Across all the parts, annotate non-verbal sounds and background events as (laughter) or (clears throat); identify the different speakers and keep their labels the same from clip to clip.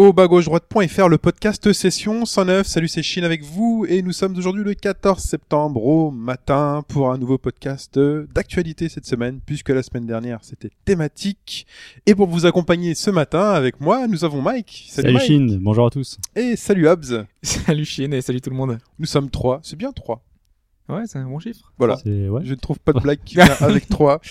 Speaker 1: Au bas gauche droite.fr, le podcast session 109. Salut, c'est Chine avec vous et nous sommes aujourd'hui le 14 septembre au matin pour un nouveau podcast d'actualité cette semaine puisque la semaine dernière c'était thématique. Et pour vous accompagner ce matin avec moi, nous avons Mike.
Speaker 2: Salut,
Speaker 1: Mike.
Speaker 2: Chine, bonjour à tous.
Speaker 1: Et salut Hobbs.
Speaker 3: Salut Chine et salut tout le monde.
Speaker 1: Nous sommes trois. C'est bien trois.
Speaker 3: Ouais, c'est un bon chiffre.
Speaker 1: Voilà.
Speaker 2: Ouais.
Speaker 1: Je ne trouve pas de blague qui (laughs) vient avec trois.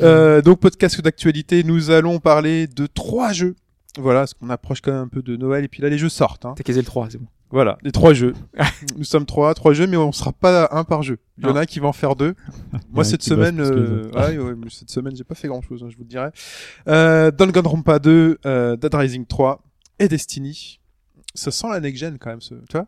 Speaker 1: Euh, donc podcast d'actualité, nous allons parler de trois jeux. Voilà, parce qu'on approche quand même un peu de Noël et puis là les jeux sortent. Hein.
Speaker 3: T'as casé le 3, c'est bon.
Speaker 1: Voilà, les trois jeux. (laughs) Nous sommes trois, trois jeux, mais on sera pas un par jeu. Il y en a qui va en faire deux. (laughs) Moi,
Speaker 2: Ouais,
Speaker 1: cette semaine, euh, ouais, ouais, mais cette semaine, j'ai pas fait grand chose, je vous le dirai. Euh, Danganronpa 2, euh, Dead Rising 3 et Destiny. Ça sent la next gen quand même, ce, tu vois.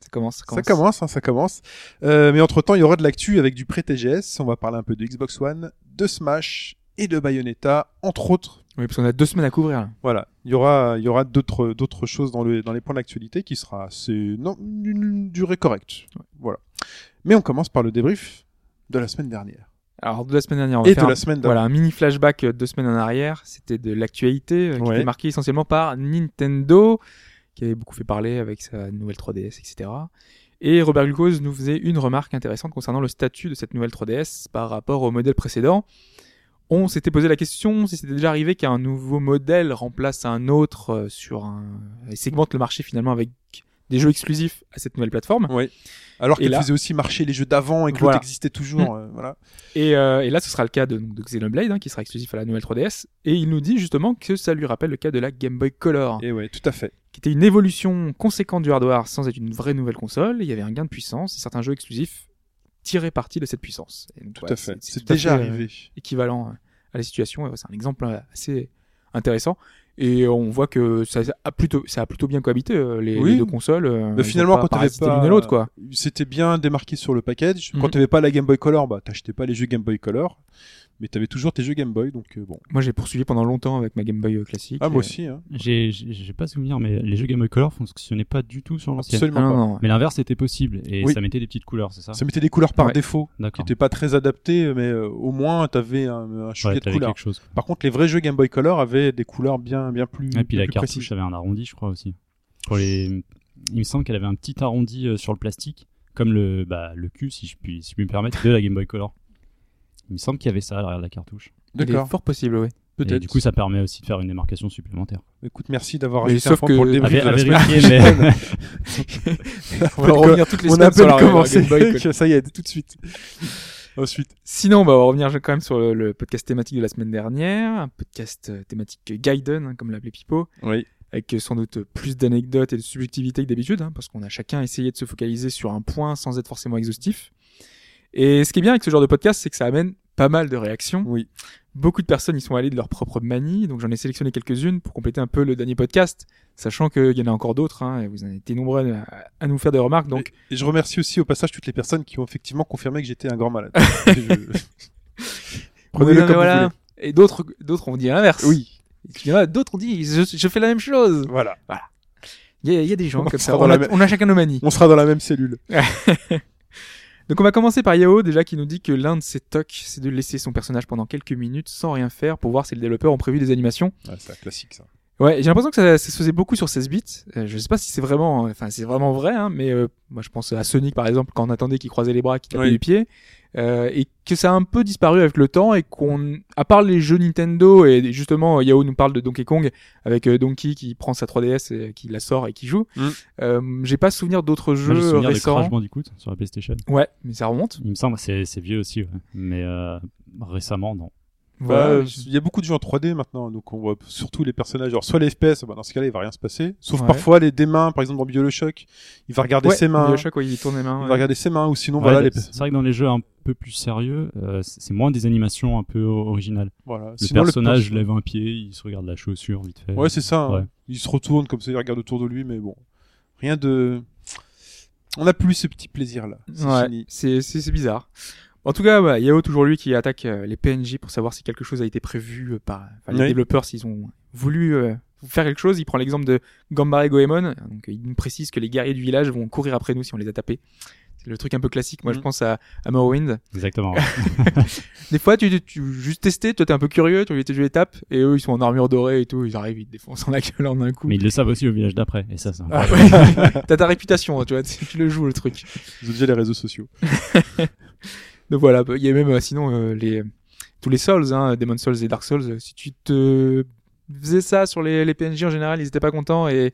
Speaker 3: Ça commence. Ça
Speaker 1: Ça
Speaker 3: commence.
Speaker 1: commence, hein, ça commence. Euh, mais entre temps, il y aura de l'actu avec du pré-TGS. On va parler un peu de Xbox One, de Smash et de Bayonetta, entre autres.
Speaker 3: Oui, parce qu'on a deux semaines à couvrir. là.
Speaker 1: Voilà, il y aura, il y aura d'autres, d'autres choses dans, le, dans les points d'actualité qui sera assez, non, d'une durée correcte. Voilà. Mais on commence par le débrief de la semaine dernière.
Speaker 3: Alors, de la semaine dernière, on va
Speaker 1: Et
Speaker 3: faire
Speaker 1: de
Speaker 3: un-
Speaker 1: la semaine d'avant.
Speaker 3: voilà, un mini flashback euh, deux semaines en arrière. C'était de l'actualité euh, qui
Speaker 1: Ouais.
Speaker 3: était marquée essentiellement par Nintendo, qui avait beaucoup fait parler avec sa nouvelle 3DS, etc. Et Robert Glucose nous faisait une remarque intéressante concernant le statut de cette nouvelle 3DS par rapport au modèle précédent. On s'était posé la question si c'était déjà arrivé qu'un nouveau modèle remplace un autre euh, sur un et segmente le marché finalement avec des jeux exclusifs à cette nouvelle plateforme.
Speaker 1: Ouais. Alors qu'elle
Speaker 3: là-
Speaker 1: faisait aussi marcher les jeux d'avant et que
Speaker 3: Voilà.
Speaker 1: l'autre existait toujours. euh, voilà.
Speaker 3: Et, euh, et là, ce sera le cas de, de Xenoblade, hein, qui sera exclusif à la nouvelle 3DS. Et il nous dit justement que ça lui rappelle le cas de la Game Boy Color,
Speaker 1: Et ouais, tout à fait.
Speaker 3: qui était une évolution conséquente du hardware sans être une vraie nouvelle console. Il y avait un gain de puissance et certains jeux exclusifs tiraient parti de cette puissance. Et donc,
Speaker 1: Tout
Speaker 3: ouais,
Speaker 1: à fait.
Speaker 3: c'est
Speaker 1: déjà
Speaker 3: euh,
Speaker 1: arrivé.
Speaker 3: équivalent à la situation. C'est un exemple euh, assez intéressant. Et on voit que ça a plutôt, ça a plutôt bien cohabité euh, les,
Speaker 1: Oui.
Speaker 3: les deux consoles. euh,
Speaker 1: Mais finalement, quand t'avais pas,
Speaker 3: l'une et l'autre, quoi.
Speaker 1: c'était bien démarqué sur le package. Quand
Speaker 3: Mhm.
Speaker 1: t'avais pas la Game Boy Color, bah, t'achetais pas les jeux Game Boy Color. Mais t'avais toujours tes jeux Game Boy, donc euh, bon.
Speaker 3: Moi, j'ai poursuivi pendant longtemps avec ma Game Boy euh, classique.
Speaker 1: Ah, moi aussi, hein.
Speaker 2: J'ai j'ai pas souvenir, mais les jeux Game Boy Color fonctionnaient pas du tout sur l'ancienne.
Speaker 1: Absolument
Speaker 3: Ah, non,
Speaker 1: pas.
Speaker 3: non, ouais.
Speaker 2: Mais l'inverse était possible et
Speaker 1: Oui.
Speaker 2: ça mettait des petites couleurs, c'est ça?
Speaker 1: Ça mettait des couleurs par
Speaker 3: Ouais.
Speaker 1: défaut, qui
Speaker 2: D'accord.
Speaker 1: étaient pas très adaptées, mais euh, au moins t'avais un, un
Speaker 2: Ouais,
Speaker 1: chouïa de
Speaker 2: t'avais
Speaker 1: couleurs.
Speaker 2: quelque chose.
Speaker 1: Par contre, les vrais jeux Game Boy Color avaient des couleurs bien, bien plus.
Speaker 2: Et puis la cartouche
Speaker 1: précises.
Speaker 2: avait un arrondi, je crois aussi. Pour les, il me semble qu'elle avait un petit arrondi euh, sur le plastique, comme le bah le cul, si je puis si je puis me permettre, de la Game Boy Color. Il me semble qu'il y avait ça à l'arrière de la cartouche.
Speaker 1: D'accord.
Speaker 3: fort possible, oui.
Speaker 2: Et
Speaker 1: Peut-être.
Speaker 2: du coup, ça permet aussi de faire une démarcation supplémentaire.
Speaker 1: Écoute, merci d'avoir un
Speaker 3: sauf
Speaker 1: point
Speaker 3: que-
Speaker 1: pour le
Speaker 2: À,
Speaker 1: débrief
Speaker 2: vé-
Speaker 1: de
Speaker 2: à
Speaker 1: la semaine.
Speaker 2: vérifier, mais (laughs)
Speaker 3: On va revenir toutes les
Speaker 1: On a
Speaker 3: semaines sur
Speaker 1: à peine commencé. (laughs) ça y est, tout de suite. Ensuite.
Speaker 3: Sinon, bah, on va revenir quand même sur le, le podcast thématique de la semaine dernière, un podcast euh, thématique Gaiden, hein, comme l'appelait Pipo,
Speaker 1: Oui.
Speaker 3: avec euh, sans doute plus d'anecdotes et de subjectivité que d'habitude, hein, parce qu'on a chacun essayé de se focaliser sur un point sans être forcément exhaustif. Et ce qui est bien avec ce genre de podcast, c'est que ça amène pas mal de réactions.
Speaker 1: Oui.
Speaker 3: Beaucoup de personnes y sont allées de leur propre manie, donc j'en ai sélectionné quelques-unes pour compléter un peu le dernier podcast, sachant qu'il y en a encore d'autres, hein, et vous en avez été nombreux à, à nous faire des remarques, donc
Speaker 1: Et je remercie aussi au passage toutes les personnes qui ont effectivement confirmé que j'étais un grand malade. (laughs) Je- (laughs) Prenez-le
Speaker 3: Oui,
Speaker 1: comme
Speaker 3: voilà.
Speaker 1: vous
Speaker 3: Et d'autres, d'autres ont dit l'inverse.
Speaker 1: Oui.
Speaker 3: D'autres ont dit, je, je fais la même chose.
Speaker 1: Voilà.
Speaker 3: Il y a, il y a des gens
Speaker 1: On
Speaker 3: comme ça. On a,
Speaker 1: même-
Speaker 3: on a chacun nos manies.
Speaker 1: On sera dans la même cellule. (laughs)
Speaker 3: Donc on va commencer par Yao, déjà qui nous dit que l'un de ses tocs, c'est de laisser son personnage pendant quelques minutes sans rien faire pour voir si les développeurs ont prévu des animations.
Speaker 1: Ah, c'est un classique ça.
Speaker 3: Ouais, j'ai l'impression que ça, ça se faisait beaucoup sur 16 bits. Euh, je sais pas si c'est vraiment, enfin c'est vraiment vrai, hein, mais euh, moi je pense à Sonic par exemple quand on attendait qu'il croisait les bras, qu'il tapait
Speaker 1: Oui.
Speaker 3: du pied, euh, et que ça a un peu disparu avec le temps et qu'on, à part les jeux Nintendo et justement Yao nous parle de Donkey Kong avec euh, Donkey qui prend sa 3DS et qui la sort et qui joue.
Speaker 1: Mm.
Speaker 3: Euh, j'ai pas souvenir d'autres
Speaker 2: moi, j'ai
Speaker 3: jeux
Speaker 2: souvenir de
Speaker 3: récents.
Speaker 2: Crash Bandicoot sur la PlayStation.
Speaker 3: Ouais, mais ça remonte.
Speaker 2: Il me semble, c'est c'est vieux aussi, ouais. mais euh, récemment, non.
Speaker 1: Bah,
Speaker 3: Ouais,
Speaker 1: il y a beaucoup de jeux en 3D maintenant, donc on voit surtout les personnages. Alors soit les FPS, bah, dans ce cas-là, il va rien se passer. Sauf
Speaker 3: Ouais.
Speaker 1: parfois les des mains, par exemple dans Bioshock, il va regarder
Speaker 3: ouais,
Speaker 1: ses mains.
Speaker 3: Bioshock, ouais, il tourne les mains.
Speaker 1: Il
Speaker 3: ouais.
Speaker 1: va regarder ses mains, ou sinon
Speaker 2: Ouais,
Speaker 1: voilà les.
Speaker 2: C'est vrai que dans les jeux un peu plus sérieux, euh, c'est moins des animations un peu originales.
Speaker 1: Voilà.
Speaker 2: Le
Speaker 1: Sinon,
Speaker 2: personnage
Speaker 1: perso-
Speaker 2: lève un pied, il se regarde la chaussure vite fait.
Speaker 1: Ouais, c'est ça. hein. Il se retourne comme ça, il regarde autour de lui, mais bon, rien de. On n'a plus ce petit plaisir là. C'est
Speaker 3: bizarre. En tout cas, voilà, Yao, toujours lui qui attaque euh, les PNJ pour savoir si quelque chose a été prévu euh, par enfin, les
Speaker 1: Oui.
Speaker 3: développeurs, s'ils ont voulu euh, faire quelque chose. Il prend l'exemple de Gambare Goemon. Donc, il nous précise que les guerriers du village vont courir après nous si on les a tapés. C'est le truc un peu classique. Moi, je
Speaker 1: Mhm.
Speaker 3: pense à, à Morrowind.
Speaker 2: Exactement. (laughs)
Speaker 3: Des fois, tu, tu, tu juste testé, toi t'es un peu curieux, tu veux tu les tapes, et eux ils sont en armure dorée et tout, ils arrivent, ils te défoncent en la gueule en un coup.
Speaker 2: Mais ils le savent aussi au village d'après. Et ça, c'est
Speaker 3: Ah, ouais. (laughs) T'as ta réputation, tu vois, tu tu le joues le truc.
Speaker 1: Ils ont déjà les réseaux sociaux. (laughs)
Speaker 3: Donc voilà, il y a même euh, sinon euh, les tous les Souls, hein, Demon Souls et Dark Souls. Si tu te faisais ça sur les, les PNJ en général, ils étaient pas contents et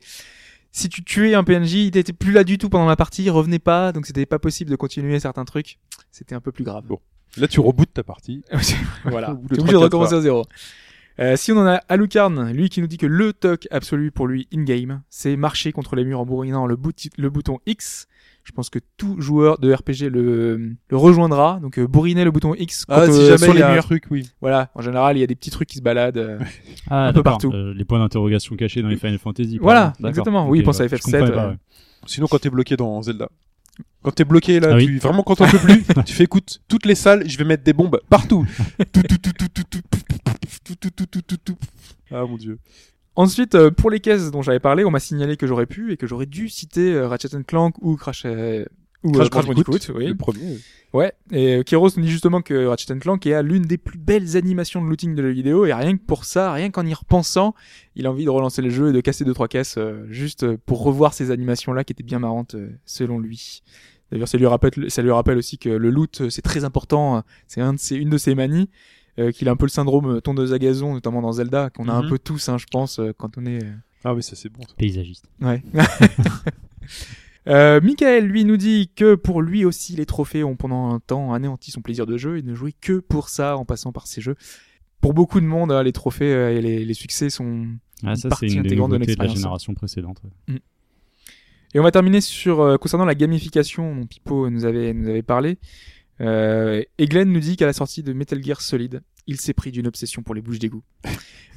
Speaker 3: si tu tuais un PNJ, il était plus là du tout pendant la partie, il revenait pas, donc c'était pas possible de continuer certains trucs. C'était un peu plus grave.
Speaker 1: Bon. Là, tu rebootes ta partie. (laughs)
Speaker 3: voilà,
Speaker 1: bout
Speaker 3: t'es obligé de
Speaker 1: 3-4
Speaker 3: recommencer à zéro. Euh, si on en a Alucard, lui qui nous dit que le toc absolu pour lui in-game, c'est marcher contre les murs en bourrinant le, bouti- le bouton X. Je pense que tout joueur de RPG le, le rejoindra. Donc euh, bourriner le bouton X
Speaker 1: Ah, jamais
Speaker 3: sur
Speaker 1: il y
Speaker 3: les
Speaker 1: a un
Speaker 3: murs.
Speaker 1: truc, oui.
Speaker 3: Voilà, en général, il y a des petits trucs qui se baladent. euh.
Speaker 2: Ah,
Speaker 3: Un peu
Speaker 2: d'accord.
Speaker 3: partout.
Speaker 2: Euh, les points d'interrogation cachés dans les Final Fantasy.
Speaker 3: Voilà.
Speaker 2: D'accord.
Speaker 3: exactement. Oui,
Speaker 2: Ok,
Speaker 3: pense à
Speaker 2: ouais, je
Speaker 3: FF7,
Speaker 2: comprenais pas,
Speaker 3: euh,
Speaker 2: ouais.
Speaker 1: Sinon, quand t'es bloqué dans Zelda. Quand t'es bloqué là,
Speaker 2: Ah oui.
Speaker 1: tu vraiment quand t'en peux plus, tu fais écoute, toutes les salles, je vais mettre des bombes partout. Tout, tout, tout, tout, tout, tout, tout, tout, tout, tout, tout, tout. Ah mon dieu.
Speaker 3: Ensuite, euh, pour les caisses dont j'avais parlé, on m'a signalé que j'aurais pu et que j'aurais dû citer euh, Ratchet Clank ou Crash, euh, ou, euh, Crash Bandicoot. oui.
Speaker 1: Le premier.
Speaker 3: Ouais, et euh, Kiros nous dit justement que Ratchet Clank est à l'une des plus belles animations de looting de la vidéo, et rien que pour ça, rien qu'en y repensant, il a envie de relancer le jeu et de casser deux trois caisses, euh, juste euh, pour revoir ces animations-là qui étaient bien marrantes, euh, selon lui. D'ailleurs, ça lui rappelle, ça lui rappelle aussi que le loot, euh, c'est très important, euh, c'est un de ses, une de ses manies, euh, qu'il a un peu le syndrome euh, tondeuse à gazon, notamment dans Zelda, qu'on a un
Speaker 1: Mhm.
Speaker 3: peu tous, hein, je pense, euh, quand on est... euh,
Speaker 1: Ah oui, ça c'est bon. ça.
Speaker 2: Paysagiste.
Speaker 3: Ouais. (laughs) Euh, Michael, lui, nous dit que pour lui aussi, les trophées ont pendant un temps anéanti son plaisir de jeu et ne jouait que pour ça en passant par ces jeux. Pour beaucoup de monde, hein, les trophées et les, les succès sont...
Speaker 2: Ah, ça,
Speaker 3: partie
Speaker 2: une
Speaker 3: intégrante de
Speaker 2: de la
Speaker 3: l'expérience.
Speaker 2: génération précédente. ouais.
Speaker 3: Et on va terminer sur euh, concernant la gamification dont Pipo nous avait, nous avait parlé. Euh, et Glenn nous dit qu'à la sortie de Metal Gear Solid, il s'est pris d'une obsession pour les bouches d'égout.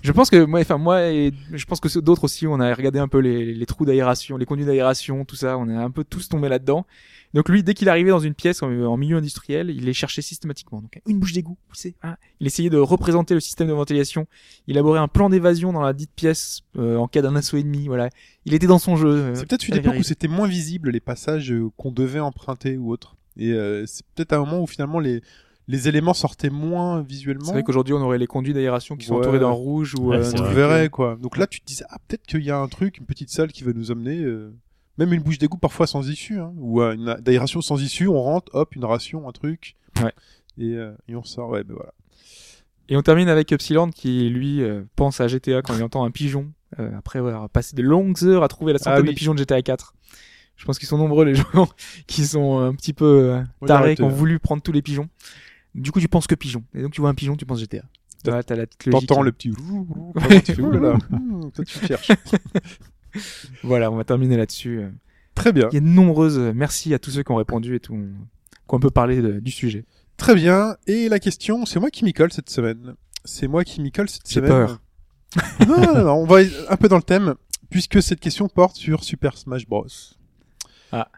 Speaker 3: je pense que moi, enfin moi, et je pense que d'autres aussi, on a regardé un peu les, les trous d'aération, les conduits d'aération, tout ça, on est un peu tous tombés là-dedans. Donc lui, dès qu'il arrivait dans une pièce en, en milieu industriel, il les cherchait systématiquement. Donc une bouche d'égout, poussée. hein. Il essayait de représenter le système de ventilation. Il élaborait un plan d'évasion dans la dite pièce euh, en cas d'un assaut ennemi. Voilà, il était dans son jeu. euh,
Speaker 1: C'est peut-être une époque où c'était moins visible les passages euh, qu'on devait emprunter ou autre. Et euh, c'est peut-être un moment où finalement les les éléments sortaient moins visuellement.
Speaker 3: C'est vrai qu'aujourd'hui, on aurait les conduits d'aération qui sont
Speaker 1: Ouais.
Speaker 3: entourés d'un rouge ou
Speaker 2: Ouais,
Speaker 3: euh,
Speaker 1: on verrait quoi. Donc là, tu te disais ah peut-être qu'il y a un truc, une petite salle qui va nous amener. euh, Même une bouche d'égout parfois sans issue, hein, ou euh, une d'aération sans issue, on rentre, hop, une ration, un truc,
Speaker 3: Ouais.
Speaker 1: et, euh, et on sort. Ouais, ben voilà.
Speaker 3: Et on termine avec Epsilon qui, lui, euh, pense à GTA quand il entend un pigeon, euh, après avoir passé de longues heures à trouver la centaine
Speaker 1: Ah oui.
Speaker 3: de pigeons de GTA 4. Je pense qu'ils sont nombreux les gens (laughs) qui sont un petit peu
Speaker 1: Oui,
Speaker 3: tarés, qui ont
Speaker 1: euh.
Speaker 3: voulu prendre tous les pigeons. Du coup, tu penses que pigeon. Et donc, tu vois un pigeon, tu penses GTA.
Speaker 1: T'as-
Speaker 3: Voilà, t'as la petite logique.
Speaker 1: T'entends le petit. ouh, ouh, tu fais, ouh là là, toi tu cherches. (laughs)
Speaker 3: Voilà, on va terminer là-dessus.
Speaker 1: Très bien,
Speaker 3: Il y a de nombreuses euh, merci à tous ceux qui ont répondu et tout, qui ont un peu parlé de- du sujet.
Speaker 1: très bien. Et la question, c'est moi qui m'y colle cette semaine. C'est moi qui m'y colle cette
Speaker 3: J'ai
Speaker 1: semaine.
Speaker 3: peur.
Speaker 1: non, non, non, on va un peu dans le thème, puisque cette question porte sur Super Smash Bros.
Speaker 3: Ah.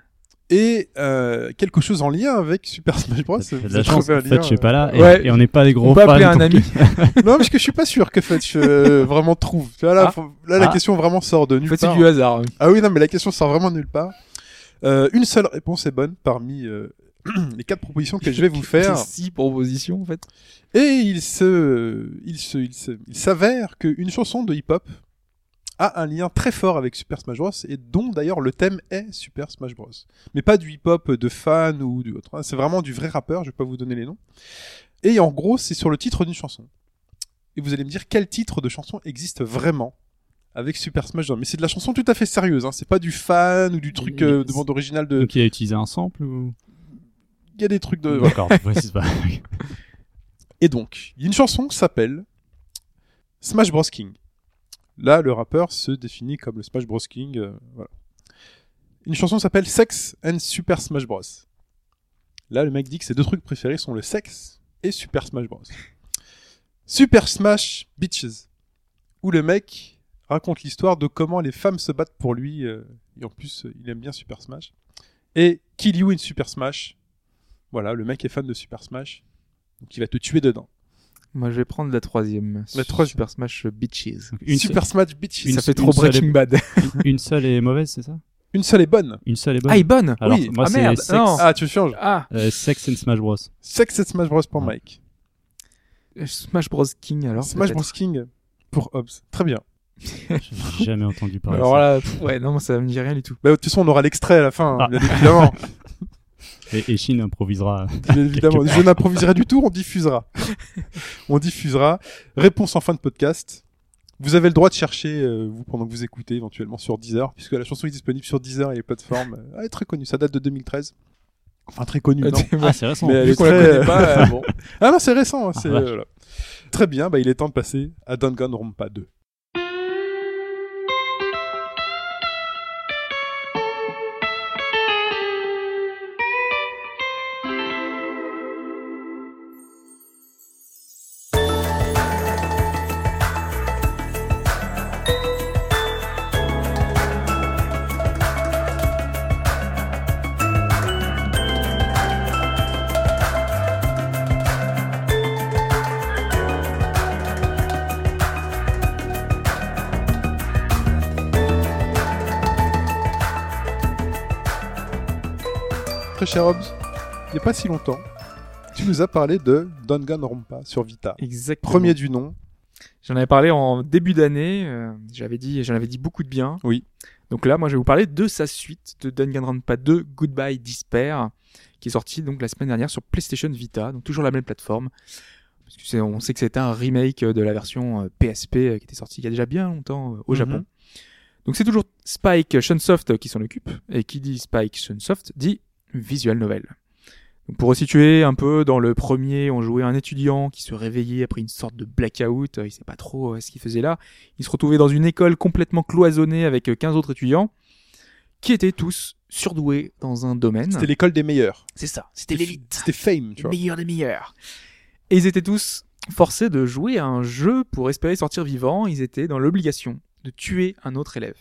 Speaker 1: Et euh, quelque chose en lien avec Super Smash Bros. Vous
Speaker 2: la chance. En fait, je suis pas là. Et,
Speaker 3: Ouais.
Speaker 2: et on n'est pas des gros
Speaker 3: On peut
Speaker 2: fans.
Speaker 3: appeler un
Speaker 2: donc-
Speaker 3: ami.
Speaker 1: euh, (laughs) Non, parce que je suis pas sûr que Fetch euh, vraiment trouve. Tu vois, là,
Speaker 3: Ah.
Speaker 1: faut- là la
Speaker 2: Ah.
Speaker 1: question vraiment sort de nulle
Speaker 3: fait, c'est
Speaker 1: part.
Speaker 3: du hasard.
Speaker 1: Ah oui, non, mais la question sort vraiment de nulle part. Euh, une seule réponse est bonne parmi euh, (clears throat) les quatre propositions que je vais vous (laughs) faire.
Speaker 3: C'est six propositions, en fait.
Speaker 1: Et il se, il se, il se, il s'avère qu'une chanson de hip-hop a un lien très fort avec Super Smash Bros. et dont d'ailleurs le thème est Super Smash Bros. Mais pas du hip-hop de fan ou du autre. hein. C'est vraiment du vrai rappeur. Je vais pas vous donner les noms. Et en gros, c'est sur le titre d'une chanson. Et vous allez me dire quel titre de chanson existe vraiment avec Super Smash Bros. Mais c'est de la chanson tout à fait sérieuse. Hein. C'est pas du fan ou du truc euh, de bande originale de.
Speaker 2: Donc il a utilisé un sample ou?
Speaker 1: Il y a des trucs de.
Speaker 2: D'accord, tu précises pas. (laughs)
Speaker 1: Et donc, il y a une chanson qui s'appelle Smash Bros King. Là, le rappeur se définit comme le Smash Bros King. euh, voilà. Une chanson s'appelle Sex and Super Smash Bros. Là, le mec dit que ses deux trucs préférés sont le sexe et Super Smash Bros. (laughs) Super Smash Bitches, où le mec raconte l'histoire de comment les femmes se battent pour lui. euh, et en plus, euh, il aime bien Super Smash. Et Kill You in Super Smash. Voilà, le mec est fan de Super Smash. Donc il va te tuer dedans.
Speaker 3: Moi, je vais prendre la troisième.
Speaker 1: La troisième.
Speaker 3: Super Smash Bitches.
Speaker 2: Une,
Speaker 1: Super Smash Bitches.
Speaker 2: Une
Speaker 3: ça fait trop Breaking
Speaker 2: est-
Speaker 3: Bad. (laughs)
Speaker 2: une seule est mauvaise, c'est ça?
Speaker 1: Une seule est bonne.
Speaker 2: Une seule est bonne.
Speaker 3: Ah, est bonne
Speaker 2: Alors,
Speaker 1: oui.
Speaker 2: moi,
Speaker 3: Ah,
Speaker 2: c'est
Speaker 3: merde,
Speaker 2: Sex,
Speaker 3: non.
Speaker 1: Ah, tu changes.
Speaker 3: Ah
Speaker 2: euh, Sex and Smash Bros.
Speaker 1: Sex et Smash Bros pour
Speaker 2: Ouais.
Speaker 1: Mike.
Speaker 3: Smash Bros King, alors
Speaker 1: Smash. Bros King pour Hobbs. Très bien.
Speaker 2: J'ai jamais entendu parler. de
Speaker 3: Alors
Speaker 2: ça.
Speaker 3: là, pff, ouais, non, ça me dit rien du tout.
Speaker 1: Bah, de toute façon, on aura l'extrait à la fin,
Speaker 2: Ah.
Speaker 1: bien évidemment. (laughs)
Speaker 2: Et, et Shin improvisera.
Speaker 1: Bien (laughs) évidemment. Je n'improviserai du tout, on diffusera. (laughs) on diffusera. Réponse en fin de podcast. Vous avez le droit de chercher, euh, vous, pendant que vous écoutez, éventuellement sur Deezer, puisque la chanson est disponible sur Deezer et les plateformes. Euh, Elle est très connue, ça date de 2013. Enfin, très connue, non.
Speaker 2: Ah, c'est récent.
Speaker 1: Mais elle est
Speaker 3: la connaît pas, euh, bon. (laughs)
Speaker 1: Ah non, c'est récent. hein,
Speaker 2: Ah,
Speaker 1: euh, voilà. Très bien, bah, il est temps de passer à Danganronpa 2. Cher Hobbs, il n'y a pas si longtemps, tu nous as parlé de Danganronpa sur Vita.
Speaker 3: Exactement.
Speaker 1: Premier du nom.
Speaker 3: J'en avais parlé en début d'année. euh, j'avais dit, j'en avais dit beaucoup de bien.
Speaker 1: Oui.
Speaker 3: Donc là, moi, je vais vous parler de sa suite de Danganronpa 2, Goodbye Despair, qui est sorti donc la semaine dernière sur PlayStation Vita, donc toujours la même plateforme. Parce que c'est, on sait que c'était un remake de la version euh, PSP euh, qui était sortie il y a déjà bien longtemps euh, au
Speaker 1: Mhm.
Speaker 3: Japon. Donc c'est toujours Spike Chunsoft qui s'en occupe, et qui dit Spike Chunsoft dit visual novel. Donc pour resituer un peu, dans le premier, on jouait un étudiant qui se réveillait après une sorte de blackout, euh, il sait pas trop euh, ce qu'il faisait là. Il se retrouvait dans une école complètement cloisonnée avec euh, 15 autres étudiants, qui étaient tous surdoués dans un domaine.
Speaker 1: C'était l'école des meilleurs.
Speaker 3: C'est ça, c'était l'élite.
Speaker 1: C'était Fame, tu vois.
Speaker 3: meilleurs des meilleurs. Et ils étaient tous forcés de jouer à un jeu pour espérer sortir vivant. Ils étaient dans l'obligation de tuer un autre élève.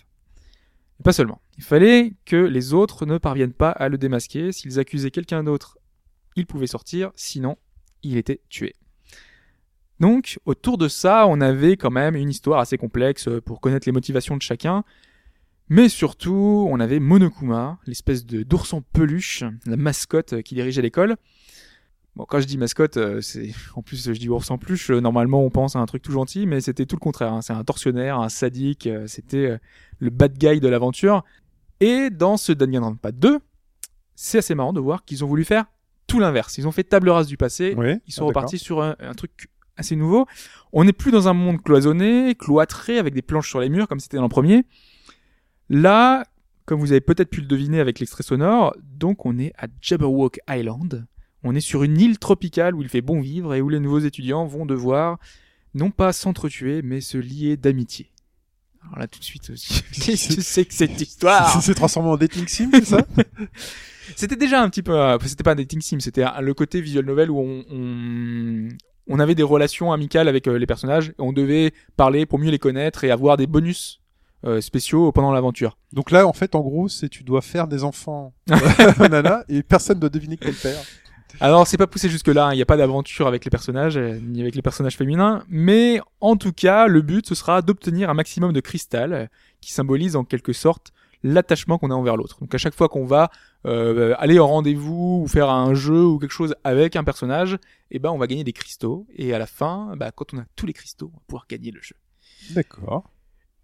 Speaker 3: Pas seulement. Il fallait que les autres ne parviennent pas à le démasquer. S'ils accusaient quelqu'un d'autre, il pouvait sortir. Sinon, il était tué. Donc, autour de ça, on avait quand même une histoire assez complexe pour connaître les motivations de chacun. Mais surtout, on avait Monokuma, l'espèce de d'ours en peluche, la mascotte qui dirigeait l'école. Bon, quand je dis mascotte, euh, c'est (laughs) en plus je dis ours en peluche. euh, normalement, on pense à un truc tout gentil, mais c'était tout le contraire. hein. C'est un tortionnaire, un sadique. euh, c'était euh, le bad guy de l'aventure. Et dans ce Danganronpa 2, c'est assez marrant de voir qu'ils ont voulu faire tout l'inverse. Ils ont fait table rase du passé. Ils sont
Speaker 1: Ah,
Speaker 3: repartis sur un, un truc assez nouveau. On n'est plus dans un monde cloisonné, cloîtré, avec des planches sur les murs, comme c'était dans le premier. Là, comme vous avez peut-être pu le deviner avec l'extrait sonore, donc on est à Jabberwock Island. On est sur une île tropicale où il fait bon vivre et où les nouveaux étudiants vont devoir non pas s'entretuer, mais se lier d'amitié. Alors là, tout de suite, qu'est-ce que c'est que cette histoire
Speaker 1: C'est transformé en dating sim, c'est ça (laughs)
Speaker 3: C'était déjà un petit peu, euh, c'était pas un dating sim, c'était le côté visual novel où on, on, on avait des relations amicales avec euh, les personnages et on devait parler pour mieux les connaître et avoir des bonus euh, spéciaux pendant l'aventure.
Speaker 1: Donc là, en fait, en gros, c'est tu dois faire des enfants, (laughs) (laughs) nana, et personne ne doit deviner quel père.
Speaker 3: Alors c'est pas poussé jusque là, il n'y a pas d'aventure avec les personnages euh, ni avec les personnages féminins, mais en tout cas le but ce sera d'obtenir un maximum de cristal euh, qui symbolise en quelque sorte l'attachement qu'on a envers l'autre. Donc à chaque fois qu'on va euh, aller au rendez-vous ou faire un jeu ou quelque chose avec un personnage, eh ben on va gagner des cristaux et à la fin, bah, quand on a tous les cristaux, on va pouvoir gagner le jeu.
Speaker 1: D'accord.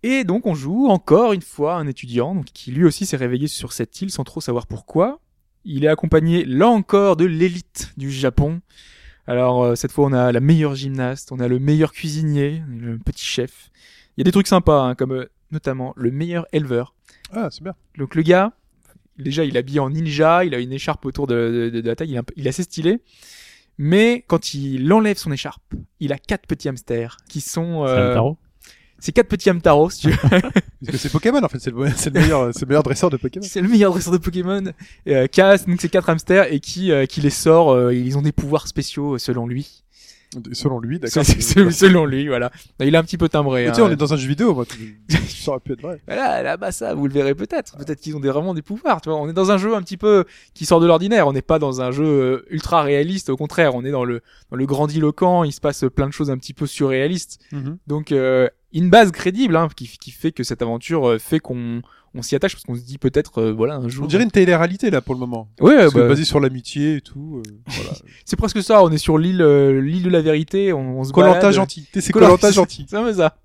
Speaker 3: Et donc on joue encore une fois un étudiant donc, qui lui aussi s'est réveillé sur cette île sans trop savoir pourquoi. Il est accompagné là encore de l'élite du Japon. Alors euh, cette fois on a la meilleure gymnaste, on a le meilleur cuisinier, le petit chef. Il y a des trucs sympas hein, comme euh, notamment le meilleur éleveur.
Speaker 1: Ah, c'est bien.
Speaker 3: Donc le gars, déjà il est habillé en ninja, il a une écharpe autour de, de- de la taille, il est, un peu- il est assez stylé. Mais quand il enlève son écharpe, il a quatre petits hamsters qui sont...
Speaker 2: C'est
Speaker 3: euh,
Speaker 2: un tarot?
Speaker 3: C'est quatre petits hamtaros, si tu veux. (laughs)
Speaker 1: Parce que c'est Pokémon, en fait. C'est le, c'est le meilleur, c'est le meilleur dresseur de Pokémon.
Speaker 3: C'est le meilleur dresseur de Pokémon euh, qui a donc ces quatre hamsters et qui, euh, qui les sort. euh, ils ont des pouvoirs spéciaux euh, selon lui.
Speaker 1: Selon lui, d'accord.
Speaker 3: C'est- (laughs) c'est- Selon lui, voilà. Il est un petit peu timbré.
Speaker 1: Mais
Speaker 3: hein.
Speaker 1: tu sais, on est dans un jeu vidéo, moi. tu- (laughs) Ça aurait pu être vrai.
Speaker 3: Voilà, là, bah ça, vous le verrez peut-être. Peut-être qu'ils ont des, vraiment des pouvoirs, tu vois. On est dans un jeu un petit peu qui sort de l'ordinaire. On n'est pas dans un jeu euh, ultra réaliste. Au contraire, on est dans le, dans le grandiloquent. Il se passe plein de choses un petit peu surréalistes. Donc, euh, une base crédible, hein, qui, qui fait que cette aventure euh, fait qu'on on s'y attache parce qu'on se dit peut-être, euh, voilà, un jour.
Speaker 1: On dirait une télé-réalité, là, pour le moment.
Speaker 3: Ouais,
Speaker 1: Parce que
Speaker 3: bah,
Speaker 1: basé sur l'amitié et tout. euh, (laughs) voilà.
Speaker 3: c'est presque ça. On est sur l'île, euh, l'île de la vérité. On, on se
Speaker 1: Colanta gentil. C'est Colanta gentil. (laughs)
Speaker 3: C'est peu ça.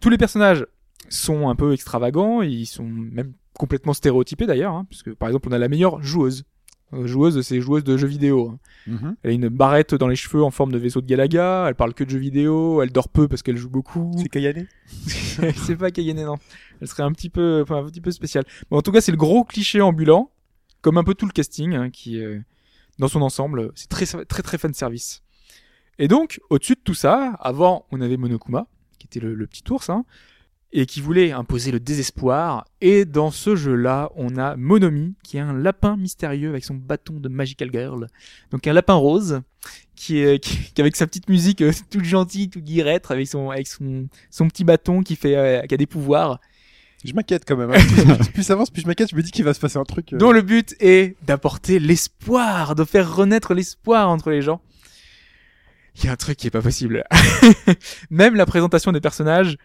Speaker 3: Tous les personnages sont un peu extravagants, ils sont même complètement stéréotypés d'ailleurs, hein, puisque par exemple on a la meilleure joueuse. Euh, joueuse, c'est joueuse de jeux vidéo. hein.
Speaker 1: Mhm.
Speaker 3: Elle a une barrette dans les cheveux en forme de vaisseau de Galaga, elle parle que de jeux vidéo, elle dort peu parce qu'elle joue beaucoup.
Speaker 1: C'est Kayane? (laughs)
Speaker 3: C'est pas Kayane, non. Elle serait un petit peu, enfin, un petit peu spéciale. Mais en tout cas, c'est le gros cliché ambulant, comme un peu tout le casting, hein, qui, euh, dans son ensemble, c'est très, très, très fan service. Et donc, au-dessus de tout ça, avant, on avait Monokuma, qui était le, le petit ours, hein, et qui voulait imposer le désespoir. Et dans ce jeu-là, on a Monomi, qui est un lapin mystérieux avec son bâton de Magical Girl. Donc un lapin rose, qui est, (laughs) qui, qui avec sa petite musique euh, (laughs) toute gentille, toute guirette, avec son, avec son, son petit bâton qui fait, euh, qui a des pouvoirs,
Speaker 1: Je m'inquiète quand même. hein. plus, plus ça avance, plus je m'inquiète. Je me dis qu'il va se passer un truc. euh,
Speaker 3: dont le but est d'apporter l'espoir, de faire renaître l'espoir entre les gens. Il y a un truc qui est pas possible. (laughs) Même la présentation des personnages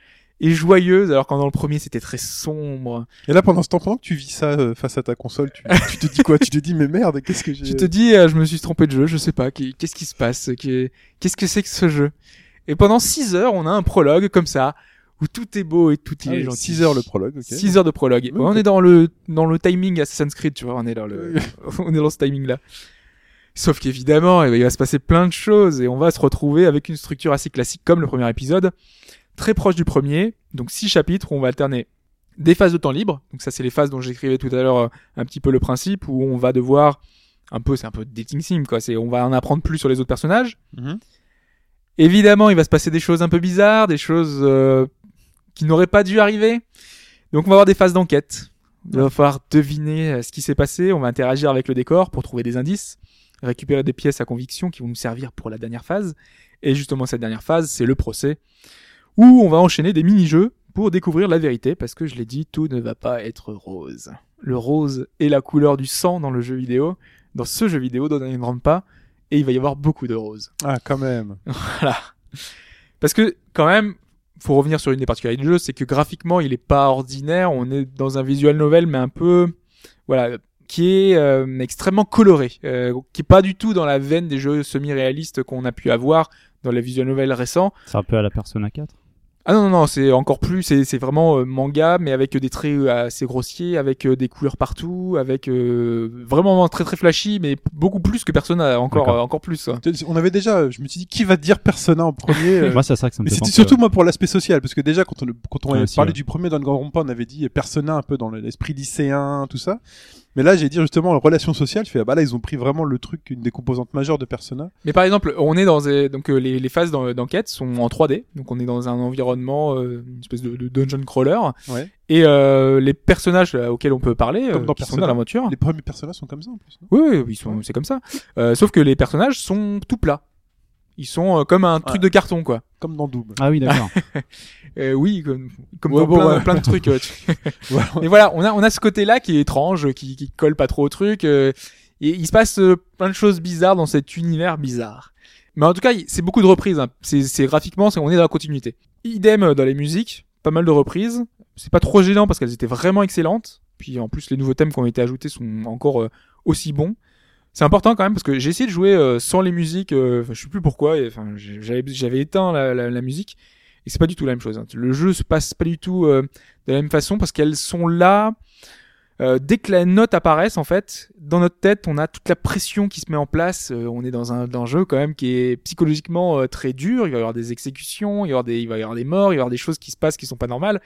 Speaker 3: est joyeuse, alors quand dans le premier c'était très sombre.
Speaker 1: Et là, pendant ce temps, pendant que tu vis ça euh, face à ta console, tu, tu te dis quoi? Tu te dis, mais merde, qu'est-ce que (laughs) j'ai.
Speaker 3: Tu te dis, euh, je me suis trompé de jeu, je sais pas, qu'est-ce qui se passe, qu'est-ce que c'est que ce jeu? Et pendant 6 heures, on a un prologue comme ça, où tout est beau et tout
Speaker 1: Ah
Speaker 3: est gentil.
Speaker 1: 6 heures le prologue, ok.
Speaker 3: 6 heures de prologue. Ouais, on est dans le dans le timing Assassin's Creed, tu vois, on est dans le (laughs) on est dans ce timing là. Sauf qu'évidemment, eh ben, il va se passer plein de choses et on va se retrouver avec une structure assez classique comme le premier épisode, très proche du premier. Donc six chapitres où on va alterner des phases de temps libre. Donc ça c'est les phases dont j'écrivais tout à l'heure euh, un petit peu le principe où on va devoir un peu c'est un peu dating sim quoi, c'est on va en apprendre plus sur les autres personnages.
Speaker 1: Mhm.
Speaker 3: Évidemment, il va se passer des choses un peu bizarres, des choses euh, qui n'auraient pas dû arriver. Donc on va avoir des phases d'enquête. Il va falloir deviner euh, ce qui s'est passé. On va interagir avec le décor pour trouver des indices, récupérer des pièces à conviction qui vont nous servir pour la dernière phase. Et justement, cette dernière phase, c'est le procès, où on va enchaîner des mini-jeux pour découvrir la vérité, parce que je l'ai dit, tout ne va pas être rose. Le rose est la couleur du sang dans le jeu vidéo, dans ce jeu vidéo dont on ne pas, et il va y avoir beaucoup de rose.
Speaker 1: Ah, quand même. (laughs)
Speaker 3: Voilà. Parce que quand même, faut revenir sur une des particularités du jeu, c'est que graphiquement, il est pas ordinaire. On est dans un visual novel, mais un peu, voilà, qui est euh, extrêmement coloré, euh, qui est pas du tout dans la veine des jeux semi-réalistes qu'on a pu avoir dans les visual novels récents.
Speaker 2: C'est un peu à la Persona 4.
Speaker 3: Ah non non non, c'est encore plus, c'est c'est vraiment euh, manga, mais avec des traits euh, assez grossiers, avec euh, des couleurs partout, avec euh, vraiment très très flashy, mais beaucoup plus que Persona, encore euh, encore plus.
Speaker 1: On avait déjà, je me suis dit, qui va dire Persona en premier euh, (laughs)
Speaker 2: Moi, c'est ça que ça me
Speaker 1: c'était surtout moi pour l'aspect social, parce que déjà quand on, quand on
Speaker 2: Ah,
Speaker 1: avait
Speaker 2: aussi,
Speaker 1: parlé
Speaker 2: ouais.
Speaker 1: du premier dans le Grand Rond-Point, on avait dit Persona un peu dans l'esprit lycéen, tout ça. Mais là, j'ai dit justement la relation sociale. Je fais ah bah là, ils ont pris vraiment le truc, une des composantes majeures de Persona.
Speaker 3: Mais par exemple, on est dans des- donc euh, les, les phases d'en- d'enquête sont en 3D, donc on est dans un environnement, euh, une espèce de, de dungeon crawler,
Speaker 1: Ouais.
Speaker 3: et euh, les personnages euh, auxquels on peut parler, euh,
Speaker 1: Comme dans
Speaker 3: qui sont
Speaker 1: Persona.
Speaker 3: dans l'aventure,
Speaker 1: Les premiers personnages sont comme ça en plus. non?
Speaker 3: Oui, oui, ils sont, c'est comme ça. Euh, sauf que les personnages sont tout plats. Ils sont euh, comme un truc
Speaker 1: Ouais.
Speaker 3: de carton, quoi.
Speaker 1: Comme dans Doom.
Speaker 2: Ah oui, d'accord. (laughs)
Speaker 3: Euh, oui, comme, comme
Speaker 1: Ouais,
Speaker 3: dans
Speaker 1: bon,
Speaker 3: plein,
Speaker 1: ouais.
Speaker 3: plein de trucs. (laughs) Mais voilà, on a, on a ce côté-là qui est étrange, qui, qui colle pas trop au truc. euh, et il se passe euh, plein de choses bizarres dans cet univers bizarre. Mais en tout cas, c'est beaucoup de reprises. hein. C'est, c'est graphiquement, c'est, on est dans la continuité. Idem dans les musiques, pas mal de reprises. C'est pas trop gênant parce qu'elles étaient vraiment excellentes. Puis en plus, les nouveaux thèmes qui ont été ajoutés sont encore euh, aussi bons. C'est important quand même parce que j'ai essayé de jouer euh, sans les musiques. euh, je sais plus pourquoi. Enfin, j'avais éteint la, la, la musique et c'est pas du tout la même chose. hein. Le jeu se passe pas du tout euh, de la même façon parce qu'elles sont là. euh, dès que la note apparaisse, en fait, dans notre tête, on a toute la pression qui se met en place. Euh, on est dans un, jeu quand même qui est psychologiquement très dur. Il va y avoir des exécutions, il, va y avoir des, il va y avoir des morts, il va y avoir des choses qui se passent qui sont pas normales.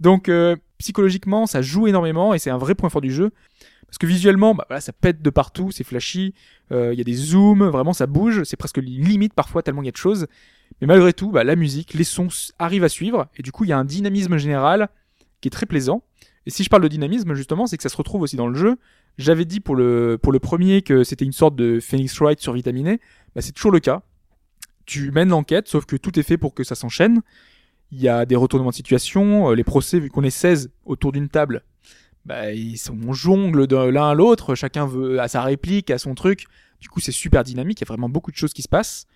Speaker 3: Donc psychologiquement, ça joue énormément et c'est un vrai point fort du jeu. Parce que visuellement, bah, voilà, ça pète de partout, c'est flashy, il y a des zooms, vraiment ça bouge, c'est presque limite parfois tellement il y a de choses. Mais malgré tout, bah, la musique, les sons arrivent à suivre, et du coup il y a un dynamisme général qui est très plaisant. Et si je parle de dynamisme, justement, c'est que ça se retrouve aussi dans le jeu. J'avais dit pour le, pour le premier que c'était une sorte de Phoenix Wright survitaminé, bah, c'est toujours le cas. tu mènes l'enquête, sauf que tout est fait pour que ça s'enchaîne. Il y a des retournements de situation, euh, les procès, vu qu'on est 16 autour d'une table, bah, ils sont, on jongle de l'un à l'autre, chacun veut à sa réplique, à son truc. Du coup, c'est super dynamique, il y a vraiment beaucoup de choses qui se passent.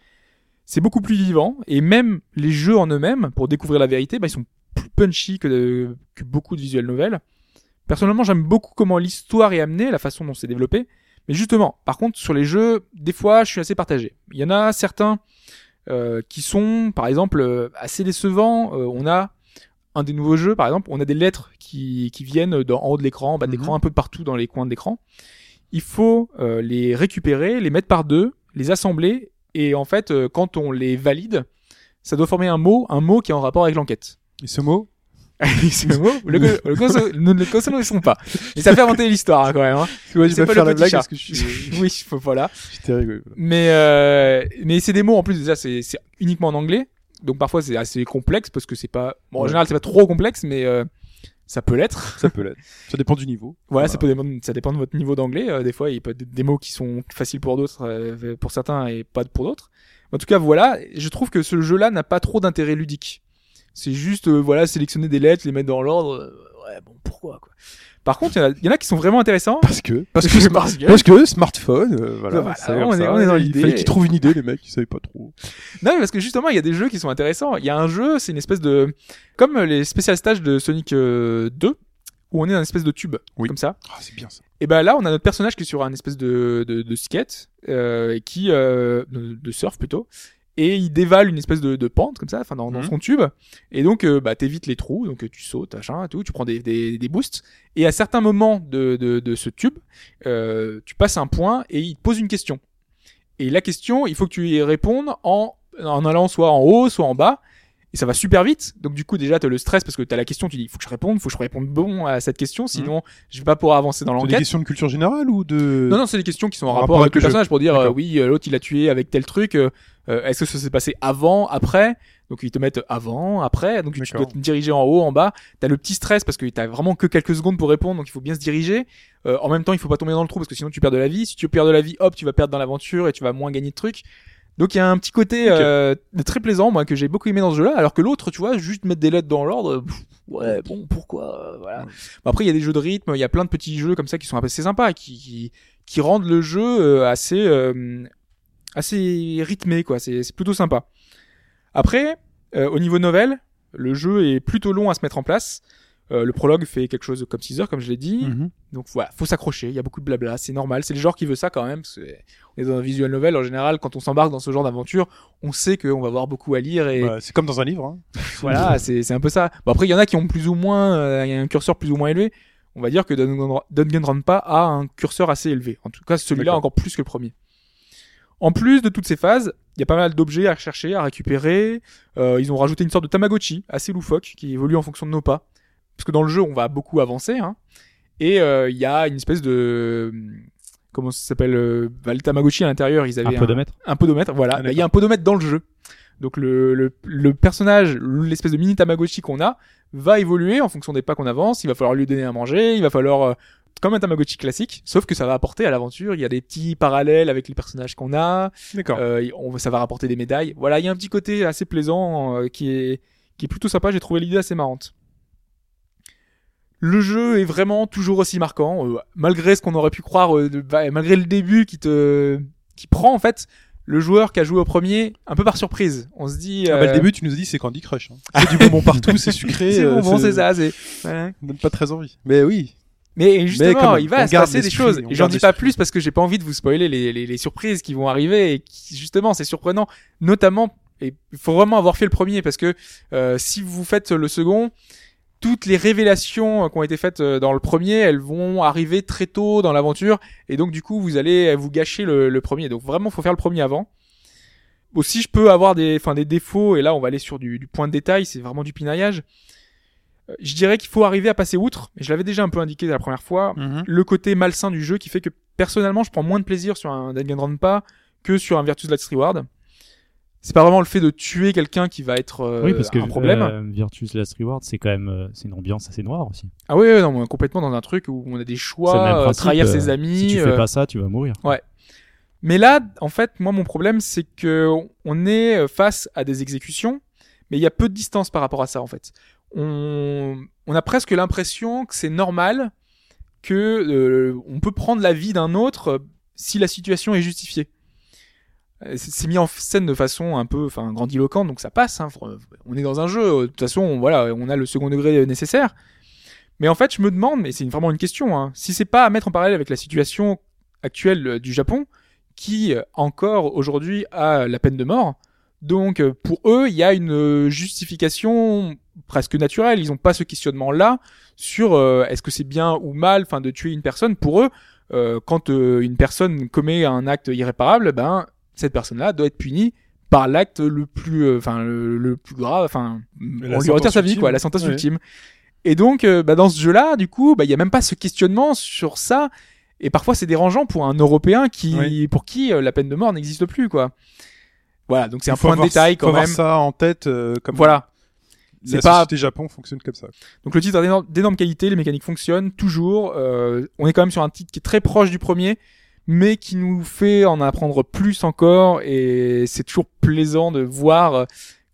Speaker 3: C'est beaucoup plus vivant, et même les jeux en eux-mêmes, pour découvrir la vérité, bah, ils sont plus punchy que, que beaucoup de visual novels. Personnellement, j'aime beaucoup comment l'histoire est amenée, la façon dont c'est développé. Mais justement, par contre, sur les jeux, des fois, je suis assez partagé. Il y en a certains euh, qui sont, par exemple, euh, assez décevants. Euh, on a un des nouveaux jeux, par exemple, on a des lettres qui, qui viennent d'en haut de l'écran, en bas de l'écran, un peu de partout dans les coins de l'écran. Il faut euh, les récupérer, les mettre par deux, les assembler, et en fait, euh, quand on les valide, ça doit former un mot, un mot qui est en rapport avec l'enquête.
Speaker 1: Et ce mot (laughs)
Speaker 3: le mot, le, le, nous ne le consommons pas. Mais ça fait inventer l'histoire hein, quand même. Hein.
Speaker 1: Ouais,
Speaker 3: C'est pas
Speaker 1: faire
Speaker 3: le petit chat.
Speaker 1: parce que je suis, (laughs)
Speaker 3: oui, voilà.
Speaker 1: j'étais rigolo.
Speaker 3: Mais euh, mais c'est des mots en plus déjà c'est c'est uniquement en anglais. Donc parfois c'est assez complexe parce que c'est pas bon en
Speaker 1: Ouais.
Speaker 3: général c'est pas trop complexe mais euh, ça peut l'être.
Speaker 1: Ça peut l'être. Ça dépend du niveau.
Speaker 3: Voilà, ça peut dépendre ça dépend de votre niveau d'anglais. Euh, des fois il peut y avoir des mots qui sont faciles pour d'autres euh, pour certains et pas pour d'autres. En tout cas voilà, je trouve que ce jeu-là n'a pas trop d'intérêt ludique. C'est juste euh, voilà sélectionner des lettres, les mettre dans l'ordre. ouais bon pourquoi quoi. Par contre il y, en a- il y en a qui sont vraiment intéressants.
Speaker 1: Parce que, parce que, (laughs)
Speaker 3: Parce que-
Speaker 1: parce que smartphone, euh, voilà,
Speaker 3: Voilà,
Speaker 1: c'est
Speaker 3: on est- on est dans
Speaker 1: Il
Speaker 3: l'idée.
Speaker 1: fallait qu'ils trouvent une idée, les mecs, ils savaient pas trop.
Speaker 3: Non, mais parce que justement, il y a des jeux qui sont intéressants. Il y a un jeu, c'est une espèce de... Comme les spécial stages de Sonic euh, 2, où on est dans une espèce de tube,
Speaker 1: Oui.
Speaker 3: comme ça.
Speaker 1: Ah, c'est bien ça.
Speaker 3: Et ben là, on a notre personnage qui est sur un espèce de, de, de skate, euh, qui... Euh, de, de surf plutôt. Et il dévale une espèce de, de pente, comme ça, enfin dans, dans
Speaker 1: Mhm.
Speaker 3: son tube. Et donc, euh, bah, t'évites les trous, donc euh, tu sautes, machin, tout, tu prends des, des, des boosts. Et à certains moments de, de, de ce tube, euh, tu passes un point et il te pose une question. Et la question, il faut que tu y répondes en, en allant soit en haut, soit en bas. Et ça va super vite. Donc du coup, déjà, t'as le stress parce que t'as la question, tu dis, il faut que je réponde, faut que je réponde bon à cette question, sinon je vais pas pouvoir avancer dans
Speaker 1: C'est des
Speaker 3: l'enquête.
Speaker 1: questions de culture générale ou de...
Speaker 3: Non, non, c'est des questions qui sont en
Speaker 1: En
Speaker 3: rapport,
Speaker 1: rapport
Speaker 3: avec
Speaker 1: avec
Speaker 3: le
Speaker 1: jeu.
Speaker 3: personnage pour dire, euh, oui, euh, l'autre il a tué avec tel truc, euh, euh, est-ce que ça s'est passé avant, après? Donc ils te mettent avant, après, donc tu dois te diriger en haut, en bas. T'as le petit stress parce que t'as vraiment que quelques secondes pour répondre, donc il faut bien se diriger. Euh, en même temps, il faut pas tomber dans le trou parce que sinon tu perds de la vie. Si tu perds de la vie, hop, tu vas perdre dans l'aventure et tu vas moins gagner de trucs. Donc il y a un petit côté euh, très plaisant, moi, que j'ai beaucoup aimé dans ce jeu-là, alors que l'autre, tu vois, juste mettre des lettres dans l'ordre, ouais, bon, pourquoi, euh, voilà. Bon, après, il y a des jeux de rythme, il y a plein de petits jeux comme ça qui sont assez sympas, qui, qui, qui rendent le jeu euh, assez, euh, assez rythmé, quoi. C'est c'est plutôt sympa. Après, euh, au niveau novel, le jeu est plutôt long à se mettre en place. Euh, le prologue fait quelque chose comme 6 heures, comme je l'ai dit.
Speaker 1: Mhm.
Speaker 3: Donc voilà, faut s'accrocher. Il y a beaucoup de blabla, c'est normal. C'est le genre qui veut ça quand même. parce que on est dans un visual novel en général. Quand on s'embarque dans ce genre d'aventure, on sait qu'on va avoir beaucoup à lire et
Speaker 1: Bah, c'est comme dans un livre. Hein. (laughs)
Speaker 3: voilà, c'est un peu ça. Bon après, il y en a qui ont plus ou moins, euh, un curseur plus ou moins élevé. On va dire que Dangan- Danganronpa a un curseur assez élevé. En tout cas, celui-là encore plus que le premier. En plus de toutes ces phases, il y a pas mal d'objets à rechercher, à récupérer. Euh, ils ont rajouté une sorte de Tamagotchi assez loufoque qui évolue en fonction de nos pas. Parce que dans le jeu, on va beaucoup avancer. Hein. Et euh, il y a une espèce de comment ça s'appelle euh, bah, le Tamagotchi à l'intérieur. Ils avaient
Speaker 2: Un podomètre.
Speaker 3: un podomètre, voilà.
Speaker 1: Ah,
Speaker 3: Bah, Il y a un podomètre dans le jeu. Donc le, le, le personnage, l'espèce de mini Tamagotchi qu'on a, va évoluer en fonction des pas qu'on avance. Il va falloir lui donner à manger, il va falloir euh, comme un Tamagotchi classique, sauf que ça va apporter à l'aventure. Il y a des petits parallèles avec les personnages qu'on a.
Speaker 1: D'accord.
Speaker 3: Euh, on, ça va rapporter des médailles. Voilà, il y a un petit côté assez plaisant euh, qui est qui est plutôt sympa. J'ai trouvé l'idée assez marrante. Le jeu est vraiment toujours aussi marquant, euh, malgré ce qu'on aurait pu croire, euh, de- bah, malgré le début qui te qui prend en fait le joueur qui a joué au premier un peu par surprise. On se dit.
Speaker 1: Ah bah, le
Speaker 3: euh,
Speaker 1: début, tu nous as dit c'est Candy Crush. Hein. C'est du bonbon partout, c'est sucré. (laughs)
Speaker 3: c'est
Speaker 1: euh,
Speaker 3: bon, bon, c'est ça. C'est voilà.
Speaker 1: donne pas très envie. Mais oui.
Speaker 3: Mais justement, il va se passer des choses. Et j'en dis pas plus parce que j'ai pas envie de vous spoiler les, les, les surprises qui vont arriver et qui, justement, c'est surprenant. Notamment, et il faut vraiment avoir fait le premier parce que euh, si vous faites le second, toutes les révélations euh, qui ont été faites euh, dans le premier, elles vont arriver très tôt dans l'aventure et donc du coup, vous allez vous gâcher le, le premier. Donc vraiment, faut faire le premier avant. Aussi, je peux avoir des, enfin, des défauts et là, on va aller sur du, du point de détail. C'est vraiment du pinaillage. Euh, Je dirais qu'il faut arriver à passer outre. Et je l'avais déjà un peu indiqué la première fois le côté malsain du jeu qui fait que personnellement je prends moins de plaisir sur un Danganronpa que sur un Virtus Last Reward. C'est pas vraiment le fait de tuer quelqu'un qui va être euh,
Speaker 2: oui, parce que
Speaker 3: un problème.
Speaker 2: euh, Virtus Last Reward, c'est quand même euh, c'est une ambiance assez noire aussi.
Speaker 3: Ah oui, ouais, non, complètement dans un truc où on a des choix, euh,
Speaker 2: principe,
Speaker 3: trahir ses amis.
Speaker 2: Si tu fais pas ça, tu vas mourir.
Speaker 3: Mais là, en fait, moi, mon problème, c'est que on est face à des exécutions, mais il y a peu de distance par rapport à ça, en fait. On, on a presque l'impression que c'est normal que on peut prendre la vie d'un autre si la situation est justifiée. Euh, C'est mis en scène de façon un peu, enfin, grandiloquente, donc ça passe. Hein. On est dans un jeu. De toute façon, on- voilà, on a le second degré nécessaire. Mais en fait, je me demande, mais c'est vraiment une question, hein, si c'est pas à mettre en parallèle avec la situation actuelle euh, du Japon, qui euh, encore aujourd'hui a la peine de mort. Donc euh, pour eux, il y a une euh, justification presque naturelle. Ils n'ont pas ce questionnement-là sur euh, est-ce que c'est bien ou mal, enfin de tuer une personne. Pour eux, euh, quand euh, une personne commet un acte irréparable, ben cette personne-là doit être punie par l'acte le plus, euh, enfin le, le plus grave. Enfin, on lui retire sa vie,
Speaker 1: ultime.
Speaker 3: quoi, la sentence
Speaker 1: Ouais.
Speaker 3: ultime. Et donc, euh, bah, dans ce jeu-là, du coup, bah, il y a même pas ce questionnement sur ça. Et parfois, c'est dérangeant pour un Européen qui,
Speaker 1: Oui.
Speaker 3: pour qui euh, la peine de mort n'existe plus, quoi. Voilà, donc c'est un
Speaker 1: faut
Speaker 3: point de
Speaker 1: avoir-
Speaker 3: détail
Speaker 1: faut
Speaker 3: quand
Speaker 1: avoir
Speaker 3: même.
Speaker 1: ça en tête, euh, comme
Speaker 3: Voilà.
Speaker 1: la
Speaker 3: C'est pas-
Speaker 1: société Japon fonctionne comme ça.
Speaker 3: Donc le titre est d'énorme- d'énorme qualité, les mécaniques fonctionnent toujours. Euh, on est quand même sur un titre qui est très proche du premier, mais qui nous fait en apprendre plus encore. Et c'est toujours plaisant de voir euh,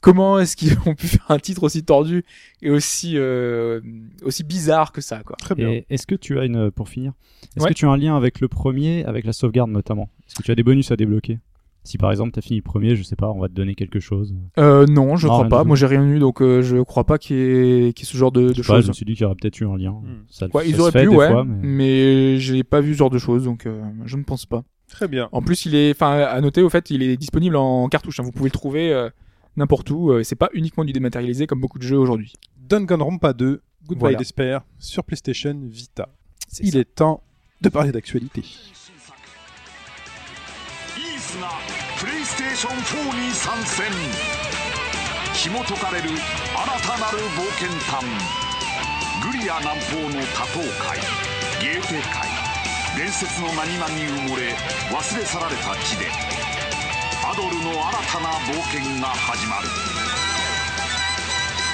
Speaker 3: comment est-ce qu'ils (laughs) ont pu faire un titre aussi tordu et aussi euh, aussi bizarre que ça, quoi.
Speaker 1: Très bien.
Speaker 2: Et est-ce que tu as une, pour finir, est-ce
Speaker 3: Ouais.
Speaker 2: que tu as un lien avec le premier, avec la sauvegarde notamment? Est-ce que tu as des bonus à débloquer? Si par exemple tu as fini le premier, je sais pas, on va te donner quelque chose.
Speaker 3: Euh, non, je
Speaker 2: Non,
Speaker 3: crois pas. Moi, j'ai rien eu, donc euh, je crois pas qu'il y, ait qu'il y ait ce genre de, de
Speaker 2: pas, je
Speaker 3: choses.
Speaker 2: me suis dit qu'il y aurait peut-être eu un lien.
Speaker 1: Hmm.
Speaker 2: Ça,
Speaker 3: Ouais,
Speaker 2: ça
Speaker 3: ils auraient
Speaker 2: fait
Speaker 3: pu, ouais,
Speaker 2: fois,
Speaker 3: mais,
Speaker 2: mais-
Speaker 3: j'ai pas vu ce genre de choses, donc euh, je ne pense pas.
Speaker 1: Très bien.
Speaker 3: En plus, il est, enfin, à noter au fait, il est disponible en cartouche. hein. Vous pouvez le trouver euh, n'importe où. euh, c'est pas uniquement du dématérialisé comme beaucoup de jeux aujourd'hui.
Speaker 1: Danganronpa 2, Goodbye
Speaker 3: Voilà.
Speaker 1: Despair, sur PlayStation Vita. Il
Speaker 3: ça.
Speaker 1: est temps de parler d'actualité.
Speaker 4: ーション4に参戦。紐解かれる新たなる冒険譚。グリア南方の多島海ゲーテ海伝説の何々に埋もれ。忘れ去られた地で。アドルの新たな冒険が始まる。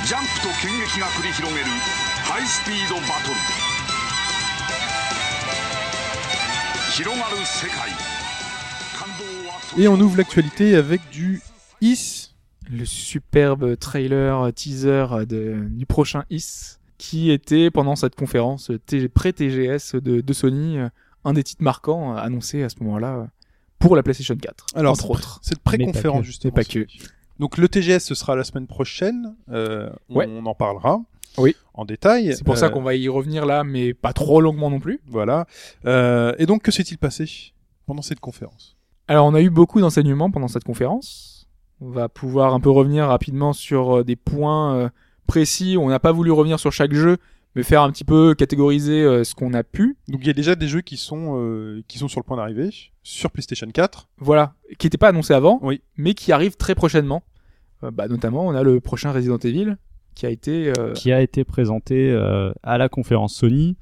Speaker 4: ジャンプと剣撃が繰り広げる。ハイスピードバトル。広がる世界。
Speaker 1: Et on ouvre l'actualité avec du Is.
Speaker 3: Le superbe trailer euh, teaser euh, de, du prochain Is, qui était pendant cette conférence euh, pré-TGS de, de Sony, un des titres marquants annoncés à ce moment-là pour la PlayStation 4.
Speaker 1: Alors,
Speaker 3: entre autres.
Speaker 1: Cette pré-conférence, justement.
Speaker 3: Pas que.
Speaker 1: Donc, le TGS, ce sera la semaine prochaine. Euh,
Speaker 3: Ouais.
Speaker 1: On en parlera.
Speaker 3: Oui.
Speaker 1: En détail.
Speaker 3: C'est pour ça qu'on va y revenir là, mais pas trop longuement non plus.
Speaker 1: Voilà. Euh, et donc, que s'est-il passé pendant cette conférence?
Speaker 3: Alors, on a eu beaucoup d'enseignements pendant cette conférence. On va pouvoir un peu revenir rapidement sur euh, des points euh, précis. On n'a pas voulu revenir sur chaque jeu, mais faire un petit peu catégoriser euh, ce qu'on a pu.
Speaker 1: Donc, il y a déjà des jeux qui sont, euh, qui sont sur le point d'arriver sur PlayStation 4.
Speaker 3: Voilà, qui n'était pas annoncé avant,
Speaker 1: Oui.
Speaker 3: mais qui arrive très prochainement. Euh, bah, notamment, on a le prochain Resident Evil qui a été. euh,
Speaker 2: qui a été présenté euh, à la conférence Sony.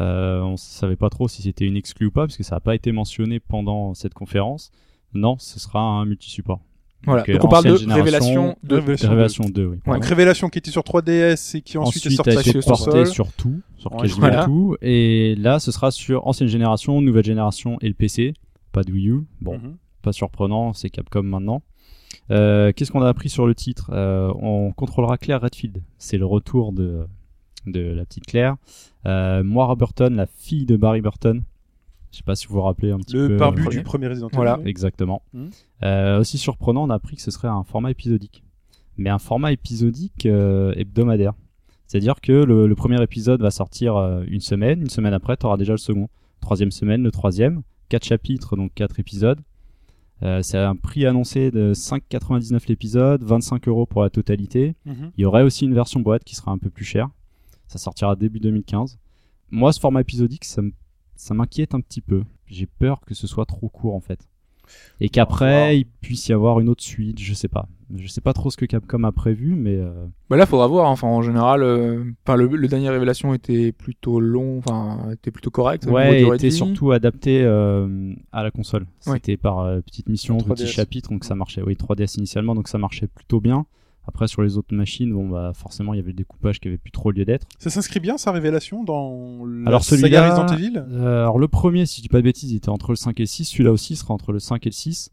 Speaker 2: Euh, on ne savait pas trop si c'était une exclue ou pas, parce que ça n'a pas été mentionné pendant cette conférence. Non, ce sera un multi-support.
Speaker 3: Voilà.
Speaker 2: Donc, euh,
Speaker 3: Donc, on parle de
Speaker 2: ancienne
Speaker 3: révélation de.
Speaker 1: Révélation
Speaker 2: Révélation 2, oui.
Speaker 3: Ouais.
Speaker 1: Donc, Révélation qui était sur 3DS et qui ensuite,
Speaker 2: Ensuite,
Speaker 1: est sorti
Speaker 2: a été
Speaker 1: sur
Speaker 2: porté
Speaker 1: console.
Speaker 2: sur tout, sur
Speaker 1: Ouais,
Speaker 2: quasiment
Speaker 3: voilà.
Speaker 2: tout. Et là, ce sera sur ancienne génération, nouvelle génération et le PC. Pas de Wii U. Bon,
Speaker 1: Mhm.
Speaker 2: pas surprenant, c'est Capcom maintenant. Euh, Qu'est-ce qu'on a appris sur le titre? Euh, On contrôlera Claire Redfield. C'est le retour de, de la petite Claire. Euh, Moira Burton, la fille de Barry Burton. Je sais pas si vous vous rappelez un petit peu.
Speaker 1: Le barbu
Speaker 2: euh,
Speaker 1: du premier Resident Evil.
Speaker 3: Voilà.
Speaker 2: Exactement.
Speaker 1: Mhm.
Speaker 2: Euh, aussi surprenant, on a appris que ce serait un format épisodique. Mais un format épisodique euh, hebdomadaire. C'est-à-dire que le, le premier épisode va sortir euh, une semaine, une semaine après, tu auras déjà le second. Troisième semaine, le troisième. Quatre chapitres, donc quatre épisodes. Euh, c'est un prix annoncé de 5,99 l'épisode, 25 euros pour la totalité.
Speaker 1: Mhm.
Speaker 2: Il y aurait aussi une version boîte qui sera un peu plus chère. Ça sortira début 2015. Moi, ce format épisodique, ça m'inquiète un petit peu. J'ai peur que ce soit trop court en fait. Et qu'après, il puisse y avoir une autre suite, je sais pas. Je sais pas trop ce que Capcom a prévu, mais euh,
Speaker 3: Bah là, faudra voir. Enfin, en général, euh, enfin, le, le dernier révélation était plutôt long, enfin, était plutôt correct.
Speaker 2: ouais, était surtout adapté euh, à la console.
Speaker 3: Ouais.
Speaker 2: C'était par euh, petites missions,
Speaker 1: En 3DS.
Speaker 2: petits chapitres, donc ça marchait. Oui, 3DS initialement, donc ça marchait plutôt bien. Après, sur les autres machines, bon, bah, forcément, il y avait le découpage qui avait plus trop lieu d'être.
Speaker 1: Ça s'inscrit bien, sa révélation, dans la
Speaker 2: Alors,
Speaker 1: saga Resident Evil?
Speaker 2: Euh, alors, le premier, si je dis pas de bêtises, il était entre le 5 et le 6. Celui-là aussi sera entre le 5 et le 6.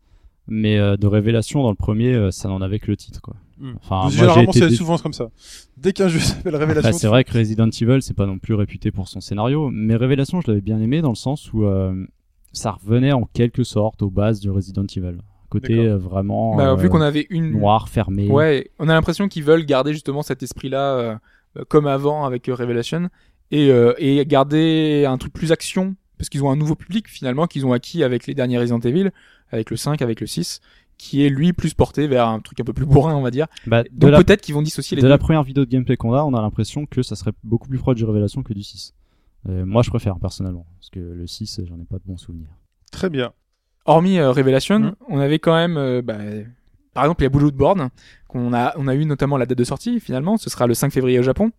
Speaker 2: Mais euh, de révélation, dans le premier, euh, ça n'en avait que le titre, quoi.
Speaker 1: Hmm.
Speaker 2: Enfin,
Speaker 1: Généralement, c'est
Speaker 2: dé-
Speaker 1: souvent comme ça. Dès qu'un jeu (laughs) s'appelle Révélation,
Speaker 2: c'est vrai que Resident Evil, c'est pas non plus réputé pour son scénario, mais Révélation, je l'avais bien aimé dans le sens où ça revenait en quelque sorte aux bases du Resident Evil. Côté euh, vraiment
Speaker 3: Bah,
Speaker 2: euh,
Speaker 3: vu qu'on avait une
Speaker 2: noir, fermé.
Speaker 3: Ouais, on a l'impression qu'ils veulent garder justement cet esprit-là euh, euh, comme avant avec euh, Revelation et, euh, et garder un truc plus action parce qu'ils ont un nouveau public finalement qu'ils ont acquis avec les derniers Resident Evil, avec le 5, avec le 6, qui est lui plus porté vers un truc un peu plus bourrin on va dire.
Speaker 2: Bah, de
Speaker 3: Donc
Speaker 2: la,
Speaker 3: peut-être qu'ils vont dissocier les
Speaker 2: de
Speaker 3: deux.
Speaker 2: la première vidéo de gameplay qu'on a, on a l'impression que ça serait beaucoup plus proche du Révélation que du 6. Euh, moi, je préfère personnellement, parce que le 6, j'en ai pas de bons souvenirs.
Speaker 1: Très bien.
Speaker 3: Hormis euh, Revelation,
Speaker 1: Mm.
Speaker 3: on avait quand même euh, bah, par exemple il y a Bloodborne qu'on a on a eu notamment la date de sortie finalement, ce sera le 5 février au Japon.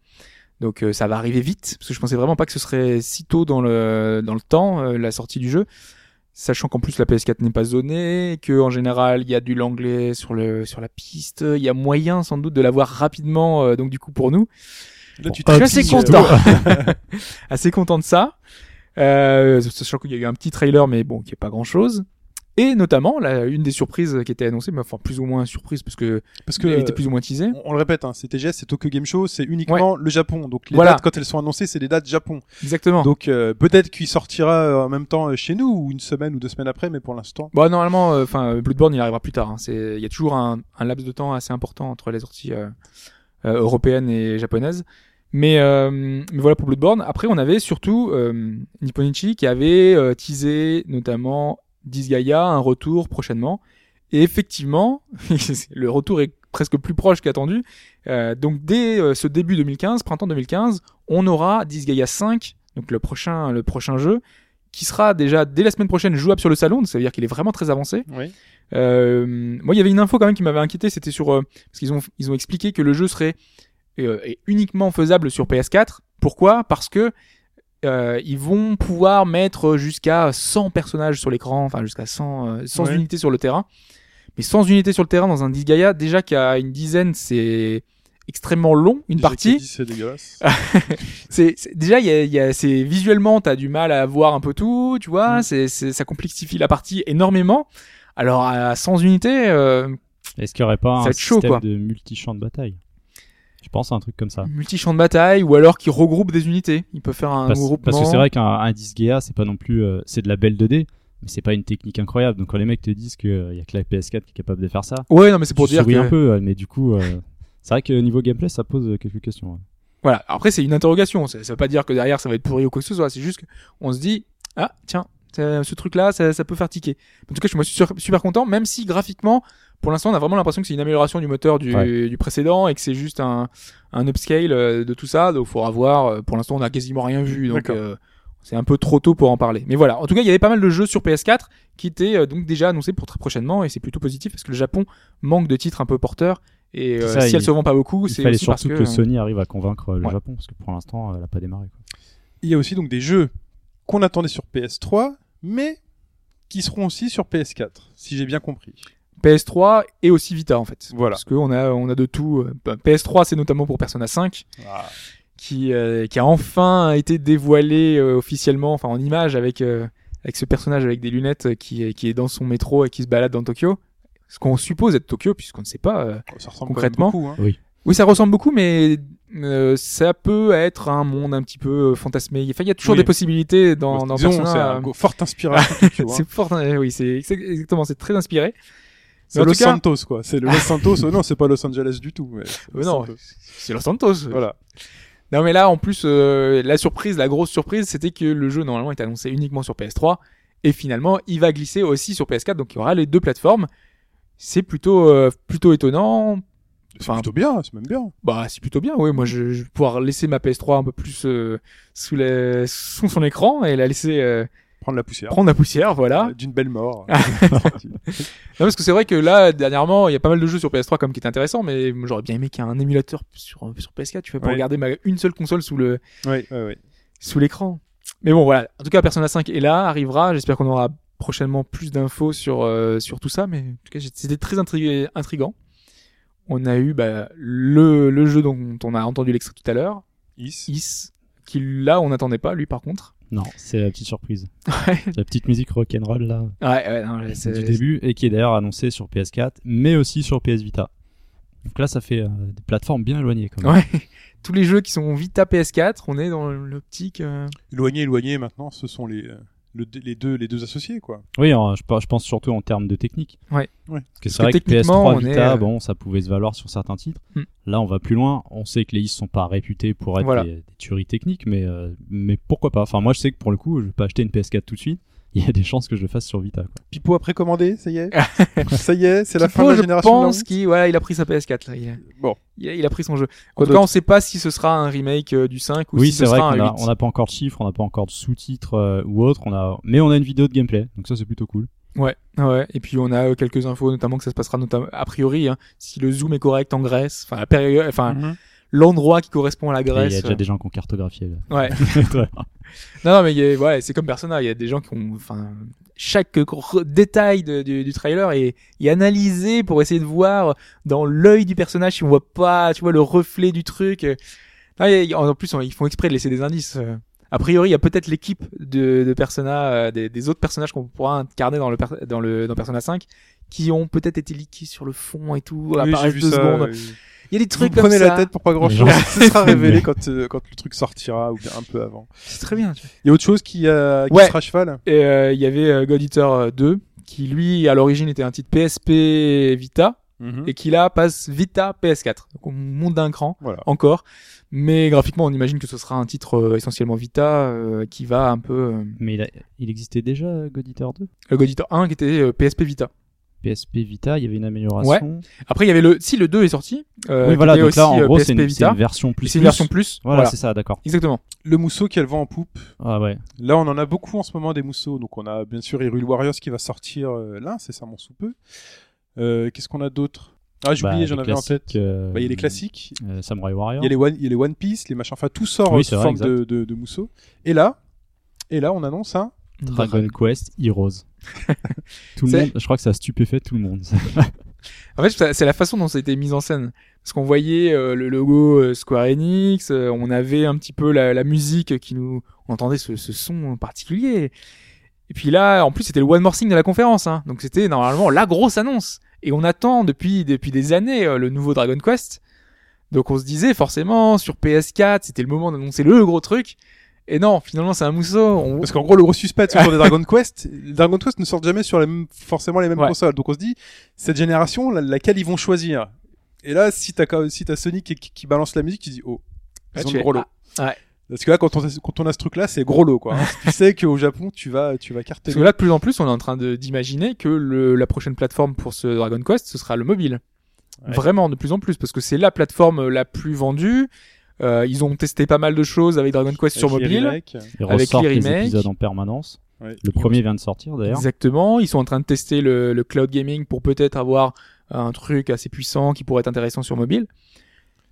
Speaker 3: Donc euh, ça va arriver vite parce que je pensais vraiment pas que ce serait si tôt dans le dans le temps euh, la sortie du jeu, sachant qu'en plus la PS4 n'est pas zonée, que en général il y a du l'anglais sur le sur la piste, il y a moyen sans doute de l'avoir rapidement euh, donc du coup pour nous.
Speaker 1: Là, tu
Speaker 3: Je suis assez content, (laughs) (laughs) assez content de ça. Euh, sachant qu'il y a eu un petit trailer mais bon qui est pas grand chose. Et notamment, là, une des surprises qui était annoncée, mais enfin plus ou moins surprise parce que,
Speaker 1: Parce que euh,
Speaker 3: était plus ou moins teasée.
Speaker 1: on, on le répète, hein, c'est TGS, c'est Tokyo Game Show, c'est uniquement le Japon. Donc les
Speaker 3: Voilà.
Speaker 1: dates, quand elles sont annoncées, c'est des dates Japon.
Speaker 3: Exactement.
Speaker 1: Donc euh, peut-être qu'il sortira euh, en même temps euh, chez nous, ou une semaine ou deux semaines après, mais pour l'instant.
Speaker 3: Bon, normalement, euh, enfin, Bloodborne, il arrivera plus tard. hein. C'est, il y a toujours un, un laps de temps assez important entre les sorties européennes et japonaises. Mais, euh, mais voilà pour Bloodborne. Après, on avait surtout euh, Nipponichi qui avait euh, teasé notamment Disgaea, un retour prochainement. Et effectivement, (laughs) le retour est presque plus proche qu'attendu. Euh, donc dès euh, ce début 2015, printemps 2015, on aura Disgaea 5, donc le prochain, le prochain jeu, qui sera déjà dès la semaine prochaine jouable sur le salon. Ça veut dire qu'il est vraiment très avancé.
Speaker 1: Oui.
Speaker 3: Euh, moi, il y avait une info quand même qui m'avait inquiété, c'était sur parce qu'ils ont ils ont expliqué que le jeu serait est uniquement faisable sur PS4. Pourquoi? Parce que euh, ils vont pouvoir mettre jusqu'à 100 personnages sur l'écran, enfin jusqu'à 100 euh, 100
Speaker 1: Ouais.
Speaker 3: unités sur le terrain. Mais 100 unités sur le terrain dans un Disgaea, déjà qu'à une dizaine, c'est extrêmement long une
Speaker 1: Déjà
Speaker 3: partie.
Speaker 1: qu'il C'est dégueulasse. (laughs)
Speaker 3: C'est déjà il y a, il y a c'est visuellement t'as du mal à voir un peu tout, tu vois.
Speaker 1: Mm.
Speaker 3: C'est c'est ça complexifie la partie énormément. Alors à 100 unités, euh,
Speaker 2: Est-ce qu'il y aurait pas un
Speaker 3: chaud,
Speaker 2: système
Speaker 3: quoi.
Speaker 2: de multi-champ de bataille? Je pense à un truc comme ça.
Speaker 3: multi-champ de bataille ou alors qui regroupe des unités. Il peut faire un
Speaker 2: Parce,
Speaker 3: groupement.
Speaker 2: parce que c'est vrai qu'un un Disgaea, c'est pas non plus, euh, c'est de la belle 2D, mais c'est pas une technique incroyable. Donc quand les mecs te disent qu'il y a que la PS4 qui est capable de faire ça,
Speaker 3: Ouais, non mais c'est pour
Speaker 2: tu
Speaker 3: dire que
Speaker 2: un peu, euh, mais du coup, euh, (laughs) c'est vrai que niveau gameplay, ça pose euh, quelques questions. ouais.
Speaker 3: voilà. Après c'est une interrogation. Ça, ça veut pas dire que derrière ça va être pourri ou quoi que ce soit. C'est juste qu'on se dit ah tiens ce truc là ça, ça peut faire tiquer. En tout cas je suis super, super content même si graphiquement pour l'instant on a vraiment l'impression que c'est une amélioration du moteur du,
Speaker 2: Ouais.
Speaker 3: du précédent et que c'est juste un, un upscale euh, de tout ça. Donc faudra voir. Euh, Pour l'instant on a quasiment rien vu donc. Euh, c'est un peu trop tôt pour en parler. Mais voilà. En tout cas, il y avait pas mal de jeux sur PS4 qui étaient euh, donc déjà annoncés pour très prochainement et c'est plutôt positif parce que le Japon manque de titres un peu porteurs et euh,
Speaker 2: ça,
Speaker 3: si
Speaker 2: il-
Speaker 3: elle se vend pas beaucoup,
Speaker 2: Il
Speaker 3: c'est
Speaker 2: fallait
Speaker 3: aussi parce
Speaker 2: surtout
Speaker 3: que,
Speaker 2: que, Sony arrive à convaincre le
Speaker 3: Ouais.
Speaker 2: Japon, parce que pour l'instant, elle a pas démarré. Quoi.
Speaker 1: Il y a aussi donc des jeux qu'on attendait sur PS3, mais qui seront aussi sur PS4, si j'ai bien compris.
Speaker 3: PS3 et aussi Vita en fait.
Speaker 1: Voilà.
Speaker 3: Parce qu'on a on a de tout. euh, bah, PS3 c'est notamment pour Persona 5
Speaker 1: Ah.
Speaker 3: qui euh, qui a enfin été dévoilé euh, officiellement, enfin en image avec euh, avec ce personnage avec des lunettes qui est- qui est dans son métro et qui se balade dans Tokyo. Ce qu'on suppose être Tokyo puisqu'on ne sait pas. euh,
Speaker 1: Ça ressemble
Speaker 3: Concrètement.
Speaker 1: quand même beaucoup, hein.
Speaker 3: Oui, ça ressemble beaucoup, mais euh, ça peut être un monde un petit peu fantasmé. Enfin, il y a toujours
Speaker 1: Oui.
Speaker 3: des possibilités dans, dans
Speaker 1: Disons,
Speaker 3: Persona.
Speaker 1: c'est
Speaker 3: euh,
Speaker 1: un forte inspiration. vois. (laughs)
Speaker 3: c'est fort, oui, c'est ex- exactement, c'est très inspiré.
Speaker 1: C'est Los
Speaker 3: cas-
Speaker 1: Santos, quoi. C'est le Los (laughs) Santos. Oh non, c'est pas Los Angeles du tout. mais
Speaker 3: Euh,
Speaker 1: Los
Speaker 3: non,
Speaker 1: Santos.
Speaker 3: c'est Los Santos.
Speaker 1: Voilà.
Speaker 3: Non, mais là, en plus, euh, la surprise, la grosse surprise, c'était que le jeu normalement était annoncé uniquement sur PS3 et finalement, il va glisser aussi sur PS4, donc il y aura les deux plateformes. C'est plutôt euh, plutôt étonnant.
Speaker 1: C'est plutôt bien, c'est même bien.
Speaker 3: Bah, c'est plutôt bien, oui. Moi, je, je vais pouvoir laisser ma PS3 un peu plus euh, sous, la, sous son écran et la laisser euh,
Speaker 1: Prendre la poussière.
Speaker 3: prendre la poussière, voilà.
Speaker 1: Euh, D'une belle mort. (laughs)
Speaker 3: Non, parce que c'est vrai que là, dernièrement, il y a pas mal de jeux sur PS3 comme qui est intéressant, mais j'aurais bien aimé qu'il y ait un émulateur sur, sur PS4, tu vois, pour
Speaker 1: Ouais.
Speaker 3: regarder ma, une seule console sous le sous l'écran. Mais bon, voilà. En tout cas, Persona 5 est là, arrivera. J'espère qu'on aura prochainement plus d'infos sur euh, sur tout ça, mais en tout cas, c'était très intrigué, intrigant. on a eu bah, le, le jeu dont on a entendu l'extrait tout à l'heure,
Speaker 1: Is.
Speaker 3: Is, qui là on n'attendait pas, lui par contre.
Speaker 2: Non, c'est la petite surprise. (laughs)
Speaker 3: Ouais,
Speaker 2: La petite musique rock'n'roll là
Speaker 3: ouais, ouais, non, c'est-
Speaker 2: du début et qui est d'ailleurs annoncée sur PS4, mais aussi sur PS Vita. Donc là, ça fait euh, des plateformes bien éloignées. Quand même.
Speaker 3: Ouais. Tous les jeux qui sont Vita PS4, on est dans l'optique. euh,
Speaker 1: Éloigné, éloigné, maintenant, ce sont les, euh, le- les, deux, les deux associés, quoi.
Speaker 2: Oui, je, pense surtout en termes de technique.
Speaker 3: Ouais.
Speaker 1: Ouais.
Speaker 2: Parce que c'est vrai que
Speaker 3: techniquement,
Speaker 2: PS3
Speaker 3: on est,
Speaker 2: Vita,
Speaker 3: euh,
Speaker 2: bon, ça pouvait se valoir sur certains titres.
Speaker 3: Hmm.
Speaker 2: Là, on va plus loin. On sait que les is sont pas réputés pour être
Speaker 3: Voilà.
Speaker 2: des, des tueries techniques, mais euh, mais pourquoi pas Enfin, moi, je sais que pour le coup, je vais pas acheter une PS4 tout de suite. (laughs) Il y a des chances que je le fasse sur Vita. Quoi.
Speaker 1: Pipo a précommandé, ça y est (laughs) Ça y est, c'est la fin de la
Speaker 3: je
Speaker 1: génération la
Speaker 3: pense qu'il voilà, il a pris sa PS4 là. Il a,
Speaker 1: Bon.
Speaker 3: il a, il a pris son jeu. En tout cas, on sait pas si ce sera un remake euh, du 5 ou
Speaker 2: Oui,
Speaker 3: si
Speaker 2: c'est
Speaker 3: ce
Speaker 2: vrai
Speaker 3: sera
Speaker 2: qu'on
Speaker 3: un
Speaker 2: a,
Speaker 3: 8.
Speaker 2: on n'a pas encore de chiffres, on n'a pas encore de sous-titres euh, ou autre. On a, mais on a une vidéo de gameplay, donc ça c'est plutôt cool.
Speaker 3: Ouais, ouais. Et puis on a euh, quelques infos, notamment que ça se passera notamment a priori hein, si le zoom est correct en Grèce, enfin la période, enfin
Speaker 1: Mhm.
Speaker 3: L'endroit qui correspond à la
Speaker 2: Et Il y a
Speaker 3: Grèce.
Speaker 2: déjà des gens qui ont cartographié. Là.
Speaker 3: Ouais. (laughs) Non, non, mais y a- ouais, c'est comme Persona. Il y a des gens qui ont, enfin, chaque détail de- du, du trailer est, est analysé pour essayer de voir dans l'œil du personnage si on voit pas, tu vois, le reflet du truc. Il y a- en plus, ils font exprès de laisser des indices. euh. A priori, il y a peut-être l'équipe de, de Persona, euh, des, des autres personnages qu'on pourra incarner dans le, per- dans le, dans Persona 5, qui ont peut-être été leakés sur le fond et tout,
Speaker 1: Oui,
Speaker 3: apparaissent deux
Speaker 1: ça,
Speaker 3: secondes.
Speaker 1: euh,
Speaker 3: Il y a des
Speaker 1: Vous
Speaker 3: trucs
Speaker 1: me
Speaker 3: comme
Speaker 1: prenez
Speaker 3: ça.
Speaker 1: la tête pour pas grand chose. Ce sera (laughs) révélé quand, euh, quand le truc sortira ou bien un peu avant.
Speaker 3: C'est très bien.
Speaker 1: Il y a autre chose qui, euh, qui
Speaker 3: Ouais.
Speaker 1: sera à cheval?
Speaker 3: Et euh, il y avait euh, God Eater euh, 2, qui lui, à l'origine, était un titre PSP Vita,
Speaker 1: Mhm.
Speaker 3: et qui là passe Vita PS4. Donc on monte d'un cran
Speaker 1: Voilà.
Speaker 3: encore, mais graphiquement on imagine que ce sera un titre euh, essentiellement Vita euh, qui va un peu euh,
Speaker 2: Mais il, a- il existait déjà God Eater 2
Speaker 3: le God Eater 1 qui était euh, PSP Vita.
Speaker 2: PSP Vita, il y avait une amélioration.
Speaker 3: Après il y avait le si le 2 est sorti, euh,
Speaker 2: oui,
Speaker 3: qui
Speaker 2: voilà,
Speaker 3: était
Speaker 2: donc là
Speaker 3: aussi,
Speaker 2: en gros, c'est une, version plus.
Speaker 3: C'est une version plus.
Speaker 2: Voilà,
Speaker 3: Voilà,
Speaker 2: c'est ça, d'accord.
Speaker 3: exactement.
Speaker 1: Le mousseau qui a le vent en poupe.
Speaker 2: Ah ouais.
Speaker 1: Là, on en a beaucoup en ce moment des mousseaux. Donc, on a bien sûr Hyrule Warriors qui va sortir euh, là, c'est ça mon sous peu. Euh, Qu'est-ce qu'on a d'autre? Ah, j'ai
Speaker 2: Bah,
Speaker 1: oublié, j'en avais en tête.
Speaker 2: euh,
Speaker 1: Bah, il y a les classiques.
Speaker 2: euh, Samurai Warrior.
Speaker 1: Il y a les One, il y a les One Piece, les machins. Enfin, tout sort
Speaker 2: Oui, c'est
Speaker 1: sous
Speaker 2: vrai,
Speaker 1: forme de, de, de mousseau. Et là, et là, on annonce un.
Speaker 2: Dragon Quest Heroes. (laughs) tout le monde, je crois que ça a stupéfait tout le monde.
Speaker 3: En fait, c'est la façon dont ça a été mis en scène. Parce qu'on voyait euh, le logo euh, Square Enix, euh, on avait un petit peu la, la musique qui nous... On entendait ce, ce son particulier. Et puis là, en plus, c'était le One More Thing de la conférence. Hein. Donc c'était normalement la grosse annonce. Et on attend depuis, depuis des années le nouveau Dragon Quest. Donc on se disait forcément, sur PS4, c'était le moment d'annoncer le gros truc. Et non, finalement, c'est un mousseau. On...
Speaker 1: Parce qu'en gros, le gros suspect autour (laughs) des Dragon Quest. Les Dragon Quest ne sortent jamais sur les mêmes- forcément les mêmes
Speaker 3: Ouais.
Speaker 1: consoles. Donc on se dit, cette génération, la- laquelle ils vont choisir. Et là, si t'as si qui, qui balance la musique, tu dis, oh, ils
Speaker 3: Ah,
Speaker 1: ont le gros lot.
Speaker 3: ah, ouais.
Speaker 1: Parce que là, quand on, a- quand on a ce truc-là, c'est gros lot, quoi. (laughs) tu sais qu'au Japon, tu vas, tu vas
Speaker 3: Parce
Speaker 1: cartonner.
Speaker 3: que là, de plus en plus, on est en train d'imaginer que le, la prochaine plateforme pour ce Dragon Quest, ce sera le mobile.
Speaker 1: Ouais.
Speaker 3: Vraiment, de plus en plus, parce que c'est la plateforme la plus vendue. Euh, ils ont testé pas mal de choses avec Dragon Quest sur
Speaker 1: Avec les
Speaker 3: mobile.
Speaker 1: remakes.
Speaker 2: Ils
Speaker 3: Avec les
Speaker 2: épisodes en permanence.
Speaker 1: Ouais.
Speaker 2: Le premier vient de sortir d'ailleurs.
Speaker 3: Exactement. Ils sont en train de tester le, le cloud gaming pour peut-être avoir un truc assez puissant qui pourrait être intéressant sur mobile.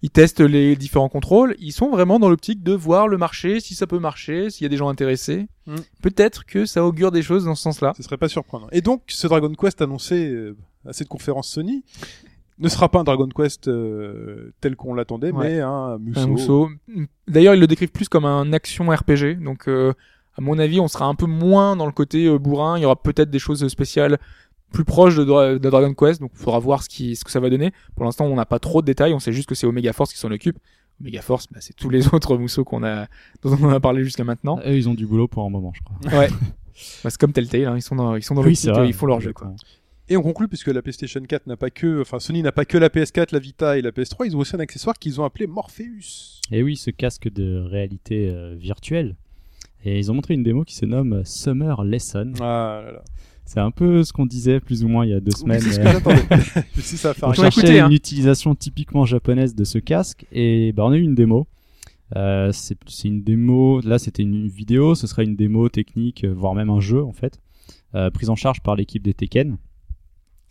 Speaker 3: Ils testent les différents contrôles. Ils sont vraiment dans l'optique de voir le marché, si ça peut marcher, s'il y a des gens intéressés.
Speaker 1: Mm.
Speaker 3: Peut-être que ça augure des choses dans ce sens-là.
Speaker 1: Ce serait pas surprenant. Et donc, ce Dragon Quest annoncé euh, à cette conférence Sony ne sera pas un Dragon Quest euh, tel qu'on l'attendait,
Speaker 3: Ouais.
Speaker 1: mais un Musou.
Speaker 3: Un. D'ailleurs, ils le décrivent plus comme un action RPG. Donc, euh, à mon avis, on sera un peu moins dans le côté euh, bourrin. Il y aura peut-être des choses spéciales plus proches de, Dra- de Dragon Quest. Donc, il faudra voir ce, qui, ce que ça va donner. Pour l'instant, on n'a pas trop de détails. On sait juste que c'est Omega Force qui s'en occupe. Omega Force, bah, c'est tous les (laughs) autres Musou qu'on a, dont on a parlé jusqu'à maintenant.
Speaker 2: Eux, ils ont du boulot pour un moment, je crois.
Speaker 3: Ouais. (laughs) Bah, c'est comme Telltale. Hein. Ils sont dans, ils sont dans
Speaker 2: Oui, vrai.
Speaker 3: ils font leur jeu. Quoi.
Speaker 1: Et on conclut puisque la PlayStation 4 n'a pas que, enfin Sony n'a pas que la PS4, la Vita et la PS3, ils ont aussi un accessoire qu'ils ont appelé Morpheus.
Speaker 2: Et oui, ce casque de réalité euh, virtuelle. Et ils ont montré une démo qui se nomme Summer Lesson.
Speaker 1: Ah là là.
Speaker 2: C'est un peu ce qu'on disait plus ou moins il y a deux
Speaker 1: Oui,
Speaker 2: semaines.
Speaker 1: c'est ce
Speaker 2: euh,
Speaker 1: que j'attendais. (laughs) (laughs) Sais, ça
Speaker 2: on cherchait
Speaker 3: écouter,
Speaker 2: une
Speaker 3: hein.
Speaker 2: utilisation typiquement japonaise de ce casque et bah, on a eu une démo. Euh, c'est une démo, là c'était une vidéo, ce sera une démo technique, voire même un jeu en fait, euh, prise en charge par l'équipe des Tekken.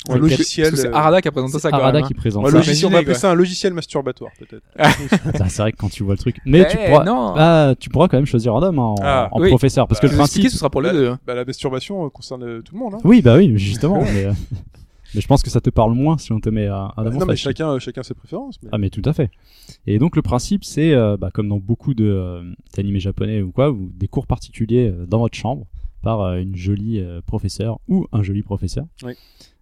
Speaker 1: Un logiciel.
Speaker 3: c'est
Speaker 1: euh,
Speaker 3: Arada qui a présenté ça quand
Speaker 2: Arada
Speaker 3: même.
Speaker 2: qui
Speaker 3: hein.
Speaker 2: présente
Speaker 1: un
Speaker 2: ça.
Speaker 1: logiciel, on va appeler ça un logiciel masturbatoire peut-être. (laughs)
Speaker 2: C'est vrai que quand tu vois le truc. Mais tu
Speaker 3: Eh,
Speaker 2: pourras,
Speaker 3: non.
Speaker 2: ah, tu pourras quand même choisir random hein, en,
Speaker 1: Ah,
Speaker 2: en
Speaker 3: oui.
Speaker 2: professeur, parce
Speaker 1: Bah,
Speaker 2: que le principe.
Speaker 3: ce sera pour les
Speaker 1: bah,
Speaker 3: deux. hein.
Speaker 1: bah, la masturbation euh, concerne euh, tout le monde. Hein.
Speaker 2: Oui, bah oui, justement. (laughs) mais, euh, Mais je pense que ça te parle moins si on te met un, un Demon
Speaker 1: non, mais chacun, euh, chacun ses préférences. Mais...
Speaker 2: Ah mais tout à fait. Et donc le principe c'est euh, bah, comme dans beaucoup de d'animés japonais ou quoi, ou des cours particuliers dans votre chambre par une jolie professeure ou un joli professeur.
Speaker 1: Oui.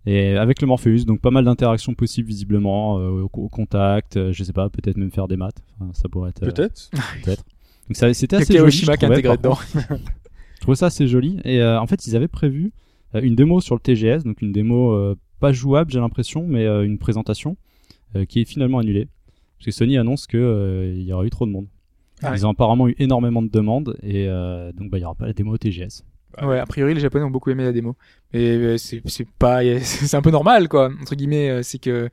Speaker 2: Et avec le Morpheus, donc pas mal d'interactions possibles visiblement euh, au, au contact, euh, je sais pas, peut-être même faire des maths. Enfin, ça pourrait être. euh,
Speaker 1: Peut-être. (laughs)
Speaker 2: Donc ça, c'était assez joli. je trouvais,
Speaker 3: intégré dedans. (laughs)
Speaker 2: Je trouvais ça assez joli. Et euh, en fait, ils avaient prévu euh, une démo sur le TGS, donc une démo euh, pas jouable, j'ai l'impression, mais euh, une présentation euh, qui est finalement annulée. Parce que Sony annonce que euh, il y aura eu trop de monde.
Speaker 3: Ah
Speaker 2: Ils ont apparemment eu énormément de demandes et euh, donc bah, il y aura pas la démo au TGS.
Speaker 3: Ouais, a priori, les Japonais ont beaucoup aimé la démo. Mais euh, c'est c'est pas, (laughs) c'est un peu normal, quoi. Entre guillemets, euh, c'est que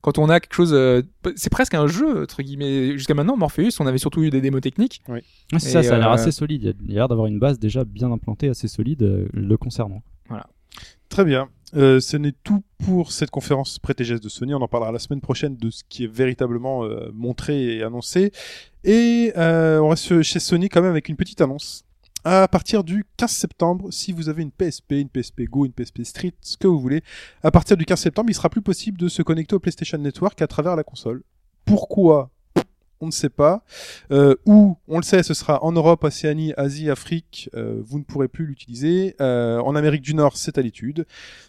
Speaker 3: quand on a quelque chose, euh, c'est presque un jeu, entre guillemets. Jusqu'à maintenant, Morpheus, on avait surtout eu des démos techniques.
Speaker 2: Ouais, c'est
Speaker 3: Et,
Speaker 2: ça, ça a l'air
Speaker 3: euh,
Speaker 2: assez solide. Il y a- l'air d'avoir une base déjà bien implantée, assez solide euh, le concernant.
Speaker 1: Très bien. Euh, ce n'est tout pour cette conférence pré-TGS de Sony. On en parlera la semaine prochaine de ce qui est véritablement euh, montré et annoncé. Et euh, on reste chez Sony quand même avec une petite annonce. À partir du 15 septembre, si vous avez une PSP, une PSP Go, une PSP Street, ce que vous voulez, à partir du 15 septembre, il sera plus possible de se connecter au PlayStation Network à travers la console. Pourquoi? On ne sait pas. Euh, ou, on le sait, ce sera en Europe, Océanie, Asie, Afrique, euh, vous ne pourrez plus l'utiliser. Euh, en Amérique du Nord, c'est à l'étude.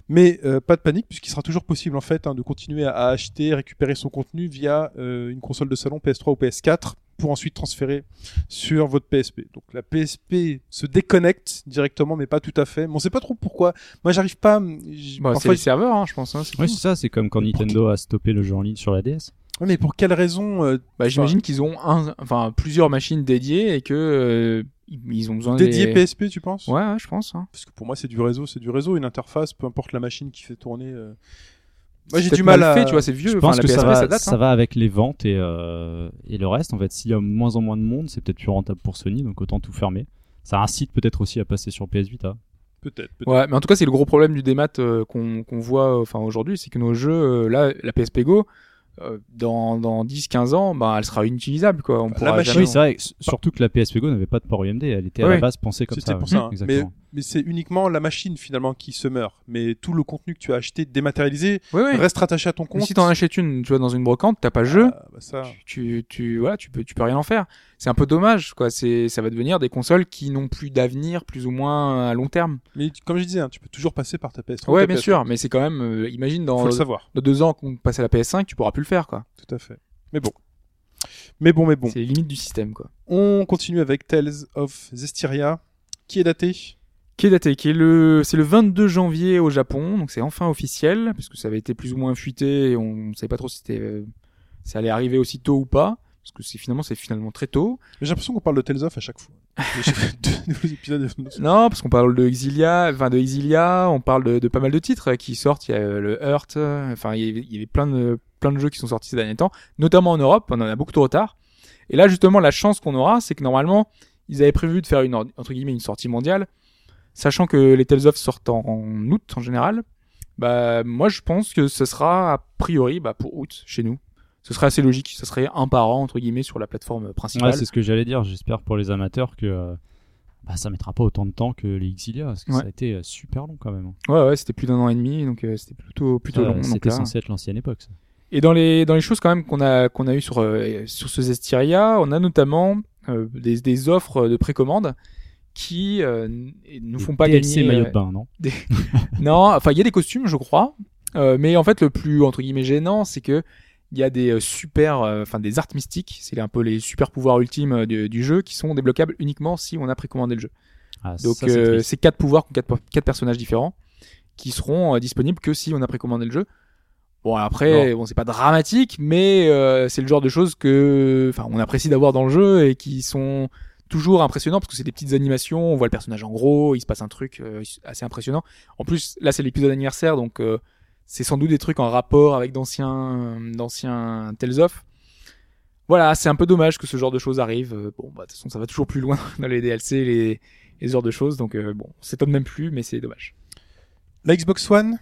Speaker 1: Mais pas de panique, puisqu'il sera toujours possible en fait hein, de continuer à, acheter, récupérer son contenu via une console de salon PS3 ou PS4 pour ensuite transférer sur votre PSP. Donc la PSP se déconnecte directement, mais pas tout à fait. Mais on sait pas trop pourquoi. Moi, j'arrive pas. j-
Speaker 3: Bah, c'est
Speaker 1: parfois,
Speaker 3: les serveurs, hein, je pense. Hein, c'est
Speaker 2: Ouais, ça, c'est comme quand Nintendo a stoppé le jeu en ligne sur la DS.
Speaker 1: Ouais, mais pour quelle raison euh,
Speaker 3: Bah, j'imagine qu'ils ont un, enfin, plusieurs machines dédiées et que euh, ils ont besoin
Speaker 1: dédié
Speaker 3: des...
Speaker 1: PSP, tu penses?
Speaker 3: Ouais, ouais, je pense. Hein.
Speaker 1: Parce que pour moi, c'est du réseau, c'est du réseau, une interface, peu importe la machine qui fait tourner. euh. Moi, j'ai du
Speaker 3: peut-être
Speaker 1: mal à.
Speaker 3: fait, tu vois, c'est vieux.
Speaker 2: Je
Speaker 3: Enfin,
Speaker 2: pense
Speaker 3: la
Speaker 2: que
Speaker 3: PSP,
Speaker 2: ça, va,
Speaker 3: ça date.
Speaker 2: ça
Speaker 3: hein.
Speaker 2: va avec les ventes et, euh, et le reste. En fait, s'il y a moins en moins de monde, c'est peut-être plus rentable pour Sony, donc autant tout fermer. Ça incite peut-être aussi à passer sur PS Vita.
Speaker 1: Peut-être. peut-être.
Speaker 3: Ouais, mais en tout cas, c'est le gros problème du démat euh, qu'on qu'on voit euh, enfin aujourd'hui, c'est que nos jeux, euh, là, la PSP Go, euh, dans, dans 10-15 ans, bah, elle sera inutilisable, quoi. On pourra
Speaker 1: machine-
Speaker 3: jamais...
Speaker 2: Oui, c'est vrai. Surtout que la PSP Go n'avait pas de port UMD. Elle était à
Speaker 3: Ouais.
Speaker 2: la base pensée comme
Speaker 1: C'était
Speaker 2: ça.
Speaker 1: pour
Speaker 2: ouais.
Speaker 1: ça. hein. Mais,
Speaker 2: Exactement.
Speaker 1: Mais c'est uniquement la machine finalement qui se meurt. Mais tout le contenu que tu as acheté dématérialisé
Speaker 3: ouais.
Speaker 1: reste rattaché à ton
Speaker 3: Mais
Speaker 1: compte.
Speaker 3: si t'en achètes une, tu vois, dans une brocante, t'as pas le jeu,
Speaker 1: Ah, bah ça.
Speaker 3: tu, tu, tu, voilà, tu peux, tu peux rien en faire. C'est un peu dommage, quoi. C'est, ça va devenir des consoles qui n'ont plus d'avenir, plus ou moins à long terme.
Speaker 1: Mais comme je disais, hein, tu peux toujours passer par ta PS3.
Speaker 3: Ouais,
Speaker 1: ta
Speaker 3: bien
Speaker 1: PS3.
Speaker 3: sûr, mais c'est quand même, euh, imagine dans,
Speaker 1: Faut le savoir.
Speaker 3: dans deux ans qu'on passe à la PS5, tu pourras plus le faire, quoi.
Speaker 1: Tout à fait. Mais bon. Mais bon, mais bon.
Speaker 3: C'est les limites du système, quoi.
Speaker 1: On continue avec Tales of Zestiria, qui est daté.
Speaker 3: Qui est daté, qui est le, c'est le 22 janvier au Japon, donc c'est enfin officiel, parce que ça avait été plus ou moins fuité, et on savait pas trop si c'était, euh, ça allait arriver aussi tôt ou pas, parce que c'est finalement, c'est finalement très tôt.
Speaker 1: J'ai l'impression qu'on parle de Tales of à chaque fois. (laughs) Deux épisodes.
Speaker 3: Non, parce qu'on parle de Exilia, enfin de Exilia, on parle de, de pas mal de titres euh, qui sortent. Il y a euh, le Hurt, euh, enfin il y avait, il y avait plein de plein de jeux qui sont sortis ces derniers temps, notamment en Europe. On en a beaucoup de retard. Et là justement, la chance qu'on aura, c'est que normalement, ils avaient prévu de faire une entre guillemets une sortie mondiale, sachant que les Tales of sortent en, en août en général. Bah moi je pense que ce sera a priori bah, pour août chez nous. Ce serait assez logique. Ce serait un par an entre guillemets sur la plateforme principale.
Speaker 2: Ouais, c'est ce que j'allais dire. J'espère pour les amateurs que euh, bah, ça mettra pas autant de temps que les Exilia, parce que
Speaker 3: Ouais.
Speaker 2: ça a été euh, super long quand même.
Speaker 3: ouais ouais, c'était plus d'un an et demi, donc euh, c'était plutôt plutôt
Speaker 2: Ça,
Speaker 3: long.
Speaker 2: C'était censé être l'ancienne époque. ça.
Speaker 3: Et dans les dans les choses quand même qu'on a qu'on a eu sur euh, sur ce Zestiria, on a notamment euh, des, des offres de précommande qui euh, nous
Speaker 2: Des
Speaker 3: font pas
Speaker 2: DLC
Speaker 3: gagner.
Speaker 2: maillot
Speaker 3: euh,
Speaker 2: de bain, non (laughs)
Speaker 3: non, enfin il y a des costumes, je crois, Euh, mais en fait le plus entre guillemets gênant, c'est que il y a des euh, super, euh, enfin des arts mystiques, c'est un peu les super pouvoirs ultimes du, jeu qui sont débloquables uniquement si on a précommandé le jeu.
Speaker 2: Ah,
Speaker 3: Donc
Speaker 2: c'est
Speaker 3: quatre pouvoirs, quatre, quatre personnages différents qui seront disponibles que si on a précommandé le jeu. Bon après, bon, c'est pas dramatique, mais c'est le genre de choses que, enfin, on apprécie d'avoir dans le jeu et qui sont toujours impressionnants parce que c'est des petites animations. On voit le personnage en gros, il se passe un truc euh, assez impressionnant. En plus, là c'est l'épisode anniversaire, donc euh, c'est sans doute des trucs en rapport avec d'anciens, d'anciens Tales of. Voilà, c'est un peu dommage que ce genre de choses arrive. Euh, Bon, bah, de toute façon, ça va toujours plus loin (laughs) dans les DLC, les, les heures de choses. Donc, euh, bon, on s'étonne même plus, mais c'est dommage.
Speaker 1: La Xbox One,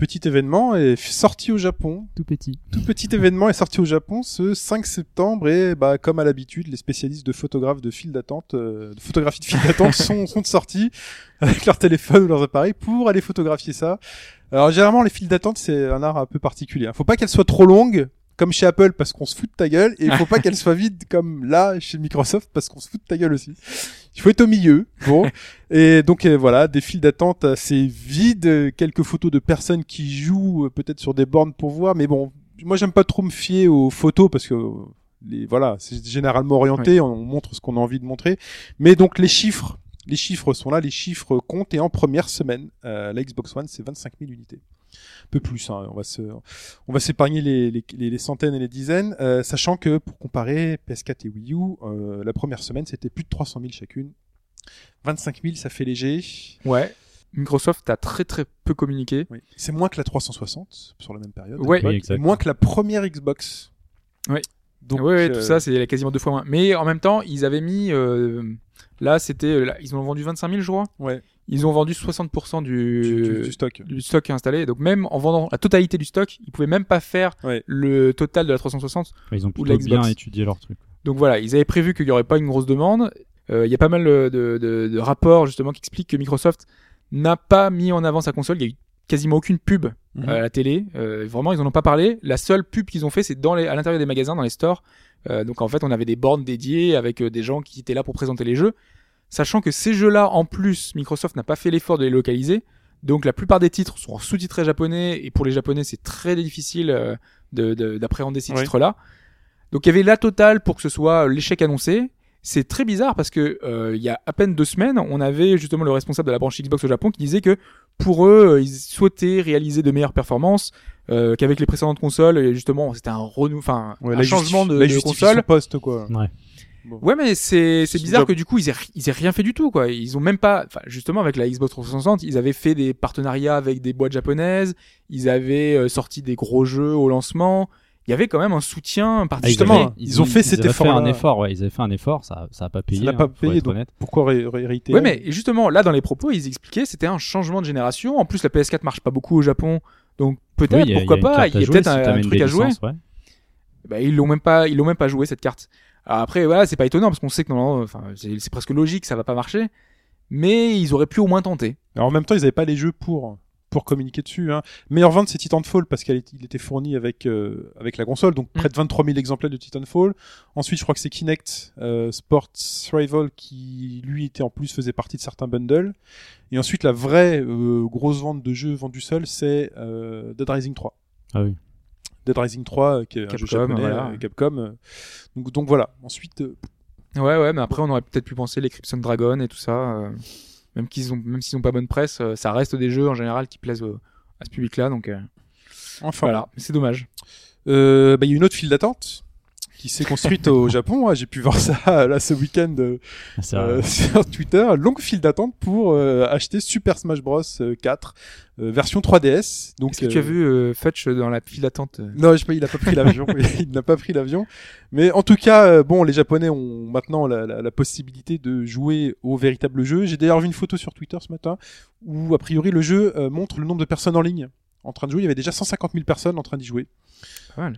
Speaker 1: petit événement est sorti au Japon.
Speaker 2: Tout petit.
Speaker 1: Tout petit événement est sorti au Japon ce 5 septembre et bah comme à l'habitude, les spécialistes de photographes de file d'attente, euh, de photographie de file d'attente (laughs) sont sont sortis avec leur téléphone ou leurs appareils pour aller photographier ça. Alors généralement les files d'attente c'est un art un peu particulier. hein. Faut pas qu'elles soient trop longues comme chez Apple parce qu'on se fout de ta gueule et il faut pas (laughs) qu'elles soient vides comme là chez Microsoft parce qu'on se fout de ta gueule aussi. Il faut être au milieu. Bon. (laughs) et donc euh, voilà, des files d'attente assez vides, quelques photos de personnes qui jouent euh, peut-être sur des bornes pour voir mais bon, moi j'aime pas trop me fier aux photos parce que euh, les voilà, c'est généralement orienté, on montre ce qu'on a envie de montrer. Mais donc les chiffres, les chiffres sont là, les chiffres comptent et en première semaine, euh, la Xbox One c'est 25 000 unités. Un peu plus, hein, on va se, on va s'épargner les, les, les- les centaines et les dizaines, euh, sachant que pour comparer PS4 et Wii U, euh, la première semaine c'était plus de 300 000 chacune. 25 000 ça fait léger.
Speaker 3: Ouais. Microsoft a très très peu communiqué.
Speaker 1: Oui. C'est moins que la 360 sur la même période.
Speaker 3: Ouais.
Speaker 2: Oui,
Speaker 1: moins que la première Xbox.
Speaker 3: Oui.
Speaker 1: Donc,
Speaker 3: ouais, ouais,
Speaker 1: euh,
Speaker 3: tout ça, c'est quasiment deux fois moins. Mais en même temps, ils avaient mis. euh, là, c'était. là, Ils ont vendu 25 000, je crois.
Speaker 1: ouais,
Speaker 3: Ils ont vendu 60% du,
Speaker 1: du, du- du stock.
Speaker 3: du stock installé. Donc, même en vendant la totalité du stock, ils pouvaient même pas faire
Speaker 1: Ouais.
Speaker 3: le total de la 360.
Speaker 2: Enfin, Ils ont
Speaker 3: Ou la
Speaker 2: plutôt bien étudié leur truc.
Speaker 3: Donc voilà, ils avaient prévu qu'il y aurait pas une grosse demande. Euh, Il y a pas mal de, de, de- de rapports justement qui expliquent que Microsoft n'a pas mis en avant sa console. Il y a eu quasiment aucune pub
Speaker 1: Mhm.
Speaker 3: à la télé. Euh, vraiment, ils en ont pas parlé. La seule pub qu'ils ont fait, c'est dans les, à l'intérieur des magasins, dans les stores. Euh, donc en fait, on avait des bornes dédiées avec euh, des gens qui étaient là pour présenter les jeux. Sachant que ces jeux-là, en plus, Microsoft n'a pas fait l'effort de les localiser. Donc la plupart des titres sont sous-titrés japonais et pour les japonais, c'est très difficile euh, de- de- d'appréhender ces
Speaker 1: Oui.
Speaker 3: titres-là. Donc il y avait la totale pour que ce soit l'échec annoncé. C'est très bizarre parce que euh, il y a à peine deux semaines, on avait justement le responsable de la branche Xbox au Japon qui disait que pour eux, euh, ils souhaitaient réaliser de meilleures performances, euh, qu'avec les précédentes consoles, et justement, c'était un renou, enfin
Speaker 1: Ouais,
Speaker 3: un changement de,
Speaker 1: la
Speaker 3: de console.
Speaker 1: poste, quoi.
Speaker 2: Ouais.
Speaker 1: Bon.
Speaker 3: Ouais, mais c'est bizarre que du coup ils aient ils aient rien fait du tout quoi. Ils ont même pas, enfin justement avec la Xbox 360, ils avaient fait des partenariats avec des boîtes japonaises, ils avaient euh, sorti des gros jeux au lancement. Il y avait quand même un soutien
Speaker 2: Ah,
Speaker 3: particulier.
Speaker 1: justement,
Speaker 2: avaient-
Speaker 1: ils ont fait cet
Speaker 2: avaient fait un effort, ouais. Ils avaient fait un effort, ça, ça a pas payé.
Speaker 1: n'a
Speaker 2: hein,
Speaker 1: pas
Speaker 2: faut
Speaker 1: payé,
Speaker 2: être
Speaker 1: donc-
Speaker 2: honnête.
Speaker 1: Pourquoi réitérer
Speaker 3: Ouais, mais justement, là, dans les propos, ils expliquaient, c'était un changement de génération. En plus, la PS4 marche pas beaucoup au Japon. Donc, peut-être,
Speaker 2: Oui, a-
Speaker 3: pourquoi
Speaker 2: il y a une
Speaker 3: pas,
Speaker 2: carte
Speaker 3: il y
Speaker 2: à
Speaker 3: a
Speaker 2: jouer
Speaker 3: peut-être
Speaker 2: si
Speaker 3: un, un truc à jouer.
Speaker 2: ouais.
Speaker 3: Bah, ils l'ont même pas, ils l'ont même pas joué, cette carte. Après, voilà, c'est pas étonnant, parce qu'on sait que enfin, c'est presque logique, ça va pas marcher. Mais ils auraient pu au moins tenter.
Speaker 1: Alors, en même temps, ils n'avaient pas les jeux pour pour communiquer dessus. Hein. Meilleure vente, c'est Titanfall parce qu'il était fourni avec euh, avec la console, donc près de 23 000 exemplaires de Titanfall. Ensuite, je crois que c'est Kinect euh, Sports Rival qui lui était en plus faisait partie de certains bundles. Et ensuite, la vraie euh, grosse vente de jeux vendus seul, c'est euh, Dead Rising 3.
Speaker 2: Ah oui.
Speaker 1: Dead Rising 3, euh, qui est un jeu
Speaker 3: Capcom,
Speaker 1: japonais,
Speaker 3: voilà.
Speaker 1: euh, Capcom. euh. Donc, donc voilà. Ensuite,
Speaker 3: Ouais, ouais, mais après, on aurait peut-être pu penser les Crimson Dragon et tout ça. même qu'ils ont, même s'ils ont pas bonne presse, ça reste des jeux en général qui plaisent à ce public-là. Donc,
Speaker 1: enfin,
Speaker 3: voilà, c'est dommage.
Speaker 1: Bah, il y a une autre file d'attente qui s'est construite au (laughs) Japon. hein. J'ai pu voir ça (laughs) là ce week-end euh,
Speaker 2: C'est
Speaker 1: euh, (laughs) sur Twitter. Longue file d'attente pour euh, acheter Super Smash Bros euh, 4 euh, version 3DS. Donc
Speaker 3: Est-ce que tu as
Speaker 1: euh,
Speaker 3: vu euh, Fetch dans la file d'attente euh
Speaker 1: Non, je sais pas, il a pas pris l'avion. il n'a pas pris l'avion. Mais en tout cas, euh, bon, les Japonais ont maintenant la, la- la possibilité de jouer au véritable jeu. J'ai d'ailleurs vu une photo sur Twitter ce matin où, a priori, le jeu euh, montre le nombre de personnes en ligne en train de jouer. Il y avait déjà 150 000 personnes en train d'y jouer.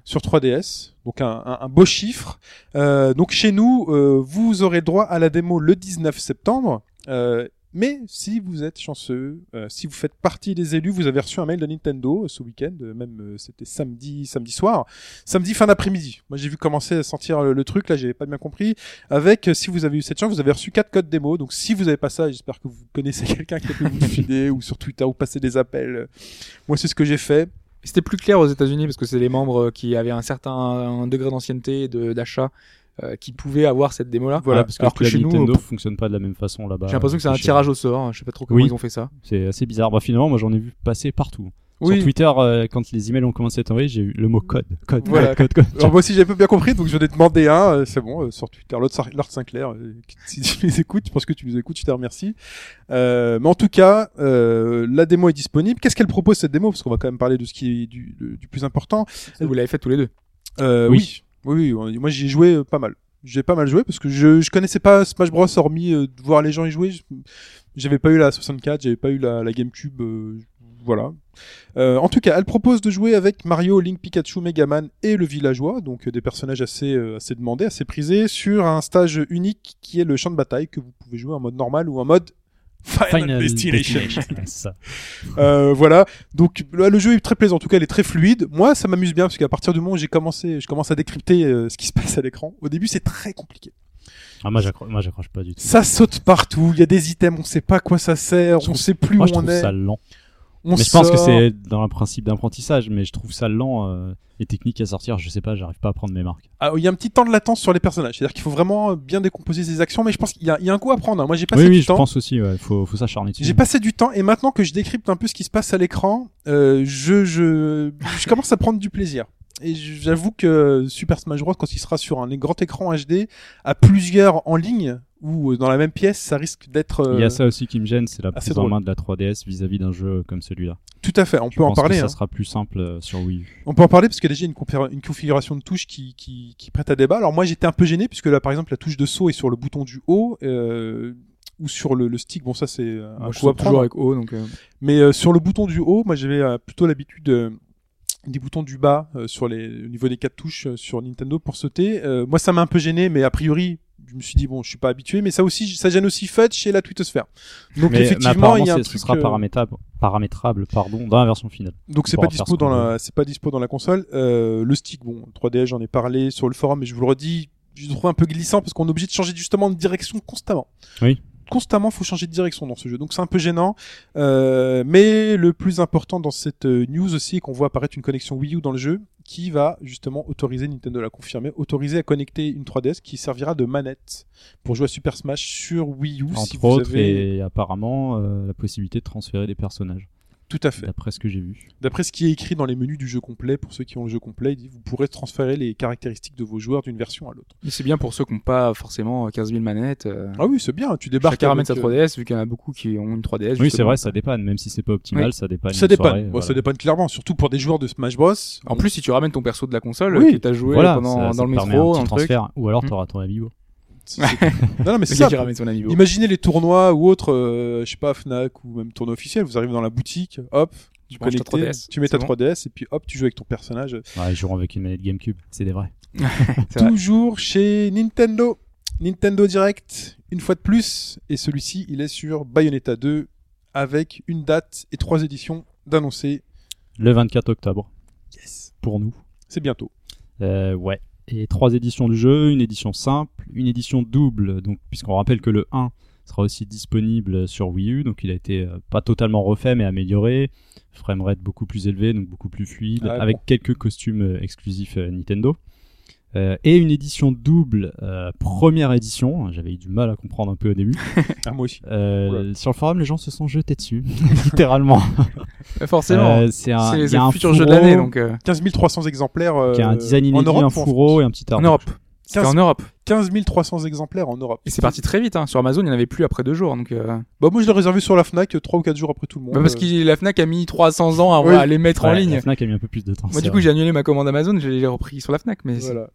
Speaker 1: Sur 3DS. Donc un, un- un beau chiffre. Euh, donc chez nous, euh, vous aurez droit à la démo le 19 septembre. Euh, mais si vous êtes chanceux, si vous faites partie des élus, vous avez reçu un mail de Nintendo ce week-end, même c'était samedi, samedi soir, samedi fin d'après-midi. Moi j'ai vu commencer à sentir le, le truc là, j'avais pas bien compris. Avec, si vous avez eu cette chance, vous avez reçu quatre codes démo. Donc si vous avez pas ça, j'espère que vous connaissez (laughs) quelqu'un qui peut vous le (laughs) filer ou sur Twitter ou passer des appels. Moi c'est ce que j'ai fait.
Speaker 3: C'était plus clair aux États-Unis parce que c'est les membres qui avaient un certain un degré d'ancienneté d'achat euh, qui pouvaient avoir cette démo-là.
Speaker 1: Voilà,
Speaker 2: Ouais, parce que,
Speaker 3: Alors que
Speaker 2: la
Speaker 3: chez nous,
Speaker 2: Nintendo
Speaker 3: euh,
Speaker 2: fonctionne pas de la même façon là-bas.
Speaker 3: J'ai l'impression que c'est un tirage au sort. hein. Je sais pas trop comment
Speaker 2: Oui.
Speaker 3: ils ont fait ça.
Speaker 2: C'est assez bizarre. Bah, finalement, moi j'en ai vu passer partout.
Speaker 3: Oui.
Speaker 2: Sur Twitter, euh, quand les emails ont commencé à tomber, j'ai eu le mot code. Code,
Speaker 1: Voilà.
Speaker 2: code, code, code.
Speaker 1: Alors moi aussi j'ai pas bien compris, donc je vais te demander un, euh, c'est bon, euh, sur Twitter, Lord Sinclair, euh, (laughs) si tu les écoutes, je pense que tu nous écoutes, je te remercie. Euh, mais en tout cas, euh, la démo est disponible. Qu'est-ce qu'elle propose cette démo? Parce qu'on va quand même parler de ce qui est du, du plus important.
Speaker 3: Vous l'avez fait tous les deux.
Speaker 1: Euh,
Speaker 2: Oui.
Speaker 1: oui, oui, moi j'y ai joué pas mal. J'ai pas mal joué parce que je, je connaissais pas Smash Bros hormis euh, de voir les gens y jouer. J'avais pas eu la 64, j'avais pas eu la, la GameCube. Voilà. Euh, en tout cas, elle propose de jouer avec Mario, Link, Pikachu, Megaman et le villageois, donc euh, des personnages assez, euh, assez demandés, assez prisés, sur un stage unique qui est le champ de bataille que vous pouvez jouer en mode normal ou en mode Final, Destination. (laughs)
Speaker 2: Ça.
Speaker 1: Euh, voilà. Donc là, le jeu est très plaisant. En tout cas, il est très fluide. Moi, ça m'amuse bien parce qu'à partir du moment où j'ai commencé, je commence à décrypter euh, ce qui se passe à l'écran. Au début, c'est très compliqué.
Speaker 2: Ah, moi, j'accroche, moi, j'accroche pas du tout.
Speaker 1: Ça saute partout. Il y a des items, on sait pas à quoi ça sert,
Speaker 2: Je
Speaker 1: on
Speaker 2: trouve-
Speaker 1: sait plus
Speaker 2: Moi,
Speaker 1: où
Speaker 2: je
Speaker 1: on
Speaker 2: trouve
Speaker 1: est.
Speaker 2: ça lent.
Speaker 1: On
Speaker 2: mais je pense que c'est dans un principe d'apprentissage, mais je trouve ça lent. euh, les techniques à sortir, je sais pas, j'arrive pas à prendre mes marques.
Speaker 1: Ah, il y a un petit temps de latence sur les personnages. C'est-à-dire qu'il faut vraiment bien décomposer ses actions, mais je pense qu'il y, a- il y a un coup à prendre. hein. Moi, j'ai passé
Speaker 2: Oui,
Speaker 1: du
Speaker 2: oui, je
Speaker 1: temps.
Speaker 2: pense aussi, ouais, faut, faut s'acharner dessus.
Speaker 1: J'ai passé du temps et maintenant que je décrypte un peu ce qui se passe à l'écran, euh, je, je, je commence à prendre du plaisir. Et j'avoue que Super Smash Bros, quand il sera sur un grand écran HD, à plusieurs en ligne ou dans la même pièce, ça risque d'être. euh,
Speaker 2: Il y a ça aussi qui me gêne, c'est la prise en main de la 3DS vis-à-vis d'un jeu comme celui-là.
Speaker 1: Tout à fait, on
Speaker 2: Je
Speaker 1: peut en
Speaker 2: que
Speaker 1: parler.
Speaker 2: Ça
Speaker 1: hein.
Speaker 2: sera plus simple euh, sur Wii U.
Speaker 1: On peut en parler parce qu'il y a déjà une, configuration de touche qui, qui, qui prête à débat. Alors moi j'étais un peu gêné puisque là par exemple la touche de saut est sur le bouton du haut euh, ou sur le, le stick. Bon ça c'est euh, un
Speaker 3: Moi, je
Speaker 1: coup à
Speaker 3: toujours avec O, donc. euh,
Speaker 1: Mais euh, sur le bouton du haut, moi j'avais euh, plutôt l'habitude euh, des boutons du bas euh, sur les au niveau des quatre touches euh, sur Nintendo pour sauter. Euh, moi ça m'a un peu gêné, mais a priori je me suis dit bon je suis pas habitué, mais ça aussi ça gêne aussi Fudge chez la twittosphère. Donc
Speaker 2: mais, mais
Speaker 1: effectivement il y a un truc.
Speaker 2: ce sera
Speaker 1: euh,
Speaker 2: paramétrable, paramétrable pardon, dans la version finale.
Speaker 1: donc c'est pas dispo dans la c'est pas dispo dans la console. Euh, le stick bon 3DS j'en ai parlé sur le forum, mais je vous le redis, je le trouve un peu glissant parce qu'on est obligé de changer justement de direction constamment.
Speaker 2: Oui.
Speaker 1: Constamment, faut changer de direction dans ce jeu, donc c'est un peu gênant. Euh, mais le plus important dans cette euh, news aussi, est qu'on voit apparaître une connexion Wii U dans le jeu, qui va justement autoriser Nintendo l'a confirmé, autoriser à connecter une 3DS qui servira de manette pour jouer à Super Smash sur Wii U.
Speaker 2: Entre
Speaker 1: si vous
Speaker 2: autres,
Speaker 1: avez...
Speaker 2: et apparemment euh, la possibilité de transférer des personnages,
Speaker 1: Tout à fait.
Speaker 2: d'après ce que j'ai vu.
Speaker 1: D'après ce qui est écrit dans les menus du jeu complet, pour ceux qui ont le jeu complet, il dit vous pourrez transférer les caractéristiques de vos joueurs d'une version à l'autre.
Speaker 3: Mais c'est bien pour ceux qui n'ont pas forcément 15 000 manettes. euh,
Speaker 1: Ah oui, c'est bien, tu débarques.
Speaker 3: Chacun ramène sa
Speaker 1: avec, euh,
Speaker 3: 3DS, vu qu'il y en a beaucoup qui ont une 3DS.
Speaker 2: Oui, c'est vrai, ça dépanne, même si c'est pas optimal,
Speaker 3: Oui.
Speaker 2: ça dépanne.
Speaker 1: Ça dépanne,
Speaker 2: soirée,
Speaker 1: Bon,
Speaker 2: voilà.
Speaker 1: ça dépanne clairement, surtout pour des joueurs de Smash Bros.
Speaker 3: En plus, si tu ramènes ton perso de la console,
Speaker 1: Oui.
Speaker 3: que t'as joué
Speaker 2: Voilà,
Speaker 3: pendant,
Speaker 2: ça-
Speaker 3: dans
Speaker 2: ça
Speaker 3: le métro,
Speaker 2: un
Speaker 3: dans
Speaker 2: petit
Speaker 3: le truc.
Speaker 2: transfert, ou alors
Speaker 3: Hmm.
Speaker 2: t'auras ton amiibo.
Speaker 1: C'est- (laughs) c'est- non, non, mais c'est
Speaker 3: Le
Speaker 1: ça.
Speaker 3: gars qui ramène son amiibo.
Speaker 1: Imaginez les tournois ou autres, euh, je sais pas, Fnac ou même tournoi officiel. Vous arrivez dans la boutique, hop,
Speaker 3: Tu
Speaker 1: connecté,
Speaker 3: 3DS.
Speaker 1: tu mets ta
Speaker 3: c'est bon.
Speaker 1: 3DS et puis hop, tu joues avec ton personnage.
Speaker 2: Ouais, ils joueront avec une manette GameCube, c'est des vrais. (laughs)
Speaker 3: Vrai.
Speaker 1: Toujours chez Nintendo. Nintendo Direct, une fois de plus, et celui-ci, il est sur Bayonetta 2 avec une date et trois éditions d'annoncer.
Speaker 2: Le 24 octobre,
Speaker 1: Yes,
Speaker 2: pour nous.
Speaker 1: c'est bientôt.
Speaker 2: Euh, ouais. Et trois éditions du jeu, une édition simple, une édition double, donc puisqu'on rappelle que le 1 sera aussi disponible sur Wii U, donc il a été euh, pas totalement refait mais amélioré, framerate beaucoup plus élevé, donc beaucoup plus fluide,
Speaker 1: Ah,
Speaker 2: avec
Speaker 1: bon.
Speaker 2: quelques costumes euh, exclusifs euh, Nintendo. Euh, et une édition double, euh, première édition, j'avais eu du mal à comprendre un peu au début. (laughs)
Speaker 1: Ah, moi aussi.
Speaker 2: Euh, sur le forum, les gens se sont jetés dessus, (laughs) littéralement.
Speaker 3: Euh, Forcément.
Speaker 2: Euh, c'est un,
Speaker 3: c'est
Speaker 2: il y
Speaker 3: c'est
Speaker 2: a
Speaker 3: le
Speaker 2: un
Speaker 3: futur jeu de l'année, donc. euh,
Speaker 1: 15 300 exemplaires. euh,
Speaker 2: qui a un design
Speaker 1: en
Speaker 2: inédit,
Speaker 1: Europe
Speaker 2: un
Speaker 1: ou en
Speaker 2: fourreau et un petit
Speaker 3: En
Speaker 2: arbre.
Speaker 3: Europe. C'était
Speaker 1: 15
Speaker 3: en Europe.
Speaker 1: 15 300 exemplaires en Europe.
Speaker 3: Et c'est parti très vite. Hein. Sur Amazon, il n'y en avait plus après deux jours. Donc, euh...
Speaker 1: Bah, moi, je l'ai réservé sur la Fnac 3 ou 4 jours après tout le monde.
Speaker 3: bah, parce
Speaker 1: Euh,
Speaker 3: que la Fnac a mis 300 ans à,
Speaker 1: Oui.
Speaker 3: à les mettre en
Speaker 2: Ouais,
Speaker 3: ligne.
Speaker 2: La Fnac a mis un peu plus de temps.
Speaker 3: Moi, du coup, j'ai annulé ma commande Amazon, je l'ai repris sur la Fnac. Mais
Speaker 1: Voilà.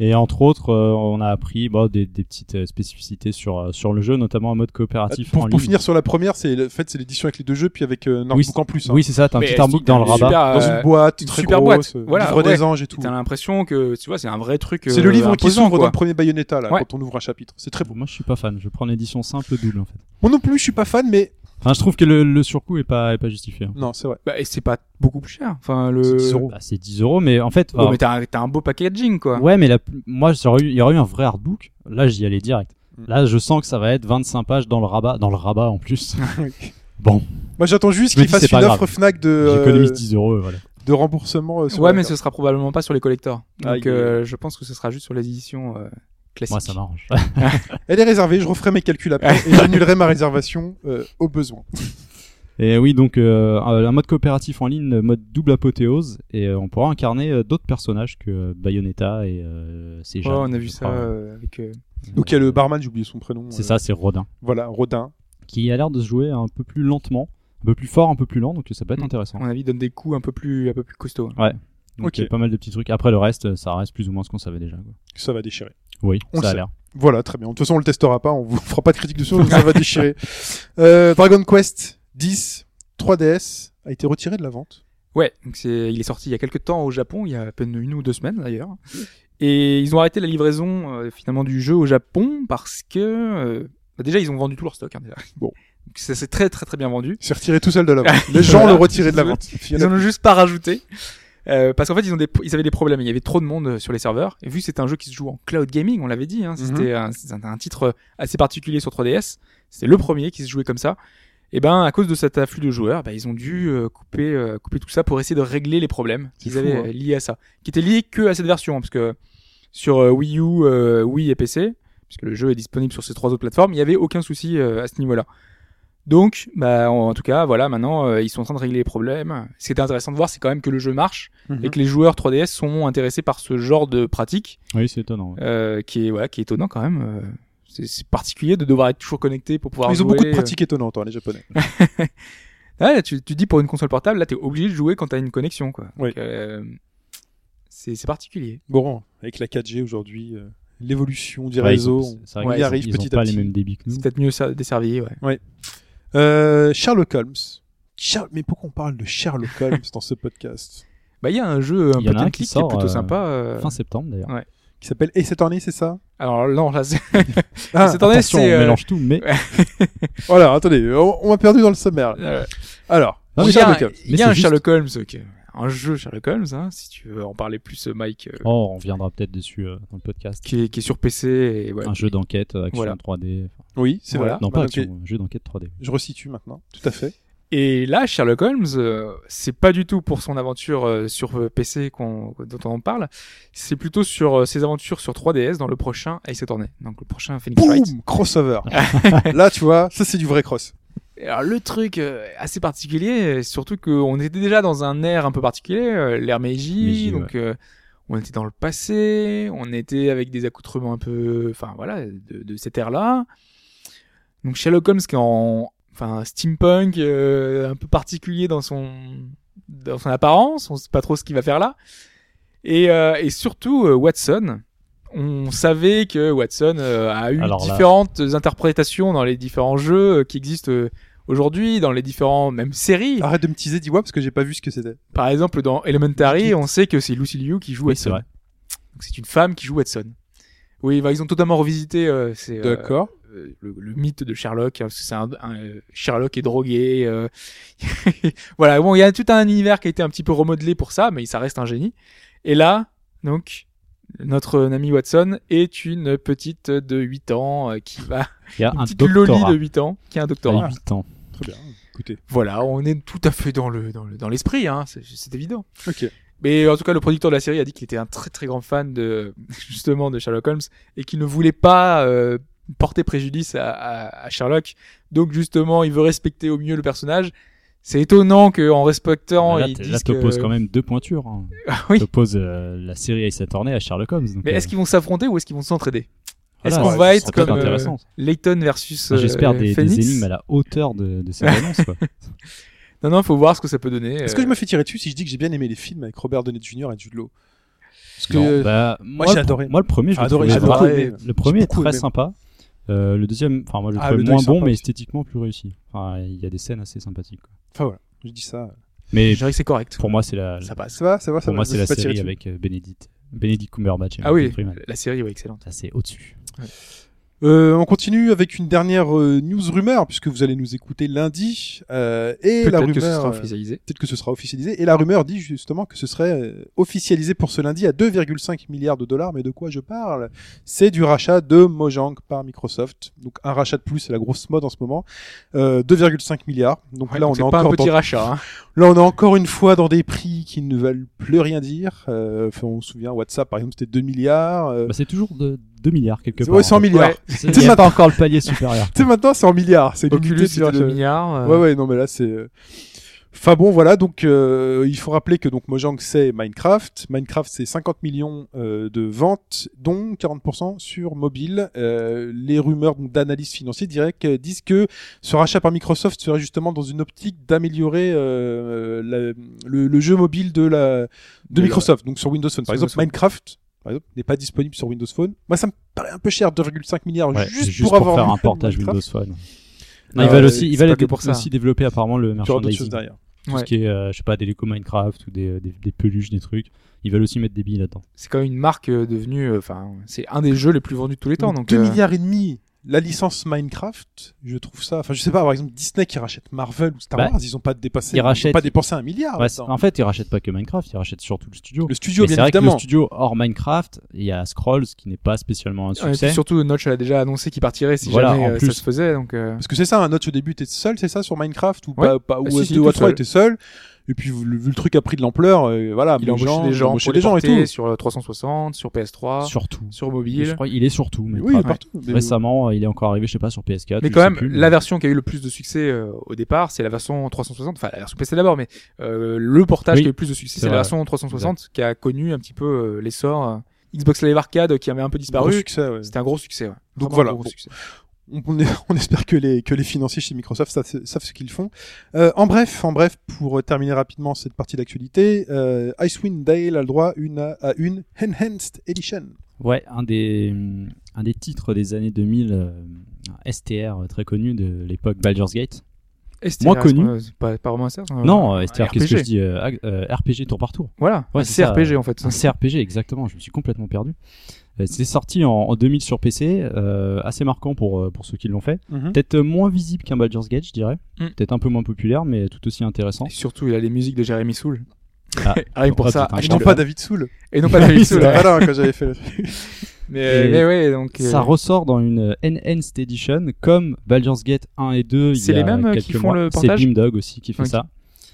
Speaker 2: Et entre autres, euh, on a appris bon, des, des petites euh, spécificités sur, euh, sur le jeu, notamment en mode coopératif
Speaker 1: Pour,
Speaker 2: en
Speaker 1: pour
Speaker 2: ligne.
Speaker 1: finir sur la première, c'est le- en fait c'est l'édition avec les deux jeux puis avec euh, un
Speaker 2: Oui,
Speaker 1: en plus. hein.
Speaker 2: Oui, c'est ça, t'as un
Speaker 3: Mais
Speaker 2: petit artbook dans le rabat.
Speaker 3: super,
Speaker 1: dans une boîte
Speaker 3: une
Speaker 1: très
Speaker 3: super
Speaker 1: grosse,
Speaker 3: boîte. Voilà,
Speaker 1: livre
Speaker 3: ouais.
Speaker 1: des anges et tout.
Speaker 3: T'as l'impression que, tu vois, c'est un vrai truc.
Speaker 1: C'est
Speaker 3: euh,
Speaker 1: le livre qui s'ouvre dans le premier Bayonetta là
Speaker 3: Ouais.
Speaker 1: quand on ouvre un chapitre. C'est très beau.
Speaker 2: Moi, je suis pas fan. Je prends l'édition simple double en fait.
Speaker 1: Moi non plus, je suis pas fan, mais
Speaker 2: Enfin, je trouve que le, le surcoût est pas, est pas justifié. hein.
Speaker 1: non, c'est vrai.
Speaker 3: Bah, et c'est pas beaucoup plus cher. Enfin, le.
Speaker 1: C'est 10 euros.
Speaker 2: Bah, c'est 10 euros, mais en fait,
Speaker 3: Oh, mais t'as un, t'as un beau packaging, quoi.
Speaker 2: ouais, mais la, moi, il y aurait eu un vrai artbook. Là, j'y allais direct.
Speaker 1: Mm.
Speaker 2: Là, je sens que ça va être 25 pages dans le rabat, dans le rabat en plus. (laughs) bon,
Speaker 1: Moi j'attends juste qu'il fasse une
Speaker 2: grave.
Speaker 1: offre Fnac de euh,
Speaker 2: j'économise 10 euros, voilà.
Speaker 1: de remboursement. euh, sur
Speaker 3: Ouais, mais
Speaker 1: carte.
Speaker 3: ce sera probablement pas sur les collectors. Donc, euh, je pense que ce sera juste sur les éditions euh, classiques.
Speaker 2: Moi, ça m'arrange. (laughs)
Speaker 1: Elle est réservée. Je referai mes calculs après et j'annulerai ma réservation euh, au besoin.
Speaker 2: Et oui, donc euh, un mode coopératif en ligne, mode double apothéose, et euh, on pourra incarner euh, d'autres personnages que euh, Bayonetta et euh, c'est
Speaker 3: Ouais, on a vu ça euh, avec. euh,
Speaker 1: Donc il y a le barman, j'ai oublié son prénom.
Speaker 2: C'est
Speaker 1: euh,
Speaker 2: ça, c'est Rodin,
Speaker 1: Voilà, Rodin.
Speaker 2: qui a l'air de se jouer un peu plus lentement, un peu plus fort, un peu plus lent, donc ça peut être
Speaker 3: Mm.
Speaker 2: intéressant.
Speaker 3: à mon avis, il donne des coups un peu plus, un peu plus costauds.
Speaker 2: Donc
Speaker 1: Ok.
Speaker 2: il y a pas mal de petits trucs. Après le reste, ça reste plus ou moins ce qu'on savait déjà. quoi.
Speaker 1: Ça va déchirer.
Speaker 2: Oui,
Speaker 1: On
Speaker 2: ça a l'air.
Speaker 1: Voilà, très bien. De toute façon, on le testera pas. On vous fera pas de critique dessus. ça va déchirer. (laughs) Euh, Dragon Quest 10. 3DS a été retiré de la vente.
Speaker 3: Ouais, donc c'est, il est sorti il y a quelques temps au Japon, il y a à peine une ou deux semaines d'ailleurs. Et ils ont arrêté la livraison euh, finalement du jeu au Japon parce que euh, bah, déjà ils ont vendu tout leur stock. Hein, déjà. (laughs)
Speaker 1: Bon.
Speaker 3: Donc ça s'est très très très bien vendu.
Speaker 1: C'est retiré tout seul de la vente. (laughs) Les gens l'ont retiré de la vente.
Speaker 3: Ils en ont juste pas rajouté. Euh, parce qu'en fait, ils, ont des, ils avaient des problèmes. Il y avait trop de monde euh, sur les serveurs. Et vu que c'était un jeu qui se joue en cloud gaming, on l'avait dit, hein, c'était un, c'est un- un titre assez particulier sur 3DS. C'était le premier qui se jouait comme ça. Et ben, à cause de cet afflux de joueurs, ben, ils ont dû euh, couper, euh, couper tout ça pour essayer de régler les problèmes qu'ils avaient
Speaker 1: hein.
Speaker 3: euh, liés à ça, qui étaient liés que à cette version, hein, parce que sur euh, Wii U, euh, Wii et PC, puisque le jeu est disponible sur ces trois autres plateformes, il y avait aucun souci euh, à ce niveau-là. Donc, bah, en, en tout cas, voilà, maintenant, euh, ils sont en train de régler les problèmes. Ce qui était intéressant de voir, c'est quand même que le jeu marche
Speaker 1: Mhm.
Speaker 3: et que les joueurs 3DS sont intéressés par ce genre de pratique,
Speaker 2: Oui, c'est étonnant. ouais.
Speaker 3: euh, qui est, voilà, qui est étonnant quand même. euh, c'est particulier de devoir être toujours connecté pour pouvoir
Speaker 1: Ils ont beaucoup de pratiques étonnantes, hein, les Japonais.
Speaker 3: euh. (laughs) Ouais, tu, tu dis pour une console portable, là, t'es obligé de jouer quand t'as une connexion, quoi.
Speaker 1: Oui.
Speaker 3: Donc, euh, c'est c'est particulier.
Speaker 1: Bon, avec la 4G aujourd'hui, euh, l'évolution du
Speaker 2: Ouais, ont-
Speaker 1: réseau, on
Speaker 2: qu'ils
Speaker 1: y
Speaker 2: ont-
Speaker 1: arrive
Speaker 2: ils ont
Speaker 1: petit
Speaker 2: pas
Speaker 1: à
Speaker 2: les
Speaker 1: petit.
Speaker 2: mêmes débits que nous.
Speaker 3: C'est peut-être mieux desservi, ouais.
Speaker 1: Euh, Sherlock Holmes. Char- Mais pourquoi on parle de Sherlock (laughs) Holmes dans ce podcast
Speaker 3: Bah, il y a un jeu un peu
Speaker 2: qui
Speaker 3: click qui est
Speaker 2: sort,
Speaker 3: plutôt
Speaker 2: euh,
Speaker 3: sympa. euh.
Speaker 2: Fin septembre d'ailleurs.
Speaker 1: Qui s'appelle Ace Attorney, c'est ça?
Speaker 3: Alors, non, là, c'est, (laughs)
Speaker 1: Ah,
Speaker 3: cette année, c'est,
Speaker 2: on
Speaker 3: euh,
Speaker 2: mélange tout, mais (laughs)
Speaker 1: Voilà, attendez, on, on m'a perdu dans le sommaire. là. Alors,
Speaker 3: il y a,
Speaker 1: Sherlock
Speaker 3: un-
Speaker 1: Holmes.
Speaker 3: il y a un
Speaker 2: juste-
Speaker 3: Sherlock Holmes, ok. Un jeu Sherlock Holmes, hein, si tu veux en parler plus, euh, Mike, euh,
Speaker 2: oh, on reviendra peut-être dessus euh, dans le podcast.
Speaker 3: qui, est, qui est sur PC. Et, ouais.
Speaker 2: Un jeu d'enquête, action
Speaker 3: Voilà.
Speaker 2: 3D. enfin,
Speaker 1: Oui, c'est
Speaker 3: Voilà.
Speaker 1: vrai.
Speaker 2: Non, pas
Speaker 1: Bah,
Speaker 2: action,
Speaker 1: ok,
Speaker 2: un jeu d'enquête 3D.
Speaker 1: Je resitue maintenant, tout à fait.
Speaker 3: Et là, Sherlock Holmes, euh, c'est pas du tout pour son aventure euh, sur PC qu'on, dont on en parle, c'est plutôt sur euh, ses aventures sur 3DS dans le prochain Ace Attorney, donc le prochain Phoenix Wright.
Speaker 1: Boum Crossover. (laughs) Là, tu vois, ça c'est du vrai cross.
Speaker 3: Alors le truc euh, assez particulier, euh, surtout qu'on était déjà dans un air un peu particulier, euh, l'ère Meiji,
Speaker 2: Meiji,
Speaker 3: donc euh, on était dans le passé, on était avec des accoutrements un peu, enfin voilà, de, de cette ère-là. Donc Sherlock Holmes qui est en, enfin steampunk, euh, un peu particulier dans son, dans son apparence, on sait pas trop ce qu'il va faire là. Et, euh, et surtout Watson. On savait que Watson euh, a eu
Speaker 2: Alors là-
Speaker 3: différentes interprétations dans les différents jeux euh, qui existent euh, aujourd'hui, dans les différents même séries.
Speaker 1: Arrête de me teaser, dis-moi, parce que j'ai pas vu ce que c'était.
Speaker 3: Par exemple, dans Elementary, on sait que c'est Lucy Liu qui joue
Speaker 2: Oui, c'est
Speaker 3: Watson.
Speaker 2: vrai.
Speaker 3: Donc c'est une femme qui joue Watson. Oui, bah, ils ont totalement revisité euh, c'est, euh,
Speaker 1: D'accord.
Speaker 3: euh, le, le mythe de Sherlock. hein, parce que c'est un, un, euh, Sherlock est drogué. euh, (laughs) voilà, bon, il y a tout un univers qui a été un petit peu remodelé pour ça, mais ça reste un génie. Et là, donc, notre ami Watson est une petite de 8 ans euh, qui va,
Speaker 2: Il y a
Speaker 3: une
Speaker 2: un
Speaker 3: petite loli
Speaker 2: doctorat.
Speaker 3: de 8 ans qui a un doctorat.
Speaker 2: 8 ans.
Speaker 1: Très bien. Écoutez.
Speaker 3: Voilà, on est tout à fait dans le dans le dans l'esprit, hein, c'est, c'est évident.
Speaker 1: Ok.
Speaker 3: Mais en tout cas, le producteur de la série a dit qu'il était un très très grand fan de (laughs) justement de Sherlock Holmes et qu'il ne voulait pas euh, porter préjudice à, à, à Sherlock. Donc justement, il veut respecter au mieux le personnage. C'est étonnant qu'en respectant,
Speaker 2: Bah là,
Speaker 3: ils disent
Speaker 2: là,
Speaker 3: que...
Speaker 2: quand même deux pointures. Hein. (laughs)
Speaker 3: Ah oui.
Speaker 2: T'opposes euh, la série Ace Attorney à Sherlock Holmes. donc,
Speaker 3: Mais
Speaker 2: euh,
Speaker 3: est-ce qu'ils vont s'affronter ou est-ce qu'ils vont s'entraider? Est-ce
Speaker 2: voilà,
Speaker 3: qu'on va être comme euh,
Speaker 2: intéressant.
Speaker 3: Layton versus
Speaker 2: Moi, J'espère
Speaker 3: euh,
Speaker 2: des, des
Speaker 3: Phoenix
Speaker 2: énigmes à la hauteur de, de ces (laughs) annonces. Quoi.
Speaker 3: Non, non, faut voir ce que ça peut donner.
Speaker 1: Est-ce
Speaker 3: euh,
Speaker 1: que je me fais tirer dessus si je dis que j'ai bien aimé les films avec Robert Downey Jr. et Jude Law? Parce que
Speaker 2: Non,
Speaker 1: euh,
Speaker 2: bah, moi,
Speaker 1: j'ai
Speaker 2: le-
Speaker 1: adoré.
Speaker 2: Moi, le premier, je
Speaker 1: Adoré,
Speaker 3: adoré.
Speaker 2: Le premier est très
Speaker 1: aimé.
Speaker 2: sympa. Euh, le deuxième, enfin moi je le
Speaker 1: Ah,
Speaker 2: trouvais
Speaker 1: le
Speaker 2: moins bon, mais esthétiquement plus réussi. Enfin, il y a des scènes assez sympathiques. quoi.
Speaker 1: Enfin voilà, je dis ça.
Speaker 2: Mais
Speaker 3: Je dirais que c'est correct.
Speaker 2: pour moi, c'est la,
Speaker 3: Ça passe.
Speaker 1: Ça va, ça va, ça
Speaker 2: pour
Speaker 1: va.
Speaker 2: moi, c'est
Speaker 1: me
Speaker 2: la série avec euh, Benedict, Benedict Cumberbatch.
Speaker 3: Ah oui, la série, oui, excellente.
Speaker 2: Ça c'est au-dessus.
Speaker 1: Euh, on continue avec une dernière euh, news rumeur puisque vous allez nous écouter lundi euh, et la
Speaker 3: Peut-être
Speaker 1: rumeur
Speaker 3: que ce sera
Speaker 1: euh,
Speaker 3: officialisé.
Speaker 1: peut-être que ce sera officialisé et la rumeur dit justement que ce serait euh, officialisé pour ce lundi à 2,5 milliards de dollars mais de quoi je parle? C'est du rachat de Mojang par Microsoft donc un rachat de plus c'est la grosse mode en ce moment euh, 2,5 milliards donc
Speaker 3: Ouais,
Speaker 1: là
Speaker 3: donc
Speaker 1: on
Speaker 3: c'est
Speaker 1: est
Speaker 3: pas un
Speaker 1: encore
Speaker 3: petit
Speaker 1: dans-
Speaker 3: rachat. Hein.
Speaker 1: Là, on est encore une fois dans des prix qui ne veulent plus rien dire. Euh, enfin, on se souvient, WhatsApp, par exemple, c'était 2 milliards. Euh,
Speaker 2: Bah, c'est toujours de 2 milliards quelque
Speaker 1: c'est-
Speaker 2: part.
Speaker 1: ouais, 100
Speaker 2: en
Speaker 1: milliards.
Speaker 3: Ouais.
Speaker 2: C'est-
Speaker 1: Tu sais,
Speaker 2: pas encore le palier supérieur.
Speaker 1: Tu sais, maintenant, c'est en milliards. C'est
Speaker 3: Oculus,
Speaker 1: tu
Speaker 3: 2
Speaker 1: vois,
Speaker 3: milliards. euh,
Speaker 1: Ouais, ouais, non, mais là, c'est... euh, Enfin bon, voilà, donc euh, il faut rappeler que donc Mojang c'est Minecraft. Minecraft c'est 50 millions euh, de ventes, dont 40% sur mobile. Euh, les rumeurs donc, d'analystes financiers directs euh, disent que ce rachat par Microsoft serait justement dans une optique d'améliorer euh, la- le, le jeu mobile de la de Microsoft, donc sur Windows Phone. Par exemple. Minecraft par exemple, n'est pas disponible sur Windows Phone. Moi, ça me paraît un peu cher, 2,5 milliards
Speaker 2: Ouais,
Speaker 1: juste,
Speaker 2: juste
Speaker 1: pour
Speaker 2: pour
Speaker 1: avoir
Speaker 2: faire un portage Windows Phone. Non, ils
Speaker 3: Euh,
Speaker 2: veulent aussi, ils veulent
Speaker 3: pour ça.
Speaker 2: aussi développer apparemment le merchandising.
Speaker 1: choses derrière.
Speaker 2: Tout
Speaker 3: Ouais.
Speaker 2: ce qui est, euh, je sais pas, des Lego Minecraft ou des, des, des peluches, des trucs. Ils veulent aussi mettre des billes là-dedans.
Speaker 3: C'est quand même une marque euh, devenue, euh, enfin, c'est un des jeux les plus vendus de tous les temps. Donc,
Speaker 1: 2
Speaker 3: euh,
Speaker 1: milliards et demi. La licence Minecraft, je trouve ça. Enfin, je sais pas, par exemple, Disney qui rachète Marvel ou Star
Speaker 2: Bah,
Speaker 1: Wars, ils ont pas dépassé.
Speaker 2: ils
Speaker 1: ont
Speaker 2: rachètent-
Speaker 1: pas dépensé un milliard.
Speaker 2: En fait, ils rachètent pas que Minecraft, ils rachètent surtout le studio.
Speaker 1: le studio,
Speaker 2: Mais c'est
Speaker 1: bien
Speaker 2: vrai que le studio hors Minecraft, il y a Scrolls qui n'est pas spécialement un
Speaker 3: ouais, et puis
Speaker 2: succès.
Speaker 3: surtout, Notch a déjà annoncé qu'il partirait si
Speaker 2: Voilà,
Speaker 3: jamais
Speaker 2: en
Speaker 3: euh,
Speaker 2: plus.
Speaker 3: ça se faisait. Donc, euh,
Speaker 1: Parce que c'est ça, un notch au début, t'es seul, c'est ça, sur Minecraft ou
Speaker 3: Ouais.
Speaker 1: pas, pas ou
Speaker 3: si, si,
Speaker 1: S2 ou
Speaker 3: tout
Speaker 1: A3
Speaker 3: seul.
Speaker 1: était seul. Et puis, vu, vu le truc a pris de l'ampleur, euh, voilà,
Speaker 3: il embauché des
Speaker 1: il
Speaker 3: gens
Speaker 1: des
Speaker 3: les
Speaker 1: gens et tout.
Speaker 3: sur le 360, sur PS3,
Speaker 2: Surtout.
Speaker 3: sur
Speaker 2: Je
Speaker 3: mobile.
Speaker 2: crois il est surtout.
Speaker 1: Oui,
Speaker 2: Minecraft.
Speaker 1: partout. Mais-
Speaker 2: Récemment, il est encore arrivé, je sais pas, sur PS4.
Speaker 3: Mais
Speaker 2: je
Speaker 3: quand même,
Speaker 2: plus, mais-
Speaker 3: la version qui a eu le plus de succès euh, au départ, c'est la version 360. Enfin, la version PC d'abord, mais euh, le portage
Speaker 2: Oui,
Speaker 3: qui a eu le plus de succès,
Speaker 2: c'est
Speaker 3: la version 360 qui a connu un petit peu euh, l'essor. euh, Xbox Live Arcade qui avait un peu
Speaker 1: Gros
Speaker 3: disparu.
Speaker 1: succès, ouais.
Speaker 3: C'était un gros succès. Ouais.
Speaker 1: Donc
Speaker 3: Vraiment
Speaker 1: voilà,
Speaker 3: un gros
Speaker 1: bon.
Speaker 3: succès. (laughs)
Speaker 1: on, espère que les, que les financiers chez Microsoft savent, ce qu'ils font. Euh, en bref, en bref, pour terminer rapidement cette partie d'actualité, euh, Icewind Dale a le droit à une Enhanced Edition.
Speaker 2: Ouais, un des, un des titres des années 2000, euh, un STR très connu de l'époque Baldur's Gate.
Speaker 3: STR,
Speaker 2: Moins connu.
Speaker 3: pas- vraiment un STR. un-
Speaker 2: non,
Speaker 3: un
Speaker 2: euh, STR, qu'est-ce que
Speaker 3: RPG.
Speaker 2: je dis euh, ag- euh, RPG tour par tour.
Speaker 3: Voilà,
Speaker 2: Ouais,
Speaker 3: un
Speaker 2: ça,
Speaker 3: CRPG en fait.
Speaker 2: Un CRPG, exactement, je me suis complètement perdu. Euh, C'est sorti en, en 2000 sur PC, euh, assez marquant pour, euh, pour ceux qui l'ont fait. Peut-être euh, moins visible qu'un Baldur's Gate, je dirais.
Speaker 3: Mm.
Speaker 2: Peut-être un peu moins populaire, mais tout aussi intéressant.
Speaker 3: Et surtout, il a les musiques de Jérémy Soul.
Speaker 2: Ah,
Speaker 3: Rien que pour
Speaker 2: oh,
Speaker 3: ça.
Speaker 2: putain,
Speaker 1: Et non pas. David Soul.
Speaker 3: Et non pas David Soul.
Speaker 2: c'est
Speaker 3: ouais.
Speaker 1: voilà, quand j'avais fait le... (laughs)
Speaker 3: Mais, euh,
Speaker 2: Et
Speaker 3: mais ouais, donc.
Speaker 2: Ça
Speaker 3: euh,
Speaker 2: ressort dans une Enhanced Edition, comme Baldur's Gate 1 et 2. il
Speaker 3: C'est les mêmes, euh, qui font
Speaker 2: mois.
Speaker 3: le
Speaker 2: C'est
Speaker 3: portage
Speaker 2: Beamdog aussi qui fait ça.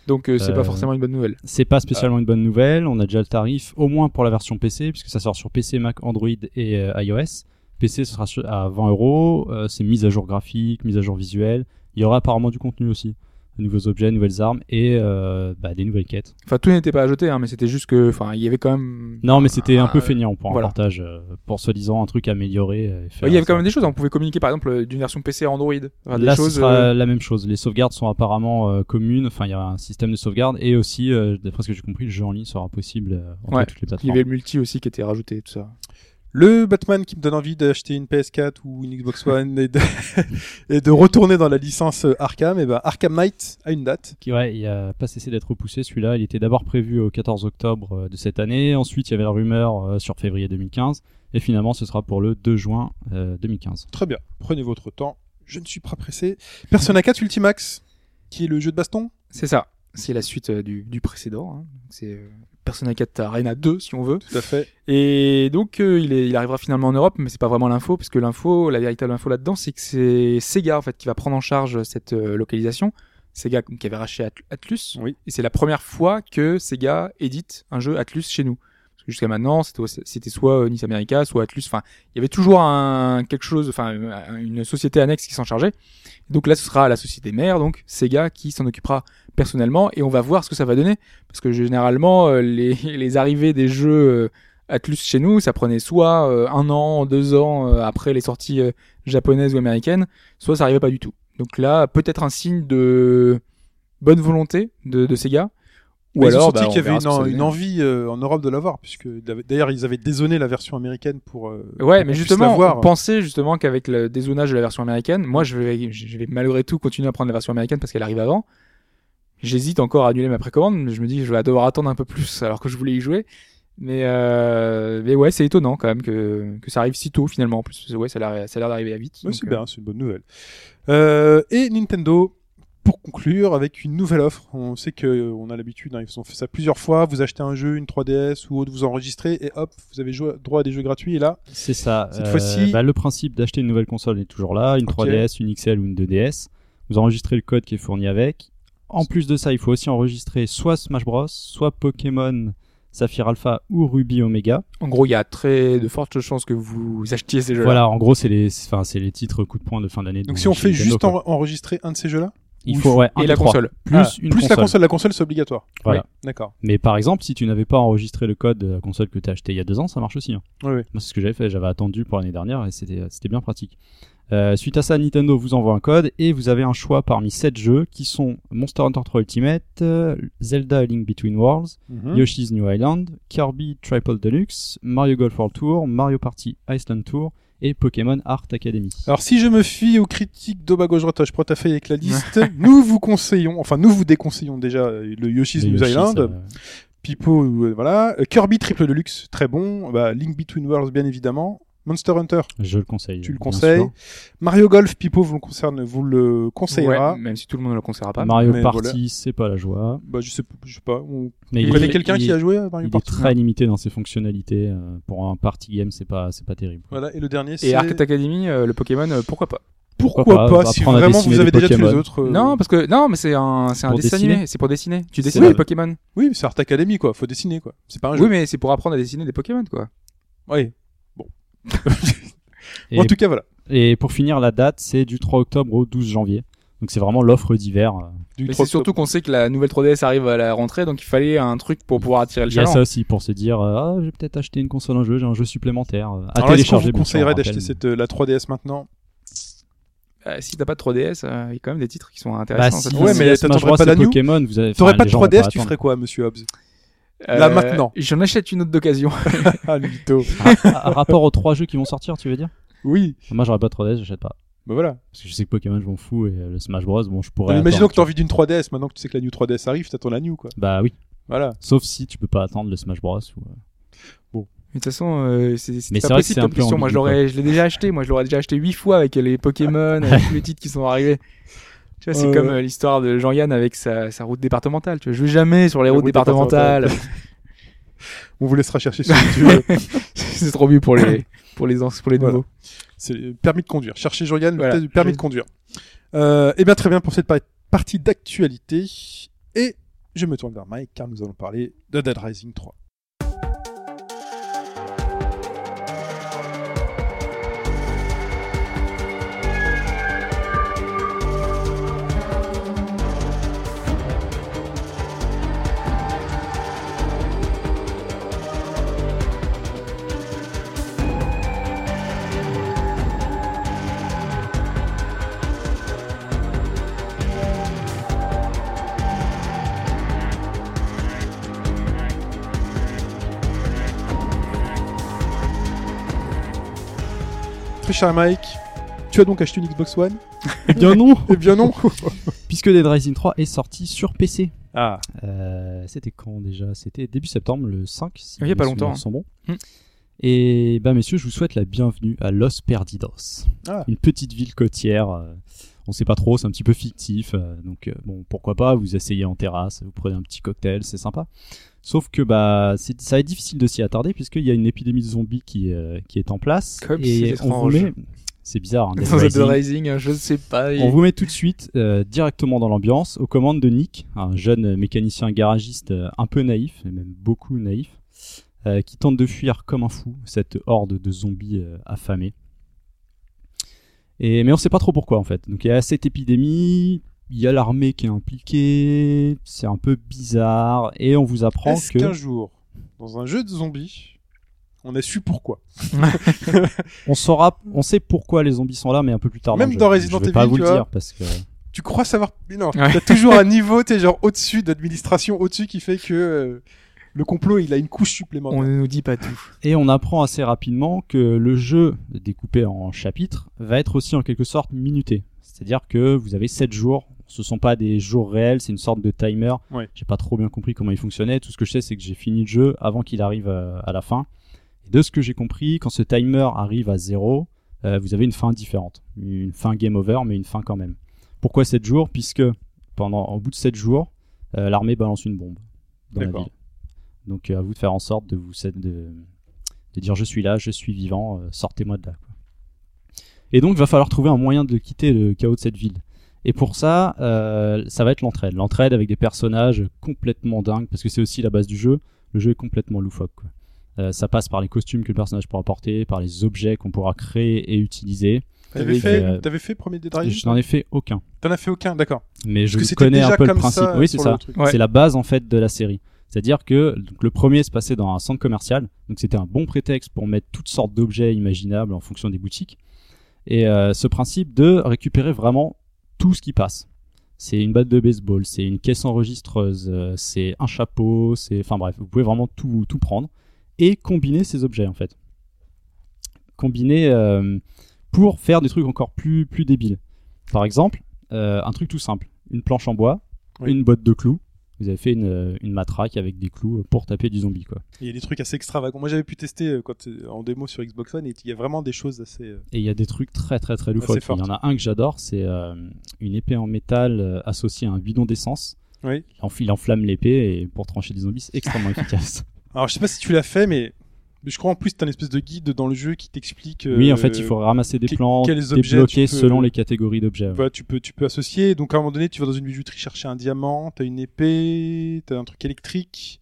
Speaker 3: Donc euh, c'est
Speaker 2: Euh,
Speaker 3: pas forcément une bonne nouvelle.
Speaker 2: C'est pas spécialement une bonne nouvelle. On a déjà le tarif, au moins pour la version PC, puisque ça sort sur PC, Mac, Android et euh, iOS. PC, ce sera à 20 euros. Euh, C'est mise à jour graphique, mise à jour visuelle. Il y aura apparemment du contenu aussi. De nouveaux objets, nouvelles armes et euh, bah, des nouvelles quêtes.
Speaker 3: Enfin, tout n'était pas ajouté, hein, mais c'était juste que, enfin, il y avait quand même.
Speaker 2: Non, mais c'était un peu
Speaker 3: Ah,
Speaker 2: feignant pour
Speaker 3: voilà.
Speaker 2: un partage, euh, pour soi-disant un truc amélioré. euh,
Speaker 3: il y avait quand même des choses. On pouvait communiquer, par exemple, d'une version PC à Android. Enfin, des
Speaker 2: Là,
Speaker 3: choses.
Speaker 2: ce sera
Speaker 3: euh,
Speaker 2: la même chose. Les sauvegardes sont apparemment communes. Enfin, il y a un système de sauvegarde et aussi, d'après ce que j'ai compris, le jeu en ligne sera possible entre
Speaker 3: Ouais.
Speaker 2: toutes les
Speaker 3: Il y
Speaker 2: plateformes.
Speaker 3: avait le multi aussi qui était rajouté, tout ça.
Speaker 1: Le Batman qui me donne envie d'acheter une PS4 ou une Xbox One et de, (laughs) et de retourner dans la licence Arkham, et ben Arkham Knight a une date.
Speaker 2: Qui, ouais, il a pas cessé d'être repoussé celui-là. Il était d'abord prévu au 14 octobre euh, de cette année. Ensuite, il y avait la rumeur euh, sur février 2015. Et finalement, ce sera pour le 2 juin euh, 2015.
Speaker 1: Très bien, prenez votre temps, je ne suis pas pressé. Persona 4 Ultimax, qui est le jeu de baston?
Speaker 3: C'est ça. C'est la suite euh, du, du précédent. hein. C'est euh, Persona 4 Arena 2, si on veut.
Speaker 1: Tout à fait.
Speaker 3: Et donc, euh, il, est, il arrivera finalement en Europe, mais c'est pas vraiment l'info, parce que l'info, la véritable info là-dedans, c'est que c'est Sega en fait qui va prendre en charge cette euh, localisation. Sega qui avait racheté At- Atlus.
Speaker 1: Oui.
Speaker 3: Et c'est la première fois que Sega édite un jeu Atlus chez nous. Parce que jusqu'à maintenant, c'était soit euh, Nice America, soit Atlus. Enfin, il y avait toujours un quelque chose, enfin une société annexe qui s'en chargeait. Donc là, ce sera la société mère, donc Sega, qui s'en occupera personnellement, et on va voir ce que ça va donner. Parce que généralement, euh, les, (laughs) les arrivées des jeux euh, Atlus chez nous, ça prenait soit euh, un an, deux ans après les sorties japonaises ou américaines, soit ça arrivait pas du tout. Donc là, peut-être un signe de bonne volonté de, de Sega. Ou
Speaker 1: Mais
Speaker 3: alors,
Speaker 1: senti
Speaker 3: bah,
Speaker 1: qu'il y avait une, en- envie euh, en Europe de l'avoir, puisque d'ailleurs ils avaient dézoné la version américaine pour. euh,
Speaker 3: Ouais, mais justement, on pensait justement qu'avec le dézonage de la version américaine, moi je vais, je vais malgré tout continuer à prendre la version américaine parce qu'elle arrive avant. J'hésite encore à annuler ma précommande, mais je me dis que je vais devoir attendre un peu plus alors que je voulais y jouer. Mais, euh, mais ouais, c'est étonnant quand même que, que ça arrive si tôt finalement. En plus, ouais, ça a l'air ça a l'air d'arriver à vite.
Speaker 1: Ouais, c'est
Speaker 3: euh,
Speaker 1: bien, c'est une bonne nouvelle. Euh, et Nintendo, pour conclure, avec une nouvelle offre. On sait que euh, on a l'habitude, hein, ils ont fait ça plusieurs fois. Vous achetez un jeu, une 3DS ou autre, vous enregistrez et hop, vous avez joué- droit à des jeux gratuits. Et là,
Speaker 2: C'est ça.
Speaker 1: Cette
Speaker 2: Euh,
Speaker 1: fois-ci-
Speaker 2: bah, le principe d'acheter une nouvelle console est toujours là. Une
Speaker 1: Ok.
Speaker 2: 3DS, une XL ou une 2DS. Vous enregistrez le code qui est fourni avec. En plus de ça, il faut aussi enregistrer soit Smash Bros, soit Pokémon Saphir Alpha ou Ruby Omega.
Speaker 3: En gros, il y a très de fortes chances que vous achetiez ces jeux-là.
Speaker 2: Voilà, en gros, c'est les, enfin, c'est les titres coup de poing de fin d'année.
Speaker 1: donc si on fait
Speaker 2: Nintendo,
Speaker 1: juste en- enregistrer un de ces jeux-là,
Speaker 2: il faut ouais, un
Speaker 3: Et la
Speaker 2: trois.
Speaker 3: console.
Speaker 2: plus
Speaker 1: Ah,
Speaker 2: une
Speaker 1: plus
Speaker 2: console.
Speaker 1: la console, la console c'est obligatoire.
Speaker 2: Voilà.
Speaker 1: Oui, D'accord.
Speaker 2: Mais par exemple, si tu n'avais pas enregistré le code de la console que tu as acheté il y a deux ans, ça marche aussi. hein.
Speaker 1: Oui, oui.
Speaker 2: Moi, c'est ce que j'avais fait. J'avais attendu pour l'année dernière et c'était c'était bien pratique. Euh, suite à ça, Nintendo vous envoie un code et vous avez un choix parmi 7 jeux qui sont Monster Hunter 3 Ultimate, euh, Zelda A Link Between Worlds,
Speaker 1: Mhm.
Speaker 2: Yoshi's New Island, Kirby Triple Deluxe, Mario Golf World Tour, Mario Party Iceland Tour et Pokémon Art Academy.
Speaker 1: Alors si je me fie aux critiques d'Oba gauche droite, je prends ta feuille avec la liste. nous vous conseillons, enfin nous vous déconseillons déjà le Yoshi's New Island,
Speaker 2: euh,
Speaker 1: Pipo, euh, voilà, Kirby Triple Deluxe, très bon, bah, Link Between Worlds bien évidemment, Monster Hunter,
Speaker 2: je le conseille.
Speaker 1: tu le conseilles,
Speaker 2: sûr.
Speaker 1: Mario Golf, Pipo vous le concerne, vous le conseillera.
Speaker 3: Ouais, même si tout le monde ne le conseillera pas.
Speaker 2: Mario
Speaker 1: mais
Speaker 2: Party,
Speaker 1: voilà.
Speaker 2: c'est pas la joie.
Speaker 1: Bah je sais, je sais pas. On...
Speaker 2: Mais
Speaker 1: Vous
Speaker 2: il
Speaker 1: connaissez
Speaker 2: est-
Speaker 1: quelqu'un
Speaker 2: il
Speaker 1: qui
Speaker 2: est-
Speaker 1: a joué à Mario
Speaker 2: Il est
Speaker 1: Party
Speaker 2: très limité dans ses fonctionnalités. euh, pour un party game, c'est pas, c'est pas terrible.
Speaker 1: Voilà, et le dernier
Speaker 3: Et
Speaker 1: c'est
Speaker 3: Arcade Academy, euh, le Pokémon, euh, pourquoi pas?
Speaker 1: Pourquoi,
Speaker 2: Pourquoi
Speaker 1: pas,
Speaker 2: pas
Speaker 1: si vraiment vous avez déjà tous les autres. euh,
Speaker 3: Non, parce que non, mais c'est un, c'est un
Speaker 2: Pour
Speaker 3: dessin
Speaker 2: dessiner
Speaker 3: animé. C'est pour dessiner. Tu dessines des Pokémon.
Speaker 1: Oui, mais c'est Art Academy quoi, faut dessiner quoi. C'est pas un jeu.
Speaker 3: Oui, mais c'est pour apprendre à dessiner des Pokémon, quoi.
Speaker 1: Oui. (laughs)
Speaker 2: Et,
Speaker 1: en tout cas voilà.
Speaker 2: et pour finir, la date, c'est du 3 octobre au 12 janvier. Donc c'est vraiment l'offre d'hiver. euh.
Speaker 1: Du
Speaker 3: Mais
Speaker 1: 3
Speaker 3: c'est surtout qu'on sait que la nouvelle 3DS arrive à la rentrée, donc il fallait un truc pour pouvoir attirer le
Speaker 2: Il y a
Speaker 3: chaland.
Speaker 2: ça aussi pour se dire euh, ah, j'ai peut-être acheté une console, un jeu, j'ai un jeu supplémentaire euh, à
Speaker 1: Alors est-ce qu'on
Speaker 2: télécharger.
Speaker 1: vous
Speaker 2: bien sûr,
Speaker 1: conseillerait
Speaker 2: on
Speaker 1: d'acheter cette la 3DS maintenant?
Speaker 3: Euh, si t'as pas de 3DS, euh, il y a quand même des titres qui sont
Speaker 2: Bah,
Speaker 3: intéressants.
Speaker 2: si,
Speaker 3: cette
Speaker 1: Ouais, mais t'attendrais pas la
Speaker 2: Pokémon, vous avez.
Speaker 1: T'aurais pas de
Speaker 2: gens vont
Speaker 1: 3DS,
Speaker 2: pas
Speaker 1: tu ferais quoi, monsieur Hobbs? Là,
Speaker 3: Euh,
Speaker 1: maintenant.
Speaker 3: J'en achète une autre d'occasion. (laughs)
Speaker 1: Ah, le mytho.
Speaker 2: Par rapport aux trois jeux qui vont sortir, tu veux dire?
Speaker 1: Oui,
Speaker 2: Moi, j'aurais pas de 3DS, j'achète pas.
Speaker 1: bah voilà.
Speaker 2: Parce que je sais que Pokémon, je m'en fous et euh, le Smash Bros, bon, je pourrais.
Speaker 1: Mais imaginons que t'as envie d'une 3DS, maintenant que tu sais que la New 3DS arrive, t'attends la New quoi.
Speaker 2: Bah oui.
Speaker 1: Voilà.
Speaker 2: Sauf si tu peux pas attendre le Smash Bros. Ou... euh,
Speaker 3: Mais de toute façon, euh, c'est c'est
Speaker 2: Mais
Speaker 3: pas possible comme question. Moi, je l'aurais, je l'ai déjà acheté. Moi, je l'aurais déjà acheté huit fois avec les Pokémon, (laughs) avec tous les titres qui sont arrivés. Tu vois, c'est comme euh, l'histoire de Jean-Yann avec sa, sa route départementale. Tu vois, je vais jamais sur les routes
Speaker 1: route
Speaker 3: départementales. (laughs)
Speaker 1: On vous laissera chercher tu veux. (laughs)
Speaker 3: c'est trop vieux pour les, (coughs) pour les, pour les
Speaker 1: Voilà.
Speaker 3: nouveaux.
Speaker 1: C'est permis de conduire. Cherchez Jorian,
Speaker 3: Voilà.
Speaker 1: le permis de conduire. Euh, eh bien, très bien pour cette par- partie d'actualité. Et je me tourne vers Mike car nous allons parler de Dead Rising 3. Très cher Mike, tu as donc acheté une Xbox One
Speaker 2: Eh (laughs) bien non
Speaker 1: Eh bien non (laughs)
Speaker 2: Puisque Dead Rising 3 est sorti sur PC.
Speaker 1: Ah,
Speaker 2: Euh, C'était quand déjà? C'était début septembre, le 5. Si
Speaker 3: Il y a pas longtemps, hein.
Speaker 2: sont bons.
Speaker 3: Hmm.
Speaker 2: Et bah messieurs, je vous souhaite la bienvenue à Los Perdidos.
Speaker 1: Ah.
Speaker 2: Une petite ville côtière. euh, on sait pas trop, c'est un petit peu fictif. euh, donc euh, bon, pourquoi pas, vous asseyez en terrasse, vous prenez un petit cocktail, c'est sympa. Sauf que bah c'est- ça va être difficile de s'y attarder puisqu'il y a une épidémie de zombies qui, euh, qui est en place.
Speaker 3: Comme
Speaker 2: et
Speaker 3: c'est
Speaker 2: on vous met... C'est bizarre. hein, (laughs) Dead
Speaker 3: Dans The
Speaker 2: Rising.
Speaker 3: Rising, je sais pas.
Speaker 2: On vous met tout de suite euh, directement dans l'ambiance, aux commandes de Nick, un jeune mécanicien garagiste euh, un peu naïf, et même beaucoup naïf, qui tente de fuir comme un fou cette horde de zombies affamés. Et, mais on sait pas trop pourquoi en fait. Donc il y a cette épidémie, y a l'armée qui est impliquée, c'est un peu bizarre, et on vous apprend
Speaker 1: est-ce
Speaker 2: que...
Speaker 1: qu'un jour, dans un jeu de zombies, on a su pourquoi (laughs)
Speaker 2: On saura, on sait pourquoi les zombies sont là, mais un peu plus tard.
Speaker 1: Même dans Resident
Speaker 2: Je vais pas
Speaker 1: Evil,
Speaker 2: vous
Speaker 1: tu
Speaker 2: le
Speaker 1: vois.
Speaker 2: dire parce que
Speaker 1: Tu crois savoir Mais non,
Speaker 3: Ouais.
Speaker 1: t'as toujours un niveau, t'es genre au-dessus d'administration, au-dessus qui fait que euh, le complot, il a une couche supplémentaire.
Speaker 3: On ne nous dit pas tout.
Speaker 2: Et on apprend assez rapidement que le jeu, découpé en chapitres, va être aussi en quelque sorte minuté. C'est-à-dire que vous avez 7 jours. Ce sont pas des jours réels, c'est une sorte de timer.
Speaker 1: Ouais.
Speaker 2: J'ai pas trop bien compris comment il fonctionnait. Tout ce que je sais, c'est que j'ai fini le jeu avant qu'il arrive euh, à la fin. Et de ce que j'ai compris, quand ce timer arrive à zéro, euh, vous avez une fin différente. Une fin game over, mais une fin quand même. Pourquoi 7 jours? Puisque pendant, au bout de 7 jours, euh, l'armée balance une bombe dans la ville. Donc euh, à vous de faire en sorte de vous de, de dire je suis là, je suis vivant, sortez-moi de là. quoi. Et donc il va falloir trouver un moyen de quitter le chaos de cette ville. Et pour ça, euh, ça va être l'entraide. L'entraide avec des personnages complètement dingues, parce que c'est aussi la base du jeu. Le jeu est complètement loufoque. quoi. Euh, ça passe par les costumes que le personnage pourra porter, par les objets qu'on pourra créer et utiliser.
Speaker 1: T'avais fait,
Speaker 2: euh,
Speaker 1: t'avais fait premier Dead Rising
Speaker 2: Je n'en ai fait aucun.
Speaker 1: T'en as fait aucun, d'accord.
Speaker 2: Mais je
Speaker 1: Parce
Speaker 2: connais un peu le principe. oui, c'est ça.
Speaker 3: Ouais.
Speaker 2: C'est la base en fait de la série. C'est-à-dire que donc, le premier se passait dans un centre commercial, donc c'était un bon prétexte pour mettre toutes sortes d'objets imaginables en fonction des boutiques. Et euh, ce principe de récupérer vraiment tout ce qui passe. C'est une batte de baseball, c'est une caisse enregistreuse, euh, c'est un chapeau, c'est, enfin bref, vous pouvez vraiment tout tout prendre et combiner ces objets en fait. combinés euh, pour faire des trucs encore plus, plus débiles. Par exemple, euh, un truc tout simple une planche en bois,
Speaker 1: Oui.
Speaker 2: une botte de clous. Vous avez fait une, euh, une matraque avec des clous pour taper du zombie, quoi.
Speaker 1: Il y a des trucs assez extravagants. Moi, j'avais pu tester euh, quand, euh, en démo sur Xbox One et il y a vraiment des choses assez. euh,
Speaker 2: Et il y a des trucs très très très loufoques. Il y en a un que j'adore, c'est euh, une épée en métal euh, associée à un bidon d'essence.
Speaker 1: Oui.
Speaker 2: Il enflamme l'épée et pour trancher des zombies, c'est extrêmement (laughs) efficace.
Speaker 1: Alors, je sais pas si tu l'as fait, mais mais je crois en plus t'as une espèce de guide dans le jeu qui t'explique. euh,
Speaker 2: oui, en fait, il faut ramasser des plans, débloquer
Speaker 1: peux-
Speaker 2: selon les catégories d'objets.
Speaker 1: Voilà, tu peux, tu peux associer. Donc à un moment donné, tu vas dans une bijouterie chercher un diamant, t'as une épée, t'as un truc électrique.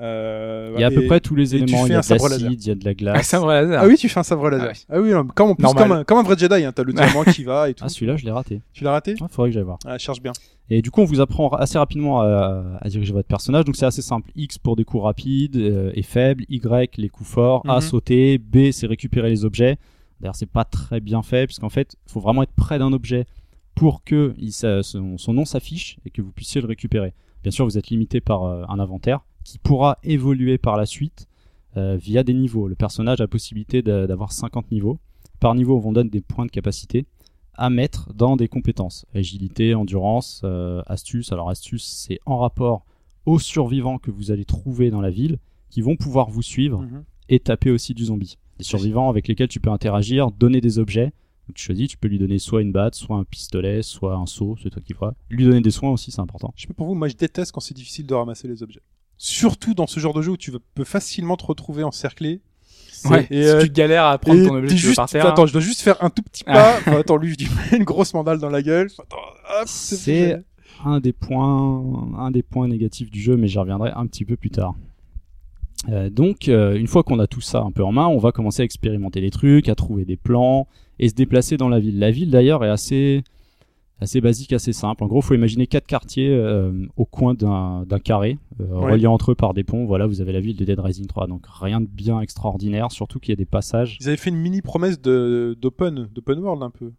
Speaker 1: Euh,
Speaker 2: Il y a à
Speaker 1: et-
Speaker 2: peu près tous les éléments. Il y
Speaker 1: fais
Speaker 2: a
Speaker 1: un
Speaker 2: de
Speaker 1: sabre laser.
Speaker 2: l'acide, il y a de la
Speaker 3: Ah,
Speaker 2: glace.
Speaker 3: ça me laser.
Speaker 1: Ah oui, tu fais un sabre laser.
Speaker 3: Ah oui.
Speaker 1: Ah oui, comme, plus, un, comme un vrai Jedi, hein, t'as le diamant (laughs) qui va et tout.
Speaker 2: Ah, celui-là, je l'ai raté.
Speaker 1: tu l'as raté
Speaker 2: Il faudrait que j'aille voir.
Speaker 1: Ah, cherche bien.
Speaker 2: Et du coup, on vous apprend assez rapidement à, à diriger votre personnage. Donc, c'est assez simple. X pour des coups rapides euh, et faibles. Y, les coups forts. A,
Speaker 1: Mhm.
Speaker 2: sauter. B, c'est récupérer les objets. D'ailleurs, c'est pas très bien fait, puisqu'en fait, il faut vraiment être près d'un objet pour que il, son, son nom s'affiche et que vous puissiez le récupérer. Bien sûr, vous êtes limité par euh, un inventaire qui pourra évoluer par la suite euh, via des niveaux. Le personnage a la possibilité d'a- d'avoir 50 niveaux. Par niveau, on vous donne des points de capacité à mettre dans des compétences. Agilité, endurance, euh, astuce. Alors astuce, c'est en rapport aux survivants que vous allez trouver dans la ville, qui vont pouvoir vous suivre
Speaker 1: Mhm.
Speaker 2: et taper aussi du zombie. Des survivants avec lesquels tu peux interagir, donner des objets. Donc, tu choisis, tu peux lui donner soit une batte, soit un pistolet, soit un seau, c'est toi qui vois. Lui donner des soins aussi, c'est important.
Speaker 1: Je sais pas pour vous, moi je déteste quand c'est difficile de ramasser les objets. Surtout dans ce genre de jeu où tu peux facilement te retrouver encerclé.
Speaker 3: Ouais,
Speaker 1: Et,
Speaker 3: si
Speaker 1: euh,
Speaker 3: tu galères à prendre ton objet
Speaker 1: juste,
Speaker 3: par terre.
Speaker 1: attends, je dois juste faire un tout petit pas. Enfin, attends, lui, je lui mets une grosse mandale dans la gueule.
Speaker 2: C'est un des points, un des points négatifs du jeu, mais j'y reviendrai un petit peu plus tard. Euh, donc, euh, une fois qu'on a tout ça un peu en main, on va commencer à expérimenter les trucs, à trouver des plans et se déplacer dans la ville. La ville d'ailleurs est assez, assez basique, assez simple. En gros, il faut imaginer quatre quartiers euh, au coin d'un carré, euh,
Speaker 1: Ouais.
Speaker 2: reliés entre eux par des ponts. Voilà, vous avez la ville de Dead Rising 3. Donc rien de bien extraordinaire, surtout qu'il y a des passages.
Speaker 1: Ils avaient fait une mini promesse de d'open, d'open world un peu.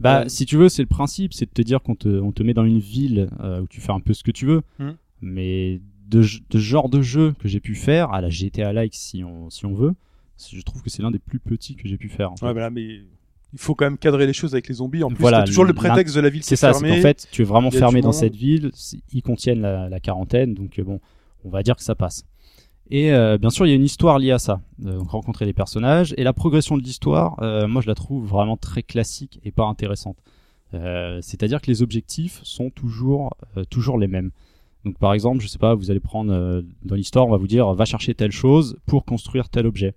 Speaker 2: Bah,
Speaker 1: Ouais.
Speaker 2: si tu veux, c'est le principe, c'est de te dire qu'on te, on te met dans une ville euh, où tu fais un peu ce que tu veux.
Speaker 1: Mhm.
Speaker 2: Mais de, genre de jeu que j'ai pu faire, à la GTA like si on, si on veut, je trouve que c'est l'un des plus petits que j'ai pu faire. en fait.
Speaker 1: Ouais, bah là, mais il faut quand même cadrer les choses avec les zombies. En plus,
Speaker 2: Voilà,
Speaker 1: toujours le prétexte de la ville
Speaker 2: C'est
Speaker 1: est
Speaker 2: ça, c'est qu'en fait, tu es vraiment fermé dans
Speaker 1: monde.
Speaker 2: cette ville, ils contiennent la, la quarantaine, donc euh, bon, on va dire que ça passe. Et euh, bien sûr, il y a une histoire liée à ça. Euh, donc rencontrer les personnages et la progression de l'histoire, euh, moi je la trouve vraiment très classique et pas intéressante. C'est-à-dire que les objectifs sont toujours toujours les mêmes. Donc par exemple, je sais pas, vous allez prendre dans l'histoire, on va vous dire va chercher telle chose pour construire tel objet.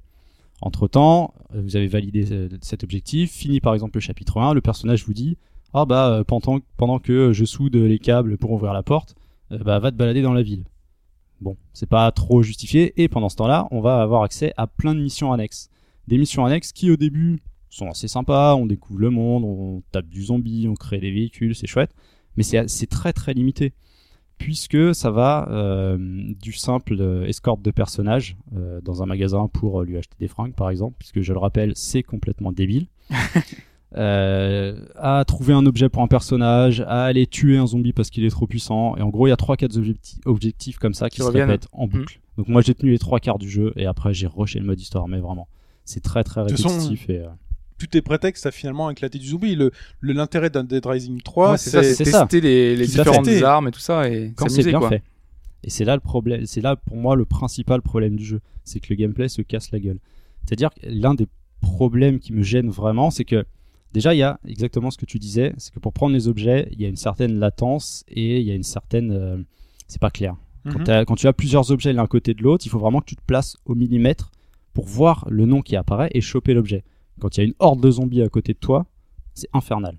Speaker 2: Entre temps, vous avez validé euh, cet objectif, fini par exemple le chapitre 1, le personnage vous dit ah bah euh, pendant, pendant que je soude les câbles pour ouvrir la porte, euh, bah va te balader dans la ville. Bon, c'est pas trop justifié et pendant ce temps-là, on va avoir accès à plein de missions annexes. Des missions annexes qui au début sont assez sympas, on découvre le monde, on tape du zombie, on crée des véhicules, c'est chouette, mais c'est très très limité puisque ça va euh, du simple euh, escorte de personnages euh, dans un magasin pour euh, lui acheter des fringues par exemple, puisque je le rappelle, c'est complètement débile. (laughs) Euh, à trouver un objet pour un personnage, à aller tuer un zombie parce qu'il est trop puissant. Et en gros, il y a 3-4 objectifs, objectifs comme ça qui,
Speaker 3: Qui
Speaker 2: se
Speaker 3: reviennent.
Speaker 2: répètent en boucle. Donc moi, j'ai tenu les trois quarts du jeu et après, j'ai rushé le mode histoire. Mais vraiment, c'est très très répétitif. Et, euh,
Speaker 1: Tout est prétexte à finalement éclater du zombie. Le l'intérêt d'un Dead Rising 3,
Speaker 3: Ouais, c'est ça. tester les, différentes
Speaker 1: fait.
Speaker 3: armes et tout ça et
Speaker 2: quand c'est bien
Speaker 3: quoi.
Speaker 2: fait. Et c'est là le problème, c'est là pour moi le principal problème du jeu, c'est que le gameplay se casse la gueule. C'est-à-dire que l'un des problèmes qui me gêne vraiment, c'est que déjà il y a exactement ce que tu disais, c'est que pour prendre les objets, il y a une certaine latence et il y a une certaine, euh, c'est pas clair. Quand,
Speaker 1: Mhm.
Speaker 2: quand tu as plusieurs objets l'un côté de l'autre, il faut vraiment que tu te places au millimètre pour voir le nom qui apparaît et choper l'objet. Quand il y a une horde de zombies à côté de toi, c'est infernal.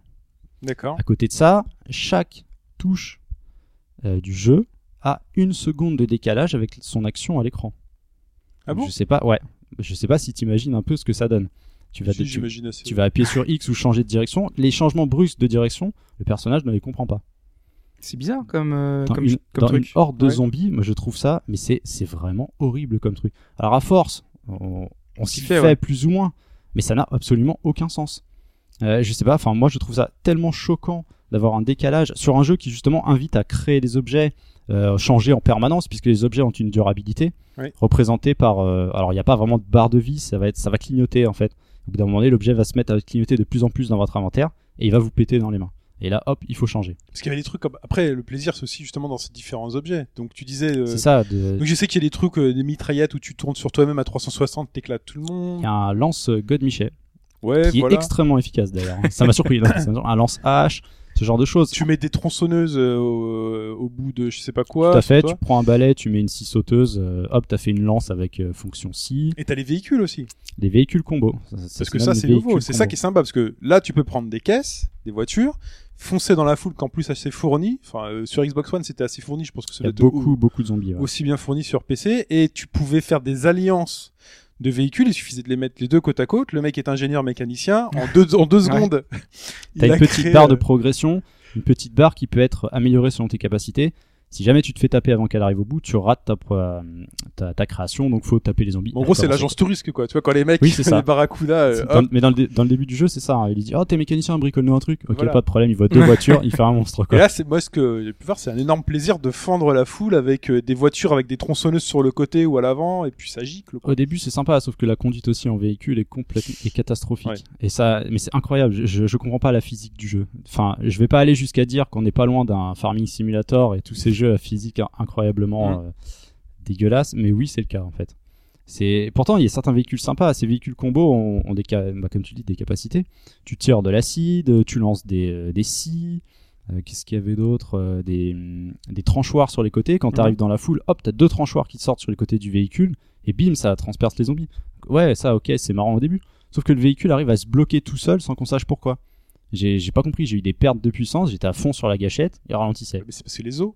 Speaker 1: D'accord.
Speaker 2: À côté de ça, chaque touche euh, du jeu a une seconde de décalage avec son action à l'écran.
Speaker 1: Ah bon?
Speaker 2: Je sais pas, ouais. Je sais pas si t'imagines un peu ce que ça donne. Tu vas,
Speaker 1: Si,
Speaker 2: tu,
Speaker 1: J'imagine assez.
Speaker 2: tu vas appuyer sur X ou changer de direction. Les changements brusques de direction, le personnage ne les comprend pas.
Speaker 3: C'est bizarre comme, euh,
Speaker 2: Dans,
Speaker 3: comme,
Speaker 2: une,
Speaker 3: comme
Speaker 2: dans
Speaker 3: truc.
Speaker 2: une horde de
Speaker 3: Ouais.
Speaker 2: zombies, moi je trouve ça, mais c'est c'est vraiment horrible comme truc. Alors à force, on, on s'y
Speaker 3: s'y
Speaker 2: fait,
Speaker 3: fait, ouais.
Speaker 2: plus ou moins, mais ça n'a absolument aucun sens. Euh, je sais pas, enfin moi je trouve ça tellement choquant d'avoir un décalage sur un jeu qui justement invite à créer des objets, euh, changer en permanence puisque les objets ont une durabilité
Speaker 1: Oui.
Speaker 2: représentée par. euh, alors il n'y a pas vraiment de barre de vie, ça va être, ça va clignoter en fait. Au bout d'un moment donné, l'objet va se mettre à clignoter de plus en plus dans votre inventaire et il va vous péter dans les mains. Et là, hop, il faut changer.
Speaker 1: Parce qu'il y avait des trucs comme. Après, le plaisir, c'est aussi justement dans ces différents objets. Donc tu disais. euh,
Speaker 2: C'est ça. de-
Speaker 1: Donc je sais qu'il y a des trucs, euh, des mitraillettes où tu tournes sur toi-même à 360, t'éclates tout le monde.
Speaker 2: Il y a un lance God Michel
Speaker 1: Ouais,
Speaker 2: qui
Speaker 1: voilà.
Speaker 2: est extrêmement efficace d'ailleurs. Ça m'a surpris. là. Un lance hache, ce genre de choses.
Speaker 1: Tu mets des tronçonneuses euh, au, au bout de je sais pas quoi.
Speaker 2: Tout à fait. Tu prends un balai, tu mets une scie sauteuse, euh, hop, t'as fait une lance avec euh, fonction scie.
Speaker 1: Et t'as les véhicules aussi.
Speaker 2: Des véhicules combo. Ça-
Speaker 1: Parce que ça, c'est nouveau. C'est ça qui est sympa. Parce que là, tu peux prendre des caisses, des voitures, foncer dans la foule qu'en plus assez fourni. Enfin, euh, sur Xbox One, c'était assez fourni. Je pense que ça
Speaker 2: Il y a
Speaker 1: doit
Speaker 2: beaucoup, beaucoup de zombies. ouais.
Speaker 1: aussi bien fourni sur PC. Et tu pouvais faire des alliances de véhicules. Il suffisait de les mettre les deux côte à côte. Le mec est ingénieur mécanicien. En deux, (laughs) en deux secondes, il
Speaker 2: T'as
Speaker 1: a
Speaker 2: une petite
Speaker 1: créé,
Speaker 2: barre de
Speaker 1: euh,
Speaker 2: progression, une petite barre qui peut être améliorée selon tes capacités. Si jamais tu te fais taper avant qu'elle arrive au bout, tu rates ta, euh, ta, ta création, donc faut taper les zombies.
Speaker 1: En gros, c'est l'agence touriste, quoi. Tu vois, quand les mecs,
Speaker 2: Oui, c'est ça.
Speaker 1: les barracudas, euh,
Speaker 2: dans- mais dans le, dans le début du jeu, c'est ça. hein. Il dit Oh, t'es mécanicien, bricole-nous un truc. Ok,
Speaker 1: Voilà.
Speaker 2: pas de problème. Il voit deux (laughs) voitures, il fait un monstre.
Speaker 1: Et
Speaker 2: Quoi.
Speaker 1: là, c'est moi ce que j'ai pu voir, c'est un énorme plaisir de fendre la foule avec euh, des voitures avec des tronçonneuses sur le côté ou à l'avant, et puis ça gicle. Quoi.
Speaker 2: Au début, c'est sympa, sauf que la conduite aussi en véhicule est complètement est catastrophique.
Speaker 1: Ouais.
Speaker 2: Et ça, mais c'est incroyable. Je, je, je comprends pas la physique du jeu. Enfin, je vais pas aller jusqu'à dire qu'on n'est pas loin d'un farming simulator et tous ces jeux (laughs) physique in- incroyablement
Speaker 1: Mhm.
Speaker 2: euh, dégueulasses, mais oui, c'est le cas en fait. C'est pourtant il y a certains véhicules sympas. Ces véhicules combo ont, ont des bah, comme tu dis des capacités. Tu tires de l'acide, tu lances des euh, des scies. euh, Qu'est-ce qu'il y avait d'autre des, hum, des tranchoirs sur les côtés. Quand tu arrives dans la foule, hop, t'as deux tranchoirs qui sortent sur les côtés du véhicule et bim, ça transperce les zombies. Ouais, ça, ok, c'est marrant au début. Sauf que le véhicule arrive à se bloquer tout seul sans qu'on sache pourquoi. J'ai pas compris, j'ai eu des pertes de puissance, j'étais à fond sur la gâchette et ralentissait.
Speaker 1: Mais c'est parce que les os,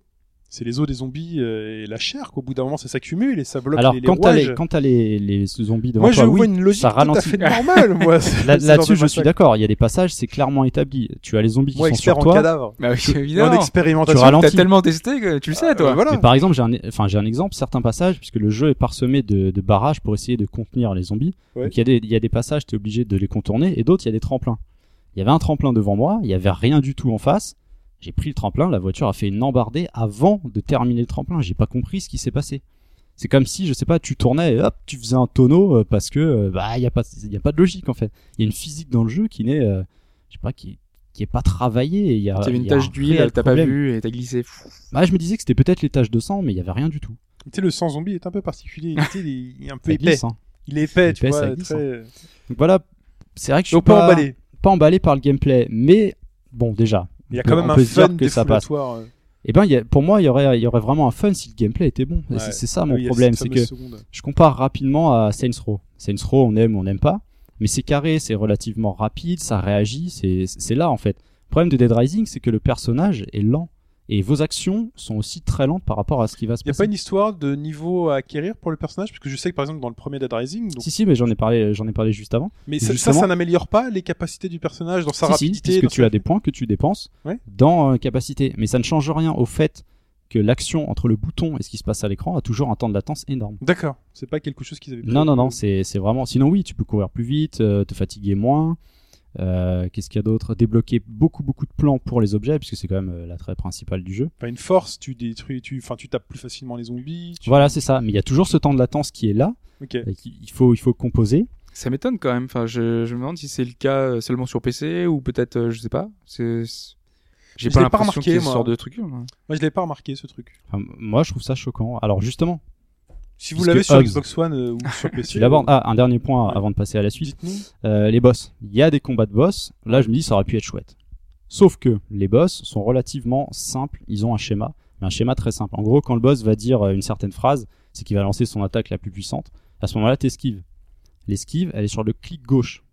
Speaker 1: c'est les os des zombies euh, et la chair qu'au bout d'un moment ça s'accumule et ça bloque
Speaker 2: Alors,
Speaker 1: les, les
Speaker 2: quand t'as les, quand t'as les, les zombies devant
Speaker 1: Moi, je
Speaker 2: toi,
Speaker 1: vois
Speaker 2: oui,
Speaker 1: une logique
Speaker 2: ça
Speaker 1: tout à
Speaker 2: ralentit.
Speaker 1: fait normale, moi. (laughs)
Speaker 2: Là-dessus, je suis d'accord. Il y a des passages, c'est clairement établi. Tu as les zombies qui
Speaker 1: Moi,
Speaker 2: sont sur
Speaker 1: en
Speaker 2: toi.
Speaker 1: cadavre.
Speaker 3: Bah oui, (laughs)
Speaker 1: Et en
Speaker 3: évidemment.
Speaker 1: expérimentation.
Speaker 2: Tu.
Speaker 3: T'as tellement testé que tu le sais,
Speaker 1: Euh,
Speaker 3: toi.
Speaker 1: voilà.
Speaker 2: Mais par exemple, j'ai un, enfin, j'ai un exemple, certains passages, puisque le jeu est parsemé de, de barrages pour essayer de contenir les zombies.
Speaker 1: Ouais.
Speaker 2: Donc il y, a des- il y a des passages, tu es obligé de les contourner, et d'autres, il y a des tremplins. Il y avait un tremplin devant moi, il y avait rien du tout en face. J'ai pris le tremplin, la voiture a fait une embardée avant de terminer le tremplin. J'ai pas compris ce qui s'est passé. C'est comme si, je sais pas, tu tournais et hop, tu faisais un tonneau euh, parce que euh, bah il y a pas, il y a pas de logique en fait. Il y a une physique dans le jeu qui n'est, euh, je sais pas, qui qui est pas travaillée. Il y a,
Speaker 3: Tu avais
Speaker 2: il
Speaker 3: une tache
Speaker 2: un
Speaker 3: d'huile, t'as pas vu et t'as glissé.
Speaker 2: Bah, je me disais que c'était peut-être les taches de sang, mais il y avait rien du tout.
Speaker 1: Tu sais, le sang zombie est un peu particulier. (laughs) Tu sais, il est- il est un peu épais.
Speaker 2: glisse, hein.
Speaker 1: Il est épais, tu
Speaker 2: Épais,
Speaker 1: vois.
Speaker 2: ça glisse,
Speaker 1: très-
Speaker 2: Donc voilà, c'est vrai que je suis
Speaker 1: pas
Speaker 2: pas,
Speaker 1: emballé.
Speaker 2: pas emballé par le gameplay, mais bon déjà.
Speaker 1: Il y a quand même un fun
Speaker 2: que ça passe.
Speaker 1: euh.
Speaker 2: Et ben, il y a- pour moi, il y aurait, il y aurait vraiment un fun si le gameplay était bon.
Speaker 1: Ouais.
Speaker 2: C'est ça
Speaker 1: Ah
Speaker 2: mon
Speaker 1: oui, il y a
Speaker 2: problème, c'est que
Speaker 1: seconde.
Speaker 2: je compare rapidement à Saints Row. Saints Row, on aime ou on n'aime pas, mais c'est carré, c'est relativement rapide, ça réagit, c'est c'est là en fait. Le problème de Dead Rising, c'est que le personnage est lent. Et vos actions sont aussi très lentes par rapport à ce qui va se
Speaker 1: Il n'y a
Speaker 2: passer.
Speaker 1: pas une histoire de niveau à acquérir pour le personnage? Parce que je sais que par exemple dans le premier Dead Rising, donc...
Speaker 2: Si, si, mais j'en ai parlé, j'en ai parlé juste avant.
Speaker 1: mais ça, ça,
Speaker 2: justement-
Speaker 1: ça n'améliore pas les capacités du personnage dans sa
Speaker 2: Si, si,
Speaker 1: rapidité
Speaker 2: puisque
Speaker 1: dans
Speaker 2: tu
Speaker 1: sa-
Speaker 2: as des points que tu dépenses
Speaker 1: Ouais.
Speaker 2: dans euh, capacité? Mais ça ne change rien au fait que l'action entre le bouton et ce qui se passe à l'écran a toujours un temps de latence énorme.
Speaker 1: D'accord, c'est pas quelque chose qu'ils avaient
Speaker 2: Non, non, non, c'est c'est vraiment. Sinon, oui, tu peux courir plus vite, euh, te fatiguer moins. Euh, Qu'est-ce qu'il y a d'autre? Débloquer beaucoup, beaucoup de plans pour les objets, puisque c'est quand même euh, l'attrait principal du jeu.
Speaker 1: Enfin, une force, tu détruis, tu, enfin, tu tapes plus facilement les zombies. tu-
Speaker 2: Voilà, c'est ça. Mais il y a toujours ce temps de latence qui est là.
Speaker 1: Ok.
Speaker 2: et qui- il, faut, il faut composer.
Speaker 3: Ça m'étonne quand même. Enfin, je, je me demande si c'est le cas euh, seulement sur PC ou peut-être, euh, je sais pas. C'est. J'ai
Speaker 1: Je
Speaker 3: pas
Speaker 1: l'ai pas
Speaker 3: l'impression
Speaker 1: remarqué,
Speaker 3: qu'il y ait ce
Speaker 1: moi.
Speaker 3: genre de truc. hein.
Speaker 1: Moi, je l'avais pas remarqué ce truc.
Speaker 2: Enfin, moi, je trouve ça choquant. Alors, justement,
Speaker 1: Si vous l'avez sur Xbox One euh, ou sur (laughs) PC,
Speaker 2: tu l'abordes. Ah, un dernier point
Speaker 1: Ouais.
Speaker 2: avant de passer à la suite. Euh, les boss. Il y a des combats de boss. Là, je me dis, ça aurait pu être chouette. Sauf que les boss sont relativement simples. Ils ont un schéma, mais un schéma très simple. En gros, quand le boss va dire euh, une certaine phrase, c'est qu'il va lancer son attaque la plus puissante. À ce moment-là, t'esquives. L'esquive, elle est sur le clic gauche,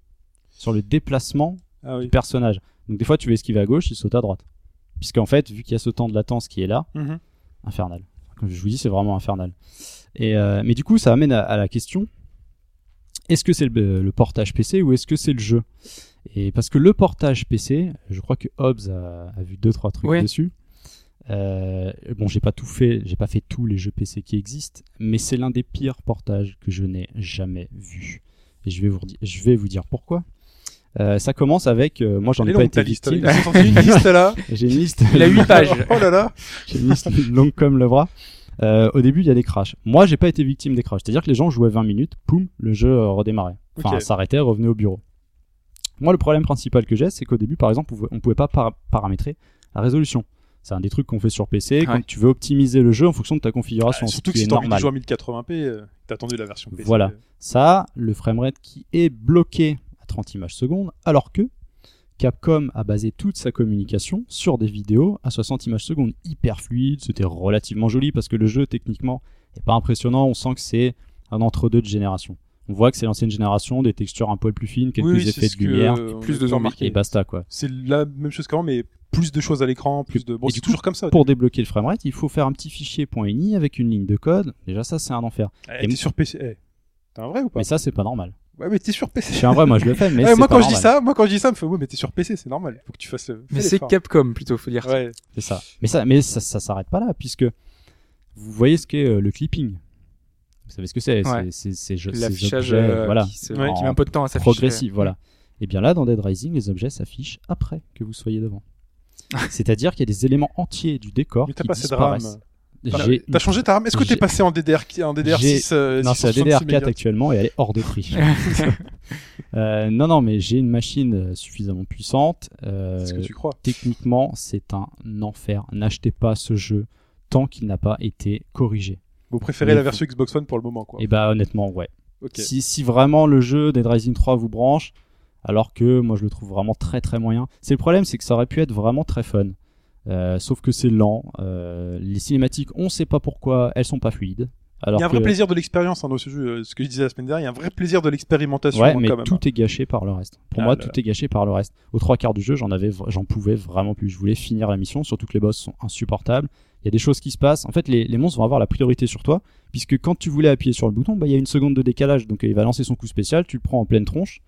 Speaker 2: sur le déplacement
Speaker 1: Ah
Speaker 2: du personnage. Donc des fois, tu veux esquiver à gauche, il saute à droite. Puisqu'en fait, vu qu'il y a ce temps de latence qui est là,
Speaker 1: Mhm.
Speaker 2: infernal. Comme je vous dis, c'est vraiment infernal. Et euh, mais du coup, ça amène à, à la question est-ce que c'est le, le portage PC ou est-ce que c'est le jeu? Et parce que le portage PC, je crois que Hobbs a, a vu deux trois trucs
Speaker 3: Ouais.
Speaker 2: dessus. Euh, bon, j'ai pas tout fait, j'ai pas fait tous les jeux PC qui existent, mais c'est l'un des pires portages que je n'ai jamais vu. Et je vais vous, je vais vous dire pourquoi. Euh, ça commence avec, euh, moi j'en ai pas été
Speaker 1: liste.
Speaker 2: victime.
Speaker 1: Une liste là. (laughs)
Speaker 2: J'ai une liste.
Speaker 3: Il a 8 pages.
Speaker 1: Oh là là.
Speaker 2: J'ai une liste longue comme le bras. Euh, au début, il y a des crashs. Moi, j'ai pas été victime des crashs. C'est-à-dire que les gens jouaient 20 minutes, poum, le jeu euh, redémarrait. Enfin, s'arrêtait, revenait au bureau. Moi, le problème principal que j'ai, c'est qu'au début, par exemple, on pouvait- pas para- paramétrer la résolution. C'est un des trucs qu'on fait sur PC
Speaker 3: Ouais.
Speaker 2: quand tu veux optimiser le jeu en fonction de ta configuration.
Speaker 1: Ah, surtout que si t'as envie de jouer en 1080p, euh, t'as attendu la version PC.
Speaker 2: Voilà. Ça, le framerate qui est bloqué à 30 images secondes, alors que Capcom a basé toute sa communication sur des vidéos à 60 images secondes, hyper fluide, c'était relativement joli parce que le jeu techniquement est pas impressionnant, on sent que c'est un entre-deux de génération. On voit que c'est l'ancienne génération, des textures un poil plus fines, quelques
Speaker 1: Oui, oui, c'est
Speaker 2: effets de
Speaker 1: que,
Speaker 2: lumière,
Speaker 1: euh,
Speaker 3: plus de zoom
Speaker 1: remarqué.
Speaker 2: et basta quoi.
Speaker 1: C'est la même chose qu'avant, mais plus de choses à l'écran, plus de. Bon,
Speaker 2: et
Speaker 1: c'est toujours comme ça.
Speaker 2: Pour débloquer le framerate, il faut faire un petit fichier .ini avec une ligne de code. Déjà ça c'est un enfer.
Speaker 1: Eh,
Speaker 2: et-
Speaker 1: t'es sur PC. Eh, T'es un vrai ou pas?
Speaker 2: Mais ça c'est pas normal.
Speaker 1: Ouais, mais t'es sur PC.
Speaker 2: Je suis un vrai, moi je le fais, mais (laughs)
Speaker 1: Ouais, moi
Speaker 2: pas
Speaker 1: quand je dis ça, moi quand je dis ça, me fait ouais, mais t'es sur PC, c'est normal. Faut que tu fasses. euh,
Speaker 3: Mais c'est. Capcom plutôt, faut dire.
Speaker 1: Ouais.
Speaker 2: C'est ça. Mais ça, mais ça, ça s'arrête pas là, puisque vous voyez ce qu'est euh, le clipping. Vous savez ce que c'est
Speaker 3: Ouais.
Speaker 2: C'est-
Speaker 3: L'affichage euh,
Speaker 2: voilà,
Speaker 3: qui, se-
Speaker 1: Ouais,
Speaker 3: qui met un peu de temps à s'afficher.
Speaker 2: progressif, voilà. Et bien là, dans Dead Rising, les objets s'affichent après que vous soyez devant. (laughs) C'est-à-dire qu'il y a des éléments entiers du décor qui disparaissent.
Speaker 1: T'as changé ta RAM Est-ce que t'es passé en DDR, en DDR6 euh,
Speaker 2: Non, c'est la
Speaker 1: 666
Speaker 2: DDR4
Speaker 1: mégas?
Speaker 2: actuellement et elle est hors de prix. (laughs) Euh, non, non, mais j'ai une machine euh, suffisamment puissante. euh,
Speaker 1: ce que tu crois.
Speaker 2: techniquement, c'est un enfer. N'achetez pas ce jeu tant qu'il n'a pas été corrigé.
Speaker 1: Vous préférez
Speaker 2: Mais
Speaker 1: la version Xbox One pour le moment, quoi.
Speaker 2: Et bah honnêtement, ouais. Si, si vraiment le jeu Dead Rising 3 vous branche, alors que moi je le trouve vraiment très très moyen. C'est le problème, c'est que ça aurait pu être vraiment très fun. Euh, sauf que c'est lent. Euh, les cinématiques, on sait pas pourquoi, elles sont pas fluides. Alors
Speaker 1: Il y a un
Speaker 2: que-
Speaker 1: vrai plaisir de l'expérience hein, dans ce jeu. euh, Ce que je disais la semaine dernière, il y a un vrai plaisir de l'expérimentation
Speaker 2: Ouais, mais
Speaker 1: quand même.
Speaker 2: tout est gâché par le reste. Pour
Speaker 1: Ah
Speaker 2: moi,
Speaker 1: là
Speaker 2: tout est gâché par le reste. Aux trois quarts du jeu, j'en avais, vra- j'en pouvais vraiment plus. Je voulais finir la mission, surtout que les boss sont insupportables. Il y a des choses qui se passent. En fait, les, les monstres vont avoir la priorité sur toi, puisque quand tu voulais appuyer sur le bouton, bah, il y a une seconde de décalage. Donc, il va lancer son coup spécial, tu le prends en pleine tronche.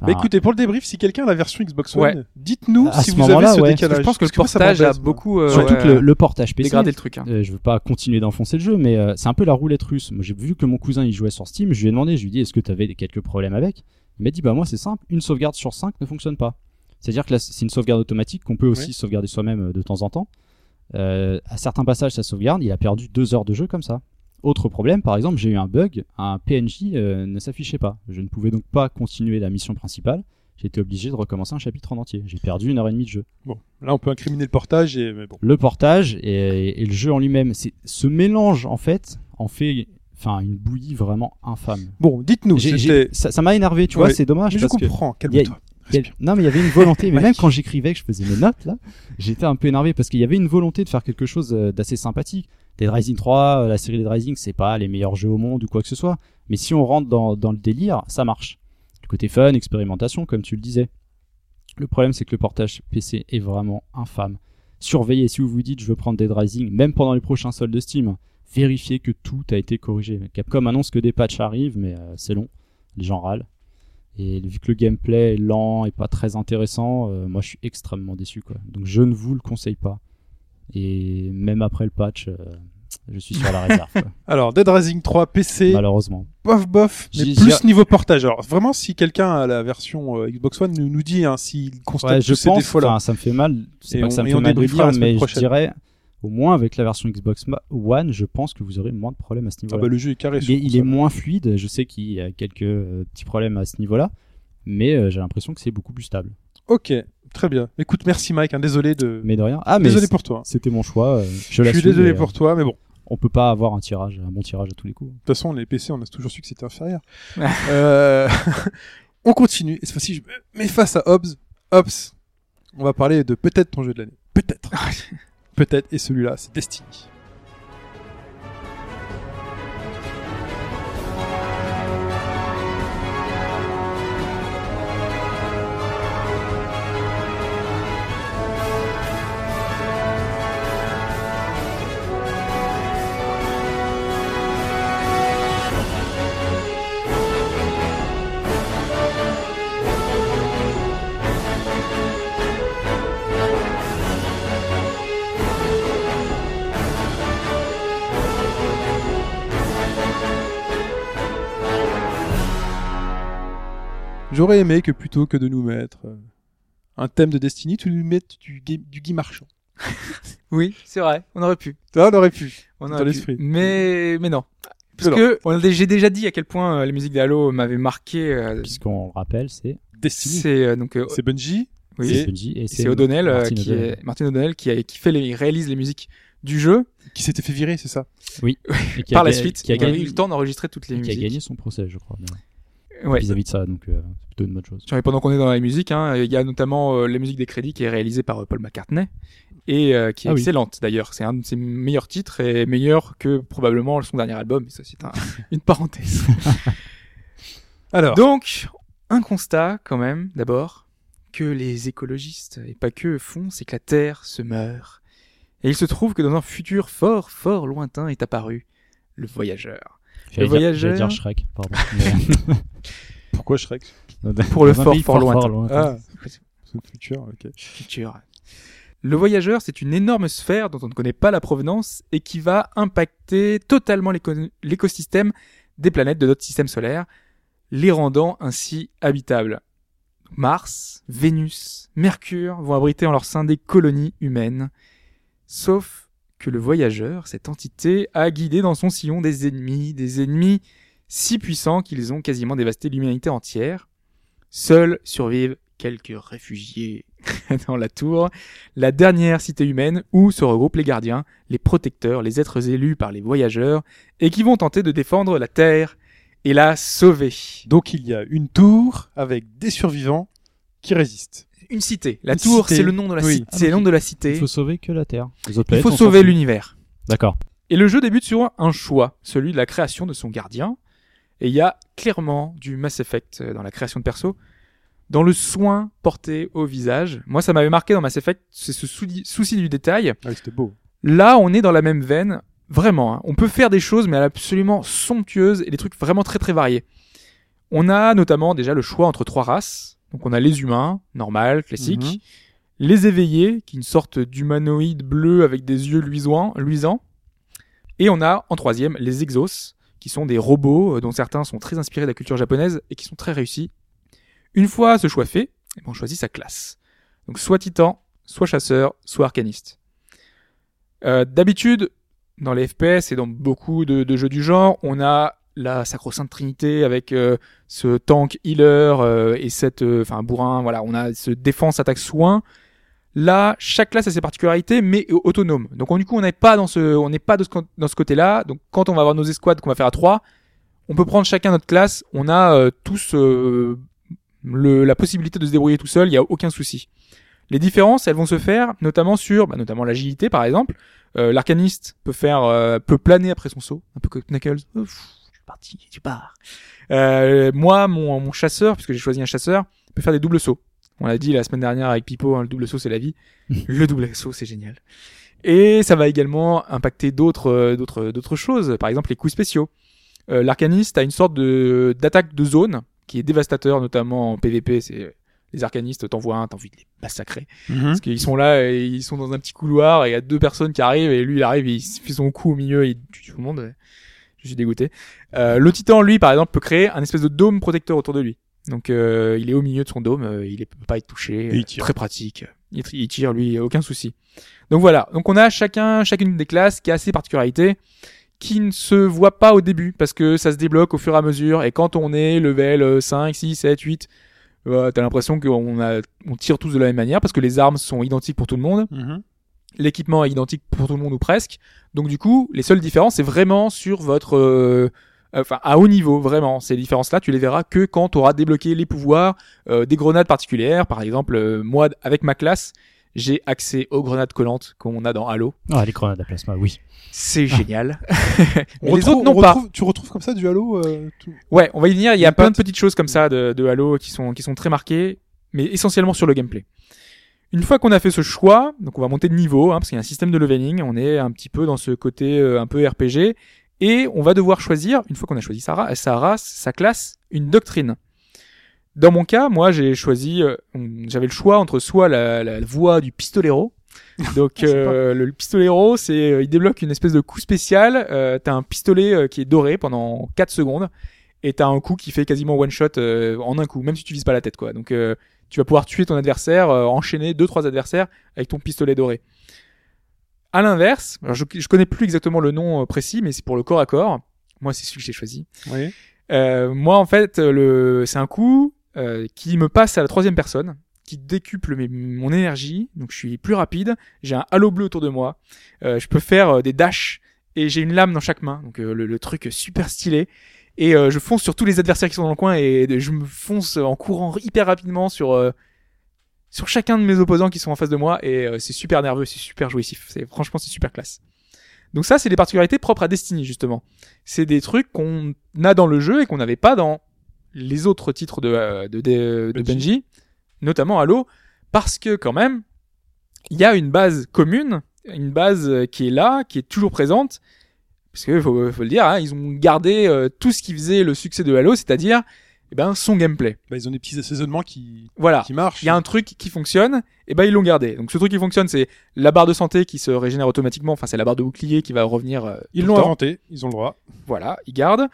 Speaker 1: Bah
Speaker 2: Enfin,
Speaker 1: écoutez, pour le débrief, si quelqu'un a la version Xbox One,
Speaker 3: Ouais.
Speaker 1: dites-nous si
Speaker 2: ce
Speaker 1: vous avez ce
Speaker 2: ouais.
Speaker 1: décalage.
Speaker 3: Je pense que le portage a beaucoup euh,
Speaker 2: surtout
Speaker 3: ouais,
Speaker 2: que le, le portage PC,
Speaker 3: dégradé le truc. hein.
Speaker 2: Euh, je veux pas continuer d'enfoncer le jeu, mais euh, c'est un peu la roulette russe. Moi, j'ai vu que mon cousin il jouait sur Steam, je lui ai demandé, je lui ai dit, est-ce que tu avais quelques problèmes avec? Il m'a dit, bah moi c'est simple, une sauvegarde sur 5 ne fonctionne pas. C'est-à-dire que là, c'est une sauvegarde automatique qu'on peut aussi
Speaker 1: Oui.
Speaker 2: sauvegarder soi-même euh, de temps en temps. Euh, à certains passages, ça sauvegarde, il a perdu deux heures de jeu comme ça. Autre problème, par exemple, j'ai eu un bug, un PNJ euh, ne s'affichait pas. Je ne pouvais donc pas continuer la mission principale. J'étais obligé de recommencer un chapitre en entier. J'ai perdu une heure et demie de jeu
Speaker 1: Bon, là on peut incriminer le portage et mais bon.
Speaker 2: le portage et, et le jeu en lui-même. C'est ce mélange en fait en fait, enfin une bouillie vraiment infâme.
Speaker 1: Bon, dites-nous.
Speaker 2: Ça m'a énervé, tu
Speaker 1: Ouais.
Speaker 2: vois, c'est dommage
Speaker 1: Mais je
Speaker 2: parce
Speaker 1: comprends. Calme-toi. Respire.
Speaker 2: non mais il y avait une volonté, mais (laughs) même quand j'écrivais, que je faisais mes notes là, j'étais un peu énervé parce qu'il y avait une volonté de faire quelque chose euh, d'assez sympathique. Dead Rising 3, euh, la série Dead Rising, c'est pas les meilleurs jeux au monde ou quoi que ce soit, mais si on rentre dans, dans le délire, ça marche. Du côté fun, expérimentation, comme tu le disais. Le problème, c'est que le portage PC est vraiment infâme. Surveillez, si vous vous dites je veux prendre Dead Rising, même pendant les prochains soldes de Steam, vérifiez que tout a été corrigé. Capcom annonce que des patchs arrivent, mais euh, c'est long. Les gens râlent. Et vu que le gameplay est lent et pas très intéressant, euh, moi je suis extrêmement déçu. Quoi. Donc je ne vous le conseille pas. Et même après le patch, euh, je suis sur la (laughs) réserve. quoi.
Speaker 1: Alors, Dead Rising 3 PC,
Speaker 2: Malheureusement.
Speaker 1: bof bof, mais
Speaker 2: J'ai-
Speaker 1: plus niveau portage. Alors, vraiment, si quelqu'un a la version euh, Xbox One, nous, nous dit hein, s'il constate
Speaker 2: Ouais,
Speaker 1: tous
Speaker 2: je
Speaker 1: ces
Speaker 2: pense,
Speaker 1: défauts-là.
Speaker 2: enfin, ça me fait mal. C'est
Speaker 1: Et
Speaker 2: pas
Speaker 1: on-
Speaker 2: que ça me
Speaker 1: et
Speaker 2: fait
Speaker 1: on
Speaker 2: mal de
Speaker 1: débriefera la
Speaker 2: dire,
Speaker 1: semaine
Speaker 2: mais je
Speaker 1: prochaine.
Speaker 2: dirais, au moins avec la version Xbox One, je pense que vous aurez moins de problèmes à ce
Speaker 1: Ah
Speaker 2: niveau-là.
Speaker 1: bah, le jeu est carré.
Speaker 2: il,
Speaker 1: sur
Speaker 2: est, il est moins fluide. Je sais qu'il y a quelques euh, petits problèmes à ce niveau-là, mais euh, j'ai l'impression que c'est beaucoup plus stable.
Speaker 1: Ok, très bien. Écoute, merci Mike. hein, désolé de.
Speaker 2: Mais de rien. Ah, mais
Speaker 1: désolé pour toi.
Speaker 2: c'était mon choix. euh, je
Speaker 1: Je suis désolé
Speaker 2: mais,
Speaker 1: pour toi, mais bon.
Speaker 2: On peut pas avoir un tirage, un bon tirage à tous les coups.
Speaker 1: De toute façon, les PC, on a toujours su que c'était inférieur. (laughs) euh... (laughs) on continue. Et cette fois-ci, je mets face à Hobbs. Hobbs, on va parler de peut-être ton jeu de l'année. Peut-être. (laughs) peut-être. Et celui-là, c'est Destiny. J'aurais aimé que plutôt que de nous mettre euh, un thème de Destiny, tu nous mettes du, Guy- du Guy Marchand. (laughs)
Speaker 3: Oui, c'est vrai, on aurait pu.
Speaker 1: Ça, on aurait pu.
Speaker 3: On aurait
Speaker 1: l'esprit.
Speaker 3: Mais, mais non. Parce que j'ai déjà dit à quel point euh, les musiques d'Halo m'avaient marqué. euh,
Speaker 2: Puisqu'on le rappelle, c'est
Speaker 1: Destiny.
Speaker 3: C'est euh, donc euh,
Speaker 1: C'est Bungie.
Speaker 3: oui,
Speaker 2: C'est Bungie et
Speaker 3: c'est O'Donnell
Speaker 2: Martin
Speaker 3: qui
Speaker 2: O'Donnell.
Speaker 3: est Martin O'Donnell qui, a- qui fait les, réalise les musiques du jeu
Speaker 1: Qui s'était fait virer, c'est ça? (laughs)
Speaker 2: Et qui
Speaker 3: par
Speaker 2: a
Speaker 3: la suite.
Speaker 2: qui a
Speaker 3: il a
Speaker 2: gagné
Speaker 3: eu le temps d'enregistrer toutes les
Speaker 2: et qui a
Speaker 3: musiques.
Speaker 2: gagné son procès, je crois. bien.
Speaker 3: Ouais.
Speaker 2: Vis-à-vis de ça, donc euh, c'est plutôt une bonne chose.
Speaker 3: Et pendant qu'on est dans la musique, hein, il y a notamment euh, la musique des crédits qui est réalisée par euh, Paul McCartney et euh, qui est
Speaker 2: Ah oui.
Speaker 3: excellente d'ailleurs. C'est un de ses meilleurs titres et meilleur que probablement son dernier album. Mais ça, c'est un- (laughs) une parenthèse. (laughs)
Speaker 1: Alors,
Speaker 3: Donc, un constat quand même, d'abord, que les écologistes, et pas que, font, c'est que la Terre se meurt. Et il se trouve que dans un futur fort, fort lointain est apparu le voyageur.
Speaker 2: Dire-
Speaker 3: voyageur-
Speaker 2: j'allais dire Shrek, pardon. (laughs) Mais- (laughs)
Speaker 1: pourquoi Shrek
Speaker 3: Pour le fort, fort lointain.
Speaker 1: Ah, le futur, ok.
Speaker 3: Futur. Le voyageur, c'est une énorme sphère dont on ne connaît pas la provenance et qui va impacter totalement l'éco- l'écosystème des planètes de notre système solaire, les rendant ainsi habitables. Mars, Vénus, Mercure vont abriter en leur sein des colonies humaines. Sauf que le voyageur, cette entité, a guidé dans son sillon des ennemis, des ennemis si puissants qu'ils ont quasiment dévasté l'humanité entière. Seuls survivent quelques réfugiés (laughs) dans la tour, la dernière cité humaine où se regroupent les gardiens, les protecteurs, les êtres élus par les voyageurs, et qui vont tenter de défendre la Terre et la sauver.
Speaker 1: Donc il y a une tour avec des survivants qui résistent.
Speaker 3: Une cité. La
Speaker 1: Une
Speaker 3: tour, c'est le nom de la
Speaker 1: Oui.
Speaker 3: cité.
Speaker 2: Ah,
Speaker 3: c'est le nom de la
Speaker 2: Il
Speaker 3: cité.
Speaker 2: faut sauver que la Terre. Les autres
Speaker 3: Il faut sauver l'univers.
Speaker 2: D'accord.
Speaker 3: Et le jeu débute sur un choix, celui de la création de son gardien. Et il y a clairement du Mass Effect euh, dans la création de perso, dans le soin porté au visage. Moi, ça m'avait marqué dans Mass Effect, c'est ce souci souci du détail.
Speaker 1: Ah, c'était beau.
Speaker 3: Là, on est dans la même veine, vraiment. hein. On peut faire des choses, mais absolument somptueuses et des trucs vraiment très très variés. On a notamment déjà le choix entre trois races. Donc on a les humains, normal, classique.
Speaker 1: Mhm.
Speaker 3: Les éveillés, qui est une sorte d'humanoïde bleu avec des yeux luisants, luisants. Et on a en troisième les exos, qui sont des robots euh, dont certains sont très inspirés de la culture japonaise et qui sont très réussis. Une fois ce choix fait, eh ben, on choisit sa classe. Donc soit titan, soit chasseur, soit arcaniste. Euh, D'habitude, dans les FPS et dans beaucoup de, de jeux du genre, on a la sacro-sainte trinité avec euh, ce tank healer euh, et cette euh, enfin bourrin voilà on a ce défense attaque soin. Là chaque classe a ses particularités mais autonome. Donc on, du coup on n'est pas dans ce on n'est pas ce, dans ce côté là donc quand on va avoir nos escouades qu'on va faire à trois on peut prendre chacun notre classe. On a euh, tous euh, le, la possibilité de se débrouiller tout seul. Il y a aucun souci. Les différences elles vont se faire notamment sur bah, notamment l'agilité par exemple. Euh, l'arcaniste peut faire peut planer après son saut. Un peu comme Knuckles parti tu pars euh, moi, mon, mon chasseur, puisque j'ai choisi un chasseur, peut faire des doubles sauts. On l'a dit la semaine dernière avec Pipo, hein, le double saut c'est la vie. (laughs) le double saut c'est génial. Et ça va également impacter d'autres, euh, d'autres, d'autres choses. Par exemple les coups spéciaux. Euh, L'arcaniste a une sorte de d'attaque de zone qui est dévastateur, notamment en PvP. C'est les arcanistes, t'envoies un, t'as envie de les massacrer.
Speaker 1: Mhm.
Speaker 3: Parce qu'ils sont là et ils sont dans un petit couloir et il y a deux personnes qui arrivent et lui il arrive et il fait son coup au milieu et il tue tout le monde. Je suis dégoûté. Euh, le titan, lui, par exemple, peut créer un espèce de dôme protecteur autour de lui. Donc euh, il est au milieu de son dôme, euh, il est- peut pas être touché.
Speaker 1: Il tire.
Speaker 3: Très pratique. Il, il tire, lui, aucun souci. Donc voilà. Donc on a chacun, chacune des classes qui a ses particularités qui ne se voient pas au début parce que ça se débloque au fur et à mesure et quand on est level euh, 5, 6, 7, 8, euh, t'as l'impression qu'on a, on tire tous de la même manière parce que les armes sont identiques pour tout le monde
Speaker 1: Mhm.
Speaker 3: L'équipement est identique pour tout le monde ou presque. Donc du coup, les seules différences, c'est vraiment sur votre... euh, Enfin, à haut niveau, vraiment. Ces différences-là, tu les verras que quand tu auras débloqué les pouvoirs, euh, des grenades particulières. Par exemple, euh, moi, avec ma classe, j'ai accès aux grenades collantes qu'on a dans Halo.
Speaker 2: Ah, les grenades à plasma, oui.
Speaker 3: C'est génial. (laughs) Mais
Speaker 1: On
Speaker 3: les
Speaker 1: retrouve-
Speaker 3: autres, non
Speaker 1: on
Speaker 3: pas.
Speaker 1: retrouve- Tu retrouves comme ça du Halo euh, tout-
Speaker 3: Ouais, on va y venir. Il y a plein de petites choses comme ça de, de Halo qui sont, qui sont très marquées, mais essentiellement sur le gameplay. Une fois qu'on a fait ce choix, donc on va monter de niveau, hein, parce qu'il y a un système de leveling, on est un petit peu dans ce côté euh, un peu RPG, et on va devoir choisir, une fois qu'on a choisi sa, ra- sa race, sa classe, une doctrine. Dans mon cas, moi j'ai choisi, euh, j'avais le choix entre soit la, la voie du pistolero, (laughs) donc euh, le pistolero, c'est euh, il débloque une espèce de coup spécial. Euh, t'as un pistolet euh, qui est doré pendant 4 secondes et t'as un coup qui fait quasiment one shot euh, en un coup, même si tu vises pas la tête quoi. Donc euh, tu vas pouvoir tuer ton adversaire, euh, enchaîner deux trois adversaires avec ton pistolet doré. À l'inverse, je, je connais plus exactement le nom euh, précis, mais c'est pour le corps à corps. Moi, c'est celui que j'ai choisi.
Speaker 1: Oui.
Speaker 3: Euh, moi, en fait, le, c'est un coup. euh, qui me passe à la troisième personne, qui décuple mes- mon énergie, donc je suis plus rapide, j'ai un halo bleu autour de moi, je peux faire des dashs et j'ai une lame dans chaque main, donc le, le truc super stylé. Et euh, je fonce sur tous les adversaires qui sont dans le coin et je me fonce en courant hyper rapidement sur euh, sur chacun de mes opposants qui sont en face de moi et euh, c'est super nerveux, c'est super jouissif. C'est franchement c'est super classe. Donc ça c'est des particularités propres à Destiny justement. C'est des trucs qu'on a dans le jeu et qu'on n'avait pas dans les autres titres de euh, de, de, de
Speaker 1: Bungie.
Speaker 3: Bungie, notamment Halo, parce que quand même il y a une base commune, une base qui est là, qui est toujours présente. Parce que faut, faut le dire, hein, ils ont gardé euh, tout ce qui faisait le succès de Halo, c'est-à-dire eh ben son gameplay.
Speaker 1: Bah, ils ont des petits assaisonnements qui,
Speaker 3: Voilà.
Speaker 1: qui marchent.
Speaker 3: Il y a un truc qui fonctionne, et ben ils l'ont gardé. Donc ce truc qui fonctionne, c'est la barre de santé qui se régénère automatiquement. Enfin, c'est la barre de bouclier qui va revenir. euh,
Speaker 1: Ils l'ont inventé, ils ont le droit.
Speaker 3: Voilà, ils gardent.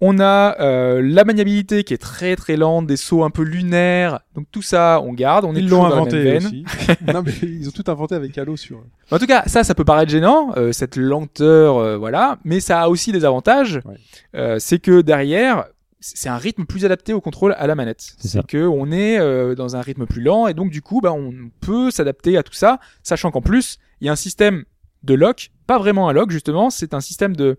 Speaker 3: On a euh, la maniabilité qui est très très lente, des sauts un peu lunaires. Donc tout ça, on garde. On est
Speaker 1: Ils l'ont inventé aussi. (laughs) non, mais ils ont tout inventé avec Halo sur.
Speaker 3: En tout cas, ça, ça peut paraître gênant, euh, cette lenteur, euh, voilà, mais ça a aussi des avantages.
Speaker 1: Ouais.
Speaker 3: Euh, c'est que derrière, c'est un rythme plus adapté au contrôle à la manette.
Speaker 2: C'est ça.
Speaker 3: que on est euh, dans un rythme plus lent et donc du coup, bah, on peut s'adapter à tout ça, sachant qu'en plus, il y a un système de lock, pas vraiment un lock justement, c'est un système de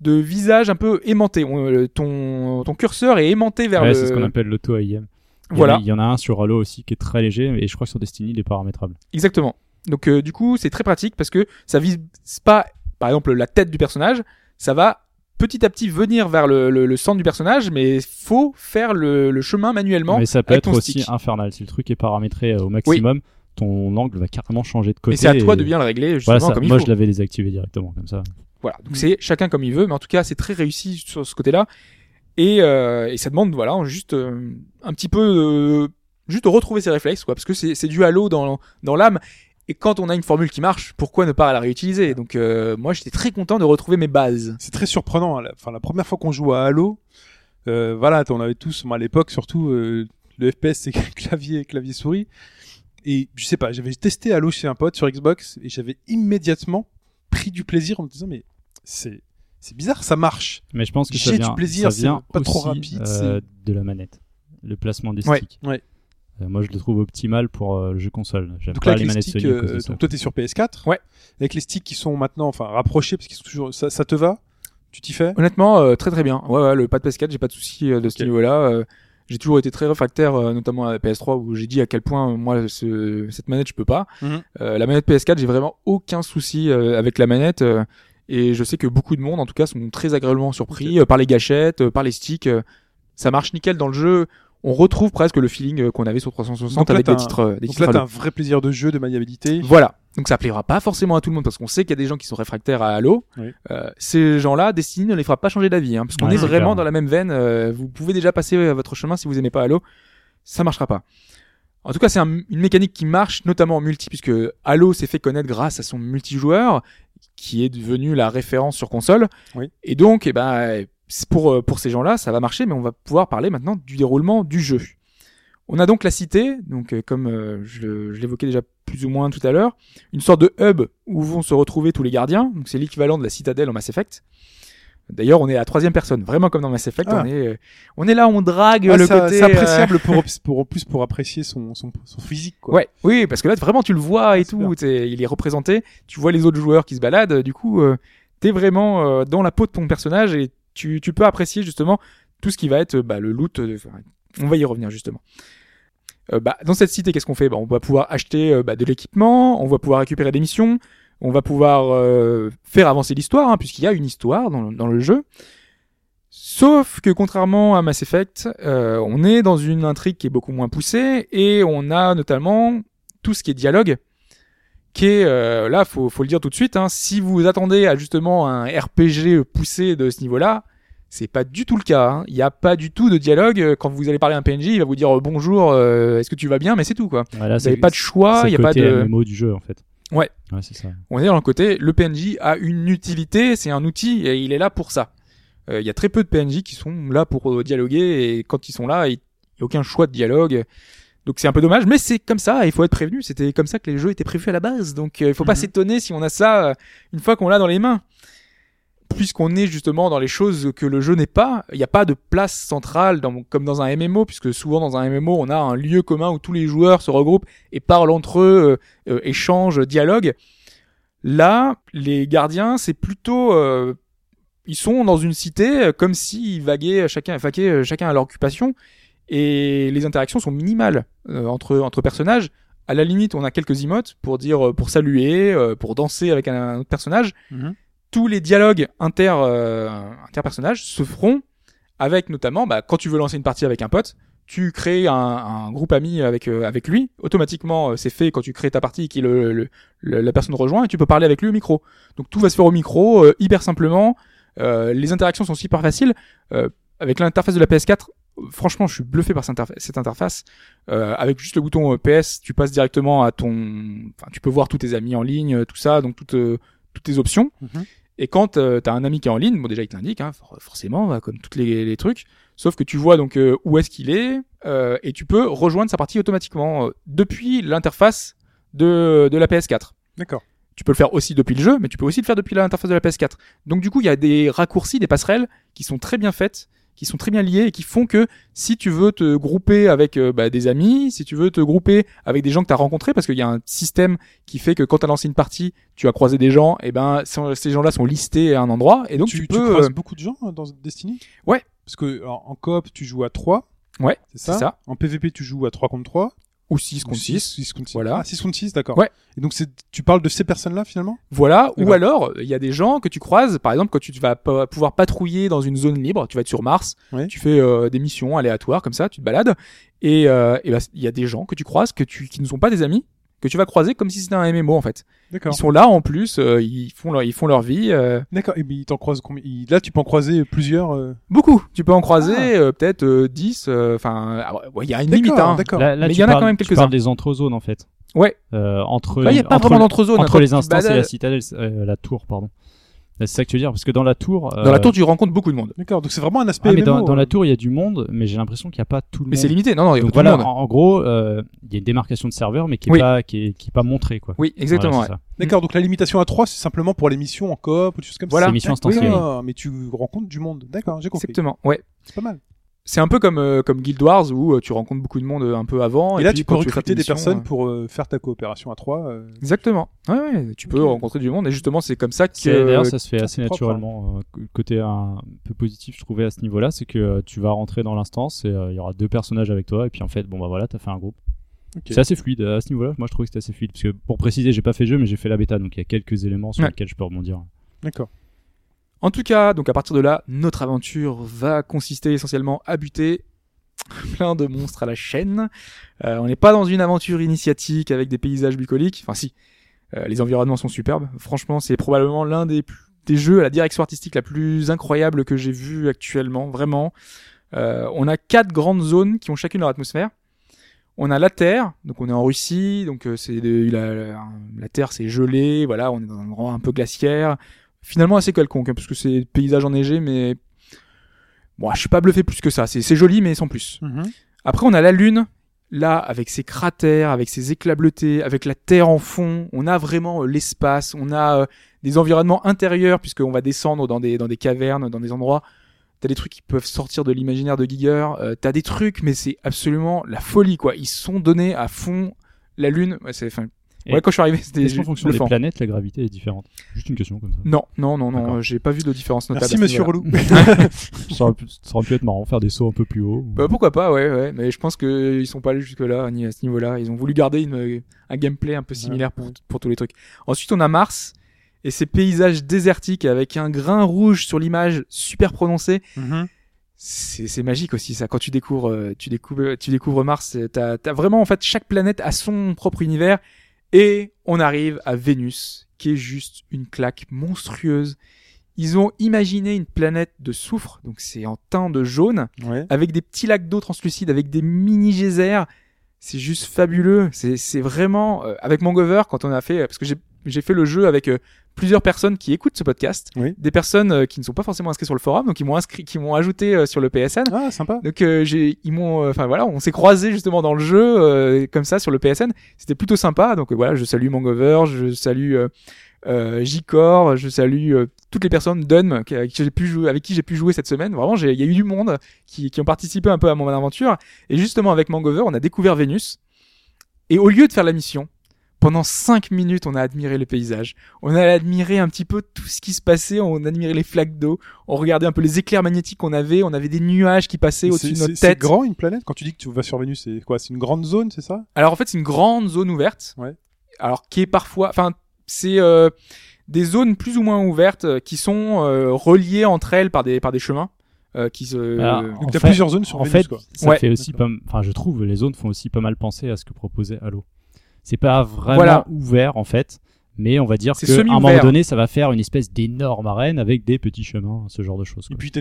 Speaker 3: de visage un peu aimanté. On- euh, ton ton curseur est aimanté vers
Speaker 2: Ouais,
Speaker 3: le.
Speaker 2: c'est ce qu'on appelle l'auto-AIM.
Speaker 3: Voilà.
Speaker 2: Il y en a un sur Halo aussi qui est très léger, et je crois que sur Destiny, il est paramétrable.
Speaker 3: Exactement. Donc euh, du coup, c'est très pratique parce que ça vise pas, par exemple, la tête du personnage, ça va petit à petit venir vers le, le, le centre du personnage, mais faut faire le, le chemin manuellement.
Speaker 2: Mais ça peut être aussi
Speaker 3: stick.
Speaker 2: infernal. Si le truc est paramétré euh, au maximum, ton angle va carrément changer de côté.
Speaker 3: Mais c'est à toi
Speaker 2: et-
Speaker 3: de bien le régler justement
Speaker 2: Voilà, ça,
Speaker 3: comme il
Speaker 2: moi
Speaker 3: faut.
Speaker 2: je l'avais désactivé directement comme ça.
Speaker 3: Voilà, donc c'est chacun comme il veut, mais en tout cas c'est très réussi sur ce côté-là. Et, euh, et ça demande voilà juste euh, un petit peu euh, juste retrouver ses réflexes quoi, parce que c'est du halo dans dans l'âme. Et quand on a une formule qui marche, pourquoi ne pas la réutiliser? Donc euh, moi j'étais très content de retrouver mes bases.
Speaker 1: C'est très surprenant. hein. La- Enfin, la première fois qu'on joue à Halo, voilà, on avait tous, moi à l'époque surtout, le FPS c'est (laughs) clavier, clavier souris. Et je sais pas, j'avais testé Halo chez un pote sur Xbox et j'avais immédiatement pris du plaisir en me disant mais c'est c'est bizarre, ça marche.
Speaker 2: Mais je pense que ça
Speaker 1: J'ai du
Speaker 2: vient,
Speaker 1: plaisir,
Speaker 2: ça vient
Speaker 1: c'est pas trop
Speaker 2: aussi,
Speaker 1: rapide,
Speaker 2: euh, de la manette, le placement des sticks.
Speaker 1: ouais.
Speaker 2: Euh, moi, je le trouve optimal pour euh, le jeu console. J'aime
Speaker 1: Donc
Speaker 2: pas
Speaker 1: là,
Speaker 2: les
Speaker 1: avec les
Speaker 2: manettes
Speaker 1: sticks, euh,
Speaker 2: ça.
Speaker 1: donc toi t'es sur PS4.
Speaker 3: Ouais.
Speaker 1: Avec les sticks qui sont maintenant enfin rapprochés parce qu'ils sont toujours, ça, ça te va? Tu t'y fais?
Speaker 3: Honnêtement, euh, très très bien. Ouais, ouais, le pad PS4, j'ai pas de souci euh, de ce niveau-là. J'ai toujours été très réfractaire, euh, notamment à la PS3, où j'ai dit à quel point euh, moi ce, cette manette je peux pas.
Speaker 1: Mhm.
Speaker 3: Euh, la manette PS4, j'ai vraiment aucun souci euh, avec la manette. et je sais que beaucoup de monde, en tout cas, sont très agréablement surpris euh, par les gâchettes, euh, par les sticks. ça marche nickel dans le jeu. On retrouve presque le feeling euh, qu'on avait sur 360
Speaker 1: Donc là,
Speaker 3: avec des
Speaker 1: un-
Speaker 3: titres, euh, des
Speaker 1: Donc
Speaker 3: titres
Speaker 1: là t'as un vrai plaisir de jeu, de maniabilité.
Speaker 3: Voilà. Donc ça plaira pas forcément à tout le monde parce qu'on sait qu'il y a des gens qui sont réfractaires à Halo.
Speaker 1: Oui.
Speaker 3: Euh, ces gens-là, Destiny ne les fera pas changer d'avis, hein, parce qu'on
Speaker 2: Ouais,
Speaker 3: est vraiment
Speaker 2: clair.
Speaker 3: dans la même veine. euh, vous pouvez déjà passer votre chemin si vous aimez pas Halo, ça marchera pas. En tout cas, c'est un- une mécanique qui marche, notamment en multi, puisque Halo s'est fait connaître grâce à son multijoueur, qui est devenu la référence sur console.
Speaker 1: Oui.
Speaker 3: Et donc, eh ben, pour euh, pour ces gens-là, ça va marcher, mais on va pouvoir parler maintenant du déroulement du jeu. On a donc la cité, donc euh, comme euh, je, je l'évoquais déjà plus ou moins tout à l'heure, une sorte de hub où vont se retrouver tous les gardiens. Donc c'est l'équivalent de la citadelle en Mass Effect. D'ailleurs, on est à la troisième personne, vraiment comme dans Mass Effect.
Speaker 1: Ah.
Speaker 3: On est, euh, on est là, on drague
Speaker 1: Ah,
Speaker 3: le côté.
Speaker 1: c'est appréciable (laughs) pour, pour plus pour apprécier son, son, son physique quoi.
Speaker 3: Ouais, oui, parce que là vraiment tu le vois et
Speaker 1: C'est
Speaker 3: tout, t'es- il est représenté. Tu vois les autres joueurs qui se baladent. Du coup, t'es vraiment dans la peau de ton personnage et tu, peux apprécier justement tout ce qui va être euh, bah, le loot. euh, enfin, on va y revenir justement. Euh, bah, dans cette cité, qu'est-ce qu'on fait? Bah, On va pouvoir acheter euh, bah, de l'équipement, on va pouvoir récupérer des missions, on va pouvoir euh, faire avancer l'histoire, hein, puisqu'il y a une histoire dans, dans le jeu. Sauf que contrairement à Mass Effect, euh, on est dans une intrigue qui est beaucoup moins poussée et on a notamment tout ce qui est dialogue, qui est euh, là, faut, faut le dire tout de suite. Hein, si vous attendez à justement un RPG poussé de ce niveau-là, c'est pas du tout le cas. hein. Il n'y a pas du tout de dialogue. Quand vous allez parler à un PNJ, il va vous dire euh, bonjour, euh, est-ce que tu vas bien, mais c'est tout quoi.
Speaker 2: Voilà,
Speaker 3: Vous n'avez pas de choix, il
Speaker 2: c'est
Speaker 3: y a pas de.
Speaker 2: MMO du jeu en fait.
Speaker 3: Ouais.
Speaker 2: Ouais, c'est ça.
Speaker 3: On est dans le côté, le PNJ a une utilité, c'est un outil et il est là pour ça. Euh, Il y a très peu de PNJ qui sont là pour euh, dialoguer et quand ils sont là, il n'y a aucun choix de dialogue. Donc c'est un peu dommage, mais c'est comme ça, il faut être prévenu. C'était comme ça que les jeux étaient prévus à la base, donc euh, il faut pas
Speaker 1: Mhm.
Speaker 3: s'étonner si on a ça euh, une fois qu'on l'a dans les mains. puisqu'on est justement dans les choses que le jeu n'est pas, il n'y a pas de place centrale dans, comme dans un MMO, puisque souvent dans un MMO, on a un lieu commun où tous les joueurs se regroupent et parlent entre eux, euh, euh, échangent, dialoguent. Là, les gardiens, c'est plutôt... euh, ils sont dans une cité euh, comme s'ils vaguaient chacun, vaquaient euh, chacun à leur occupation, et les interactions sont minimales euh, entre, entre personnages. À la limite, on a quelques emotes pour dire, euh, pour saluer, euh, pour danser avec un, un autre personnage.
Speaker 1: Mhm.
Speaker 3: tous les dialogues inter euh, interpersonnages se feront avec notamment bah, quand tu veux lancer une partie avec un pote tu crées un, un groupe ami avec euh, avec lui. Automatiquement euh, c'est fait quand tu crées ta partie qui le, le- le- la personne rejoint et tu peux parler avec lui au micro. Donc tout va se faire au micro euh, hyper simplement. Euh, les interactions sont super faciles. Euh, avec l'interface de la PS4 euh, franchement je suis bluffé par cette, interfa- cette interface Euh, avec juste le bouton euh, PS tu passes directement à ton enfin tu peux voir tous tes amis en ligne euh, tout ça donc toutes euh, toutes tes options
Speaker 1: Mhm.
Speaker 3: et quand euh, t'as un ami qui est en ligne, bon déjà il te l'indique, hein, for- forcément, bah, comme tous les, les trucs. Sauf que tu vois donc où est-ce qu'il est et tu peux rejoindre sa partie automatiquement depuis l'interface de, de la PS4.
Speaker 1: D'accord.
Speaker 3: Tu peux le faire aussi depuis le jeu, mais tu peux aussi le faire depuis l'interface de la PS4. Donc du coup, il y a des raccourcis, des passerelles qui sont très bien faites, qui sont très bien liées et qui font que si tu veux te grouper avec euh, bah, des amis, si tu veux te grouper avec des gens que tu as rencontrés, parce qu'il y a un système qui fait que quand tu as lancé une partie, tu as croisé des gens, et ben ces gens-là sont listés à un endroit, et donc tu,
Speaker 1: tu, tu
Speaker 3: peux...
Speaker 1: croises
Speaker 3: euh,
Speaker 1: beaucoup de gens euh, dans Destiny
Speaker 3: Ouais.
Speaker 1: Parce que alors, en coop, tu joues à 3.
Speaker 3: Ouais,
Speaker 1: C'est ça,
Speaker 3: ça.
Speaker 1: En PvP, tu joues à 3 contre 3.
Speaker 3: Ou 6 contre 6.
Speaker 1: 6 contre 6.
Speaker 3: Voilà.
Speaker 1: Ah, 6 contre 6, d'accord.
Speaker 3: Ouais.
Speaker 1: Et donc, c'est, tu parles de ces personnes-là, finalement?
Speaker 3: Voilà, ou alors il y a des gens que tu croises, par exemple quand tu vas pouvoir patrouiller dans une zone libre, tu vas être sur Mars,
Speaker 1: Ouais.
Speaker 3: tu fais euh, des missions aléatoires comme ça, tu te balades, et euh, et il y a des gens que tu croises que tu qui ne sont pas des amis, que tu vas croiser comme si c'était un MMO en fait.
Speaker 1: D'accord.
Speaker 3: Ils sont là en plus, euh, ils font leur ils font leur vie, euh,
Speaker 1: D'accord. Et bien, ils t'en croisent combien? Là, tu peux en croiser plusieurs. euh,
Speaker 3: beaucoup. Tu peux en croiser
Speaker 1: Ah.
Speaker 3: euh, peut-être euh, 10, euh, enfin ah ouais, il y a une limite hein.
Speaker 1: D'accord.
Speaker 2: Là, là,
Speaker 3: Mais
Speaker 2: tu
Speaker 3: il y en a quand même
Speaker 2: tu
Speaker 3: quelques-uns.
Speaker 2: parles des entrezones en fait.
Speaker 3: Ouais.
Speaker 2: Euh, entre
Speaker 3: Là, il y a pas
Speaker 2: entre
Speaker 3: vraiment d'entre-zone,
Speaker 2: entre les
Speaker 3: tu
Speaker 2: instances et
Speaker 3: balades-
Speaker 2: la citadelle, euh, la tour, pardon. C'est ça que tu veux dire parce que dans la tour.
Speaker 3: Dans la
Speaker 2: euh,
Speaker 3: tour tu rencontres beaucoup de monde.
Speaker 1: D'accord. Donc, c'est vraiment un aspect
Speaker 2: ah, mais dans, la tour il y a du monde, mais j'ai l'impression qu'il n'y a pas tout le
Speaker 3: Mais
Speaker 2: monde.
Speaker 3: c'est limité. Non non, il y a
Speaker 2: Donc
Speaker 3: beaucoup de
Speaker 2: voilà,
Speaker 3: monde.
Speaker 2: en, en gros, euh, il y a une démarcation de serveur, mais qui est
Speaker 3: Oui.
Speaker 2: pas qui est, qui est pas montrée quoi.
Speaker 3: Oui, exactement.
Speaker 2: Voilà,
Speaker 3: ouais.
Speaker 1: D'accord. Donc, la limitation à 3, c'est simplement pour les missions en coop ou des choses comme
Speaker 3: Voilà.
Speaker 1: ça.
Speaker 2: C'est mission
Speaker 1: D'accord.
Speaker 2: instantanée.
Speaker 1: Mais tu rencontres du monde. D'accord, j'ai compris.
Speaker 3: Exactement. Ouais.
Speaker 1: C'est pas mal.
Speaker 3: C'est un peu comme euh, comme Guild Wars où euh, tu rencontres beaucoup de monde euh, un peu avant.
Speaker 1: Et, là,
Speaker 3: puis
Speaker 1: tu peux recruter des personnes
Speaker 3: euh,
Speaker 1: pour euh, faire ta coopération à 3. euh,
Speaker 3: Exactement. Ouais, ouais, tu peux rencontrer du monde et justement c'est comme ça que.
Speaker 2: D'ailleurs, ça se fait assez
Speaker 1: propre,
Speaker 2: naturellement. euh, c- côté un peu positif, je trouvais à ce niveau-là, c'est que euh, tu vas rentrer dans l'instance et euh, il y aura deux personnages avec toi, et puis en fait, bon bah voilà, t'as fait un groupe. C'est assez fluide à ce niveau-là. Moi, je trouvais que c'était assez fluide parce que pour préciser, j'ai pas fait le jeu, mais j'ai fait la bêta, donc il y a quelques éléments sur
Speaker 3: Ouais.
Speaker 2: lesquels je peux rebondir.
Speaker 1: D'accord.
Speaker 3: En tout cas, donc à partir de là, notre aventure va consister essentiellement à buter (laughs) plein de monstres à la chaîne. Euh, on n'est pas dans une aventure initiatique avec des paysages bucoliques. Enfin si, Euh, les environnements sont superbes. Franchement, c'est probablement l'un des, jeux à la direction artistique la plus incroyable que j'ai vu actuellement. Vraiment. Euh, on a quatre grandes zones qui ont chacune leur atmosphère. On a la Terre, donc on est en Russie, donc c'est la, la Terre c'est gelé, voilà, on est dans un endroit un peu glaciaire, finalement assez quelconque, hein, parce que c'est paysage enneigé, mais bon, je suis pas bluffé plus que ça. C'est joli, mais sans plus.
Speaker 1: Mhm.
Speaker 3: Après, on a la Lune, là, avec ses cratères, avec ses éclats bleutés, avec la Terre en fond. On a vraiment euh, l'espace, on a euh, des environnements intérieurs, puisqu'on va descendre dans des, dans des cavernes, dans des endroits. T'as des trucs qui peuvent sortir de l'imaginaire de Giger. Euh, T'as des trucs, mais c'est absolument la folie, quoi. Ils sont donnés à fond. La Lune, ouais, c'est,
Speaker 2: Et
Speaker 3: ouais, quand je suis arrivé, c'était
Speaker 2: qu'en fonction des planètes, la gravité est différente? Juste une question comme ça.
Speaker 3: Non, non, non, non, euh, j'ai pas vu de différence notable.
Speaker 1: Merci, monsieur. Relou. (laughs) (laughs)
Speaker 2: ça, aurait pu, ça aurait pu être marrant, faire des sauts un peu plus haut.
Speaker 3: Bah, pourquoi pas, ouais, ouais. Mais je pense qu'ils sont pas allés jusque là, ni à ce niveau-là. Ils ont voulu garder une, un gameplay un peu similaire pour, pour tous les trucs. Ensuite, on a Mars et ces paysages désertiques avec un grain rouge sur l'image super prononcé.
Speaker 1: Mhm.
Speaker 3: C'est c'est magique aussi ça. Quand tu découvres, euh, tu découvres, tu découvres Mars, euh, t'as as vraiment en fait chaque planète a son propre univers. Et on arrive à Vénus, qui est juste une claque monstrueuse. Ils ont imaginé une planète de soufre, donc c'est en teint de jaune
Speaker 1: Ouais.
Speaker 3: avec des petits lacs d'eau translucides, avec des mini geysers. C'est juste fabuleux. C'est vraiment euh, avec Mangover quand on a fait parce que j'ai j'ai fait le jeu avec euh, plusieurs personnes qui écoutent ce podcast,
Speaker 1: Oui.
Speaker 3: des personnes euh, qui ne sont pas forcément inscrites sur le forum, donc ils m'ont inscrit, qui m'ont ajouté euh, sur le PSN.
Speaker 1: Ah, sympa.
Speaker 3: Donc euh, j'ai, ils m'ont, enfin voilà, on s'est croisés justement dans le jeu euh, comme ça sur le PSN. C'était plutôt sympa. Donc voilà, je salue Mangover, je salue euh, J-Core, je salue euh, toutes les personnes d'Unm avec qui j'ai pu jouer, cette semaine. Vraiment, il y a eu du monde qui, qui ont participé un peu à mon aventure. Et justement avec Mangover, on a découvert Vénus. Et au lieu de faire la mission, pendant cinq minutes, on a admiré le paysage. On a admiré un petit peu tout ce qui se passait. On a admiré les flaques d'eau. On regardait un peu les éclairs magnétiques qu'on avait. On avait des nuages qui passaient au-dessus de notre
Speaker 1: c'est- c'est
Speaker 3: tête.
Speaker 1: grand une planète? Quand tu dis que tu vas sur Vénus, c'est quoi? C'est une grande zone, c'est ça?
Speaker 3: Alors en fait, c'est une grande zone ouverte.
Speaker 1: Ouais.
Speaker 3: Alors qui est parfois, enfin, c'est euh, des zones plus ou moins ouvertes euh, qui sont euh, reliées entre elles par des par des chemins euh, qui se.
Speaker 2: Alors,
Speaker 1: Donc
Speaker 2: En
Speaker 1: t'as
Speaker 2: fait-
Speaker 1: plusieurs zones sur
Speaker 2: en
Speaker 1: Vénus,
Speaker 2: fait,
Speaker 1: quoi.
Speaker 2: ça
Speaker 3: Ouais.
Speaker 2: fait aussi pas, enfin, je trouve les zones font aussi pas mal penser à ce que proposait Halo. C'est pas vraiment
Speaker 3: Voilà.
Speaker 2: ouvert en fait, mais on va dire
Speaker 3: C'est
Speaker 2: qu'à un moment donné, ça va faire une espèce d'énorme arène avec des petits chemins, ce genre de choses.
Speaker 1: Et puis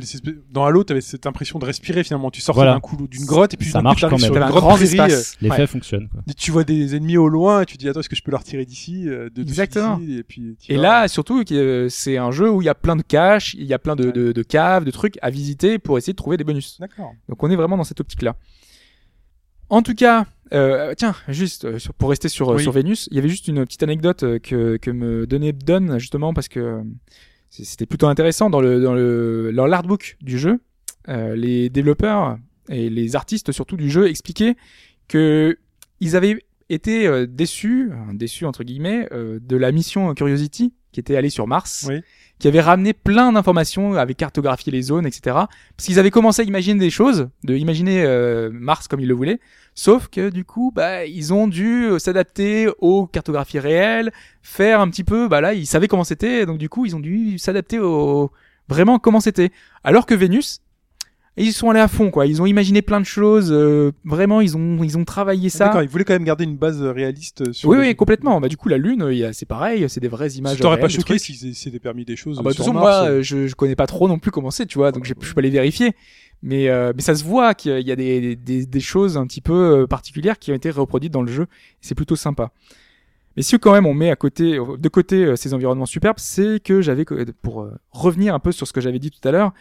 Speaker 1: dans Halo, t'avais cette impression de respirer finalement. Tu sortais
Speaker 2: Voilà.
Speaker 1: d'un coup d'une grotte et puis
Speaker 2: Ça marche quand
Speaker 1: sur
Speaker 2: même.
Speaker 1: une
Speaker 3: T'avais un
Speaker 1: grande
Speaker 3: grand espace.
Speaker 2: L'effet
Speaker 3: Ouais.
Speaker 2: fonctionne. Quoi.
Speaker 1: euh, Tu vois des ennemis au loin et tu dis attends est-ce que je peux leur tirer d'ici euh, de
Speaker 3: Exactement.
Speaker 1: Et puis
Speaker 3: Et
Speaker 1: vas.
Speaker 3: là, surtout, euh, c'est un jeu où il y a plein de caches, il y a plein de, de, de caves, de trucs à visiter pour essayer de trouver des bonus.
Speaker 1: D'accord.
Speaker 3: Donc on est vraiment dans cette optique-là. En tout cas, euh, tiens, juste euh, sur- pour rester sur, euh,
Speaker 1: Oui.
Speaker 3: sur Vénus, il y avait juste une petite anecdote que, que me donnait Don justement parce que c'était plutôt intéressant dans le dans le dans l'artbook du jeu. euh, les développeurs et les artistes surtout du jeu expliquaient que ils avaient été déçus, déçus entre guillemets, de la mission Curiosity qui était allée sur Mars
Speaker 1: Oui.
Speaker 3: Qui avait ramené plein d'informations, avait cartographié les zones, etc. Parce qu'ils avaient commencé à imaginer des choses, de imaginer euh, Mars comme ils le voulaient, sauf que du coup, bah, ils ont dû euh, s'adapter aux cartographies réelles, faire un petit peu, bah là, ils savaient comment c'était, donc du coup, ils ont dû s'adapter au vraiment comment c'était. Alors que Vénus, ils sont allés à fond, quoi. Ils ont imaginé plein de choses, euh, vraiment, ils ont ils ont travaillé ça.
Speaker 1: D'accord, ils voulaient quand même garder une base euh, réaliste euh, sur
Speaker 3: Oui, oui,
Speaker 1: jeu.
Speaker 3: complètement. Bah, du coup, la Lune, c'est pareil, c'est des vraies images.
Speaker 1: Tu t'aurais pas choqué s'ils s'étaient permis des choses
Speaker 3: Ah bah, de toute façon,
Speaker 1: Mars,
Speaker 3: moi, je, je connais pas trop non plus comment c'est, tu vois, donc je peux aller vérifier. Mais, euh, mais ça se voit qu'il y a des, des, des choses un petit peu particulières qui ont été reproduites dans le jeu. C'est plutôt sympa. Mais si quand même on met à côté, de côté ces environnements superbes, c'est que j'avais, pour revenir un peu sur ce que j'avais dit tout à l'heure,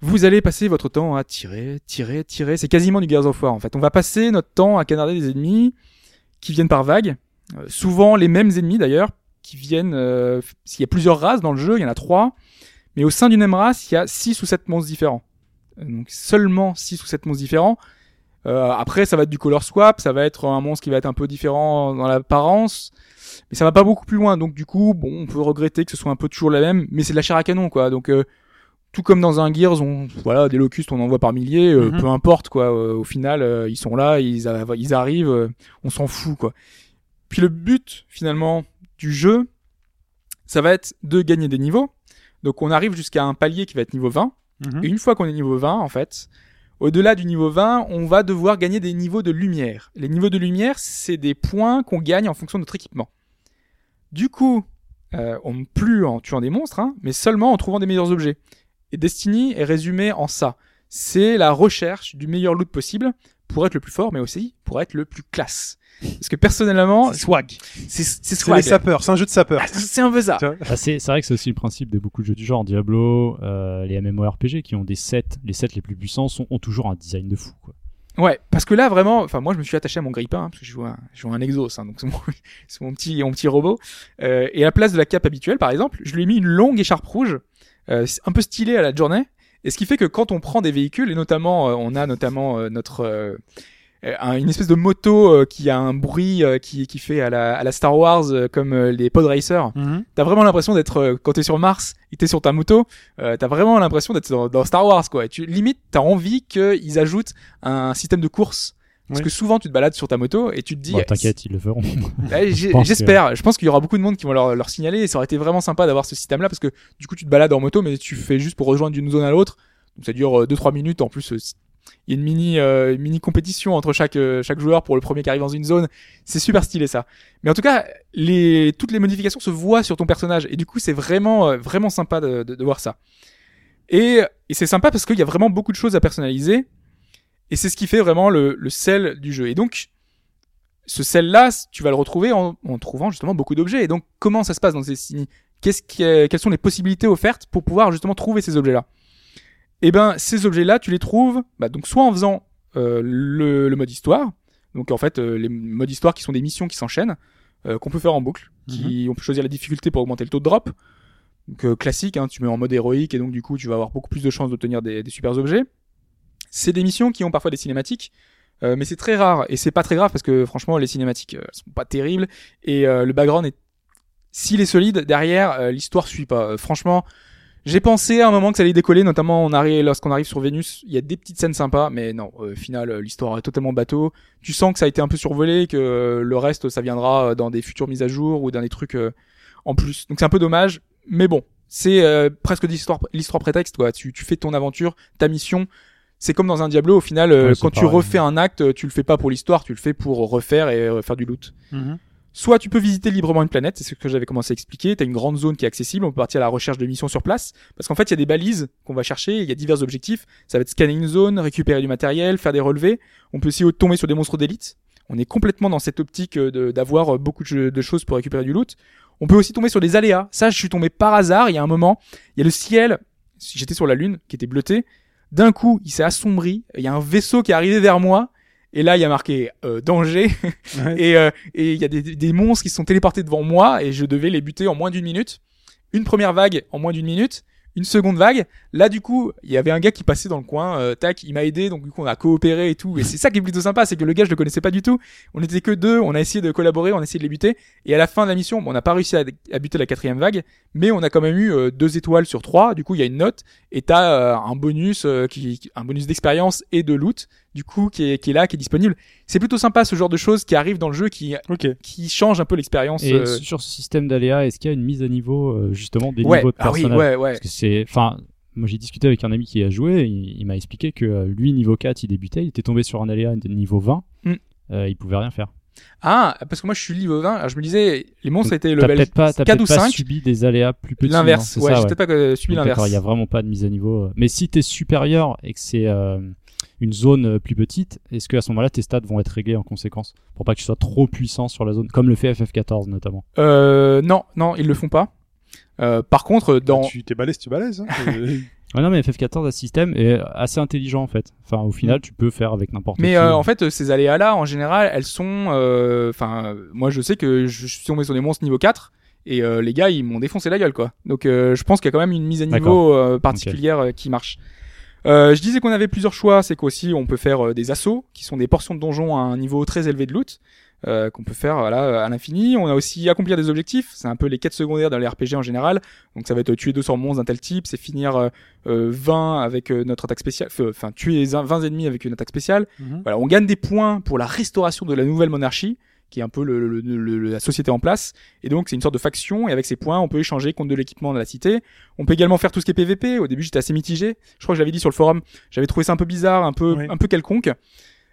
Speaker 3: vous allez passer votre temps à tirer, tirer, tirer. C'est quasiment du Gears of War en fait. On va passer notre temps à canarder des ennemis qui viennent par vagues. Euh, souvent les mêmes ennemis d'ailleurs, qui viennent. Euh, S'il y a plusieurs races dans le jeu, il y en a trois. Mais au sein d'une même race, il y a six ou sept monstres différents. Euh, Donc seulement six ou sept monstres différents. Euh, après, ça va être du color swap, ça va être un monstre qui va être un peu différent dans l'apparence, mais ça va pas beaucoup plus loin. Donc du coup, bon, on peut regretter que ce soit un peu toujours la même, mais c'est de la chair à canon, quoi. Donc euh, tout comme dans un Gears, on, voilà, des locustes, on en voit par milliers, euh,
Speaker 1: Mhm.
Speaker 3: peu importe, quoi. Euh, au final, euh, ils sont là, ils, a- ils arrivent, on s'en fout, quoi. Puis le but, finalement, du jeu, ça va être de gagner des niveaux. Donc on arrive jusqu'à un palier qui va être niveau 20.
Speaker 1: Mhm.
Speaker 3: Et une fois qu'on est niveau 20, en fait, au-delà du niveau 20, on va devoir gagner des niveaux de lumière. Les niveaux de lumière, c'est des points qu'on gagne en fonction de notre équipement. Du coup, on plus en tuant des monstres, hein, mais seulement en trouvant des meilleurs objets. Et Destiny est résumé en ça. C'est la recherche du meilleur loot possible pour être le plus fort, mais aussi pour être le plus classe. Parce que personnellement,
Speaker 1: C'est swag.
Speaker 3: c'est c'est
Speaker 1: C'est
Speaker 3: swag.
Speaker 1: les sapeurs, c'est un jeu de sapeurs.
Speaker 3: Ah, C'est un peu ça.
Speaker 2: Bah, c'est c'est vrai que c'est aussi le principe de beaucoup de jeux du genre. Diablo, euh, les MMORPG qui ont des sets, les sets les plus puissants sont, ont toujours un design de fou. Quoi.
Speaker 3: Ouais, parce que là vraiment, enfin moi je me suis attaché à mon grippin hein, parce que je joue un, je joue un Exos, hein, donc c'est mon, (laughs) c'est mon petit mon petit robot. Euh, et à la place de la cape habituelle, par exemple, je lui ai mis une longue écharpe rouge, euh, un peu stylée à la journée. Et ce qui fait que quand on prend des véhicules, et notamment euh, on a notamment euh, notre euh, euh, un- une espèce de moto euh, qui a un bruit euh, qui, qui fait à la, à la Star Wars euh, comme euh, les pod racers.
Speaker 1: Mhm.
Speaker 3: T'as vraiment l'impression d'être euh, quand t'es sur Mars et t'es sur ta moto, euh, t'as vraiment l'impression d'être dans, dans Star Wars quoi. Et tu limite t'as envie qu'ils ajoutent un système de course. Parce
Speaker 1: Oui.
Speaker 3: que souvent tu te balades sur ta moto et tu te dis
Speaker 2: Bon, T'inquiète, ils le feront. (laughs) Pense
Speaker 3: J'espère. Je pense qu'il y aura beaucoup de monde qui vont leur, leur signaler et ça aurait été vraiment sympa d'avoir ce système-là parce que du coup tu te balades en moto mais tu fais juste pour rejoindre d'une zone à l'autre. Donc ça dure 2-3 minutes. En plus, euh, il y a une mini, euh, une mini compétition entre chaque, euh, chaque joueur pour le premier qui arrive dans une zone. C'est super stylé ça. Mais en tout cas, les, toutes les modifications se voient sur ton personnage et du coup c'est vraiment, euh, vraiment sympa de, de, de voir ça. Et, et c'est sympa parce qu'il y a vraiment beaucoup de choses à personnaliser et c'est ce qui fait vraiment le, le sel du jeu. Et donc ce sel-là, tu vas le retrouver en, en trouvant justement beaucoup d'objets. Et donc, comment ça se passe dans Destiny qu'est-ce qui est- quelles sont les possibilités offertes pour pouvoir justement trouver ces objets-là? Et ben ces objets-là, tu les trouves bah, donc soit en faisant euh, le, le mode histoire, donc en fait euh, les modes histoire qui sont des missions qui s'enchaînent, euh, qu'on peut faire en boucle, qui on peut choisir la difficulté pour augmenter le taux de drop. Donc euh, classique, hein, tu mets en mode héroïque et donc du coup tu vas avoir beaucoup plus de chances d'obtenir des, des super objets. C'est des missions qui ont parfois des cinématiques, euh, mais c'est très rare et c'est pas très grave parce que franchement les cinématiques euh, sont pas terribles et euh, le background est s'il est solide derrière euh, l'histoire suit pas. Euh, franchement, j'ai pensé à un moment que ça allait décoller, notamment on arrive lorsqu'on arrive sur Vénus, il y a des petites scènes sympas, mais non, au final l'histoire est totalement bateau. Tu sens que ça a été un peu survolé, que le reste ça viendra dans des futures mises à jour ou dans des trucs en plus. Donc c'est un peu dommage, mais bon, c'est presque l'histoire prétexte quoi. Tu fais ton aventure, ta mission. C'est comme dans un Diablo, au final, euh,
Speaker 2: Ouais,
Speaker 3: quand tu
Speaker 2: pareil.
Speaker 3: refais un acte, tu le fais pas pour l'histoire, tu le fais pour refaire et euh, faire du loot. Soit tu peux visiter librement une planète, c'est ce que j'avais commencé à expliquer. T'as une grande zone qui est accessible, on peut partir à la recherche de missions sur place, parce qu'en fait il y a des balises qu'on va chercher, il y a divers objectifs. Ça va être scanner une zone, récupérer du matériel, faire des relevés. On peut aussi tomber sur des monstres d'élite. On est complètement dans cette optique euh, d'avoir beaucoup de, choses pour récupérer du loot. On peut aussi tomber sur des aléas. Ça, je suis tombé par hasard. Il y a un moment, il y a le ciel. J'étais sur la lune qui était bleuté. D'un coup, il s'est assombri. Il y a un vaisseau qui est arrivé vers moi. Et là, il y a marqué euh, danger.
Speaker 1: Ouais. (laughs)
Speaker 3: Et euh, et il y a des, des monstres qui sont téléportés devant moi et je devais les buter en moins d'une minute. Une première vague en moins d'une minute, une seconde vague. Là, du coup, il y avait un gars qui passait dans le coin, euh, tac, il m'a aidé, donc du coup, on a coopéré et tout. Et c'est ça qui est plutôt sympa, c'est que le gars, je le connaissais pas du tout. On était que deux, on a essayé de collaborer, on a essayé de les buter. Et à la fin de la mission, bon, on n'a pas réussi à, à buter la quatrième vague, mais on a quand même eu euh, deux étoiles sur trois. Du coup, il y a une note et t'as euh, un bonus, euh, qui, un bonus d'expérience et de loot, du coup, qui est, qui est là, qui est disponible. C'est plutôt sympa ce genre de choses qui arrivent dans le jeu, qui
Speaker 1: Ok.
Speaker 3: qui change un peu l'expérience.
Speaker 2: Et
Speaker 3: euh,
Speaker 2: sur ce système d'aléas, est-ce qu'il y a une mise à niveau euh, justement des
Speaker 3: ouais,
Speaker 2: niveaux de
Speaker 3: ah oui,
Speaker 2: personnages
Speaker 3: ouais, ouais.
Speaker 2: Parce que c'est, enfin, moi j'ai discuté avec un ami qui a joué, il, il m'a expliqué que euh, lui niveau 4 il débutait, il était tombé sur un aléa de niveau 20,
Speaker 3: Mm.
Speaker 2: euh, il pouvait rien faire.
Speaker 3: Ah, parce que moi je suis niveau 20, alors je me disais, les monstres
Speaker 2: Donc,
Speaker 3: étaient
Speaker 2: T'as
Speaker 3: level
Speaker 2: peut-être pas, t'as
Speaker 3: 4
Speaker 2: peut-être
Speaker 3: ou
Speaker 2: pas
Speaker 3: 5.
Speaker 2: subi des aléas plus petits.
Speaker 3: L'inverse,
Speaker 2: c'est
Speaker 3: ouais,
Speaker 2: ça,
Speaker 3: j'ai peut-être pas subi l'inverse.
Speaker 2: Il y a vraiment pas de mise à niveau. Mais si t'es supérieur et que c'est euh, une zone euh, plus petite, est-ce que à ce moment-là tes stats vont être réglés en conséquence pour pas que tu sois trop puissant sur la zone, comme le fait FF14 notamment?
Speaker 3: Euh, non, non, ils le font pas. Euh, par contre, dans...
Speaker 1: Tu t'es balèze, tu es balèze. Hein.
Speaker 2: Ouais, (laughs) non, mais FF14 à ce système est assez intelligent en fait. Enfin, au final, tu peux faire avec n'importe
Speaker 3: Mm. Mais euh, en fait, ces aléas-là, en général, elles sont... Enfin, euh, moi je sais que je suis tombé sur des monstres niveau 4, et euh, les gars, ils m'ont défoncé la gueule, quoi. Donc euh, je pense qu'il y a quand même une mise à niveau euh, particulière qui marche. Euh, je disais qu'on avait plusieurs choix, c'est qu'aussi on peut faire euh, des assauts, qui sont des portions de donjon à un niveau très élevé de loot, euh, qu'on peut faire voilà, à l'infini. On a aussi accomplir des objectifs, c'est un peu les quêtes secondaires dans les RPG en général. Donc ça va être tuer 200 monstres d'un tel type, c'est finir euh, euh, 20 avec euh, notre attaque spéciale, enfin tuer 20 ennemis avec une attaque spéciale.
Speaker 1: Mhm.
Speaker 3: Voilà, on gagne des points pour la restauration de la nouvelle monarchie, qui est un peu le, le- le- la société en place. Et donc, c'est une sorte de faction, et avec ces points, on peut échanger contre de l'équipement de la cité. On peut également faire tout ce qui est PVP. Au début, j'étais assez mitigé. Je crois que je l'avais dit sur le forum. J'avais trouvé ça un peu bizarre, un peu,
Speaker 1: Oui.
Speaker 3: un peu quelconque.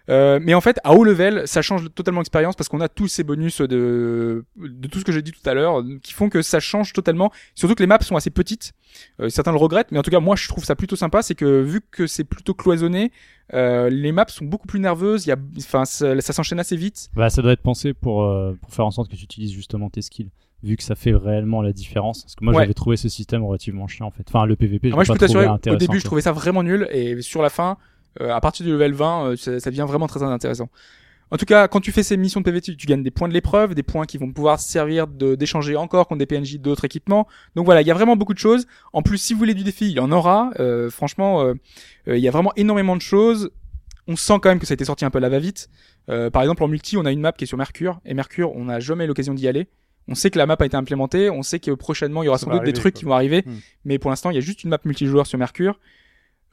Speaker 3: Euh, mais en fait, à haut level, ça change totalement l'expérience parce qu'on a tous ces bonus de, de tout ce que j'ai dit tout à l'heure, euh, qui font que ça change totalement. Surtout que les maps sont assez petites. Euh, certains le regrettent, mais en tout cas, moi, je trouve ça plutôt sympa. C'est que vu que c'est plutôt cloisonné, euh, les maps sont beaucoup plus nerveuses. Il y a, enfin, ça, ça s'enchaîne assez vite.
Speaker 2: Bah, ça doit être pensé pour, euh, pour faire en sorte que tu utilises justement tes skills, vu que ça fait réellement la différence. Parce que moi,
Speaker 3: Ouais.
Speaker 2: j'avais trouvé ce système relativement chiant en fait. Enfin, le PVP, je
Speaker 3: Ah, moi,
Speaker 2: l'ai
Speaker 3: je
Speaker 2: pas
Speaker 3: peux
Speaker 2: trouvé
Speaker 3: au début, je trouvais ça vraiment nul, et sur la fin, à partir du level 20, euh, ça, ça devient vraiment très intéressant. En tout cas, quand tu fais ces missions de PVT, tu gagnes des points de l'épreuve, des points qui vont pouvoir servir de- d'échanger encore contre des PNJ d'autres équipements. Donc voilà, il y a vraiment beaucoup de choses. En plus, si vous voulez du défi, il y en aura. Euh, franchement, euh, euh, il y a vraiment énormément de choses. On sent quand même que ça a été sorti un peu à la va-vite. Euh, par exemple, en multi, on a une map qui est sur Mercure, et Mercure, on n'a jamais l'occasion d'y aller. On sait que la map a été implémentée, on sait que prochainement il y aura
Speaker 1: Ça
Speaker 3: sans doute des trucs
Speaker 1: quoi.
Speaker 3: qui vont arriver,
Speaker 1: Hmm.
Speaker 3: mais pour l'instant il y a juste une map multijoueur sur Mercure.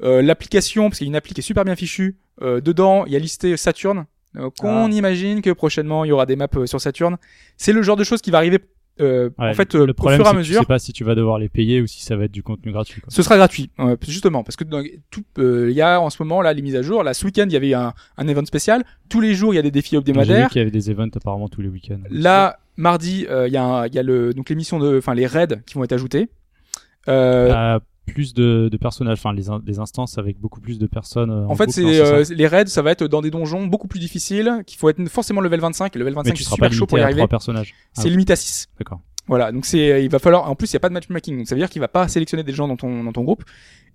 Speaker 3: Euh, L'application, parce qu'il y a une appli qui est super bien fichue, euh, dedans il y a listé Saturn. Donc on
Speaker 1: Ah.
Speaker 3: imagine que prochainement il y aura des maps euh, sur Saturn. C'est le genre de choses qui va arriver euh,
Speaker 2: Ouais,
Speaker 3: en fait
Speaker 2: le
Speaker 3: euh,
Speaker 2: le
Speaker 3: au
Speaker 2: problème,
Speaker 3: fur et à mesure.
Speaker 2: sais pas si tu vas devoir les payer ou si ça va être du contenu gratuit. Quoi.
Speaker 3: Ce sera gratuit, euh, justement, parce que dans- tout, euh, il y a en ce moment là les mises à jour. Là, ce week-end, il y avait un, un event spécial. Tous les jours, il y a des défis
Speaker 2: J'ai vu
Speaker 3: hebdomadaires.
Speaker 2: qu'il y avait des events apparemment tous les week-ends.
Speaker 3: Là, mardi, euh, il y a, un- il y a le donc les missions de, enfin les raids qui vont être ajoutés. Euh,
Speaker 2: Euh, plus de, de personnages, enfin les, in- les instances avec beaucoup plus de personnes. euh,
Speaker 3: en fait,
Speaker 2: boucle,
Speaker 3: c'est euh, les raids, ça va être dans des donjons beaucoup plus difficiles, qu'il faut être forcément level 25. Et level
Speaker 2: Mais
Speaker 3: 25
Speaker 2: tu
Speaker 3: est
Speaker 2: seras
Speaker 3: super
Speaker 2: pas
Speaker 3: chaud pour y arriver.
Speaker 2: personnages. Ah,
Speaker 3: C'est limité à 6.
Speaker 2: D'accord.
Speaker 3: Voilà, donc c'est, il va falloir. En plus, il y a pas de matchmaking, donc ça veut dire qu'il va pas sélectionner des gens dans ton dans ton groupe.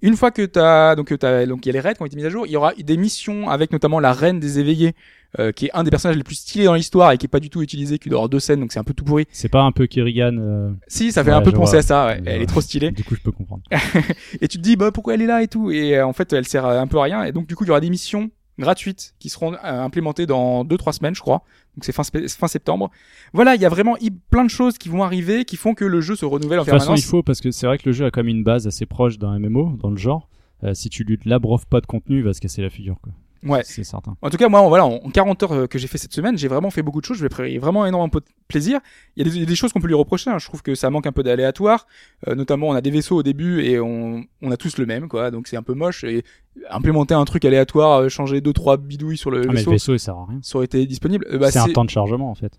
Speaker 3: Une fois que t'as donc t'as donc il y a les raids qui ont été mis à jour, il y aura des missions avec notamment la reine des éveillés, euh, qui est un des personnages les plus stylés dans l'histoire et qui est pas du tout utilisé, qui doit avoir deux scènes, donc c'est un peu tout pourri.
Speaker 2: C'est pas un peu Kerrigan euh,
Speaker 3: Si, ça fait
Speaker 2: Ouais,
Speaker 3: un peu penser
Speaker 2: vois.
Speaker 3: à ça. Ouais. Elle est trop stylée.
Speaker 2: Du coup, je peux comprendre. (laughs)
Speaker 3: Et tu te dis bah pourquoi elle est là et tout? Et euh, en fait, elle sert un peu à rien. Et donc du coup, il y aura des missions gratuites qui seront euh, implémentées dans deux trois semaines, je crois. Donc c'est fin, fin septembre. Voilà, il y a vraiment plein de choses qui vont arriver qui font que le jeu se renouvelle en
Speaker 2: De toute façon, il faut parce que c'est vrai que le jeu a quand même une base assez proche d'un MMO dans le genre. Euh, si tu lui l'abreuves pas de contenu, il va se casser la figure. Quoi.
Speaker 3: Ouais.
Speaker 2: C'est certain.
Speaker 3: En tout cas, moi, en- voilà, en 40 heures euh, que j'ai fait cette semaine, j'ai vraiment fait beaucoup de choses. Je vais pris vraiment énormément de plaisir. Il y a des, choses qu'on peut lui reprocher. hein. Je trouve que ça manque un peu d'aléatoire. Euh, notamment, on a des vaisseaux au début et on, on a tous le même, quoi. Donc c'est un peu moche. Et implémenter un truc aléatoire, euh, changer deux trois bidouilles sur le
Speaker 2: Ah, mais le
Speaker 3: vaisseau,
Speaker 2: vaisseau, il sert à rien.
Speaker 3: ça aurait été disponible. Euh, bah,
Speaker 2: c'est un temps de chargement en fait.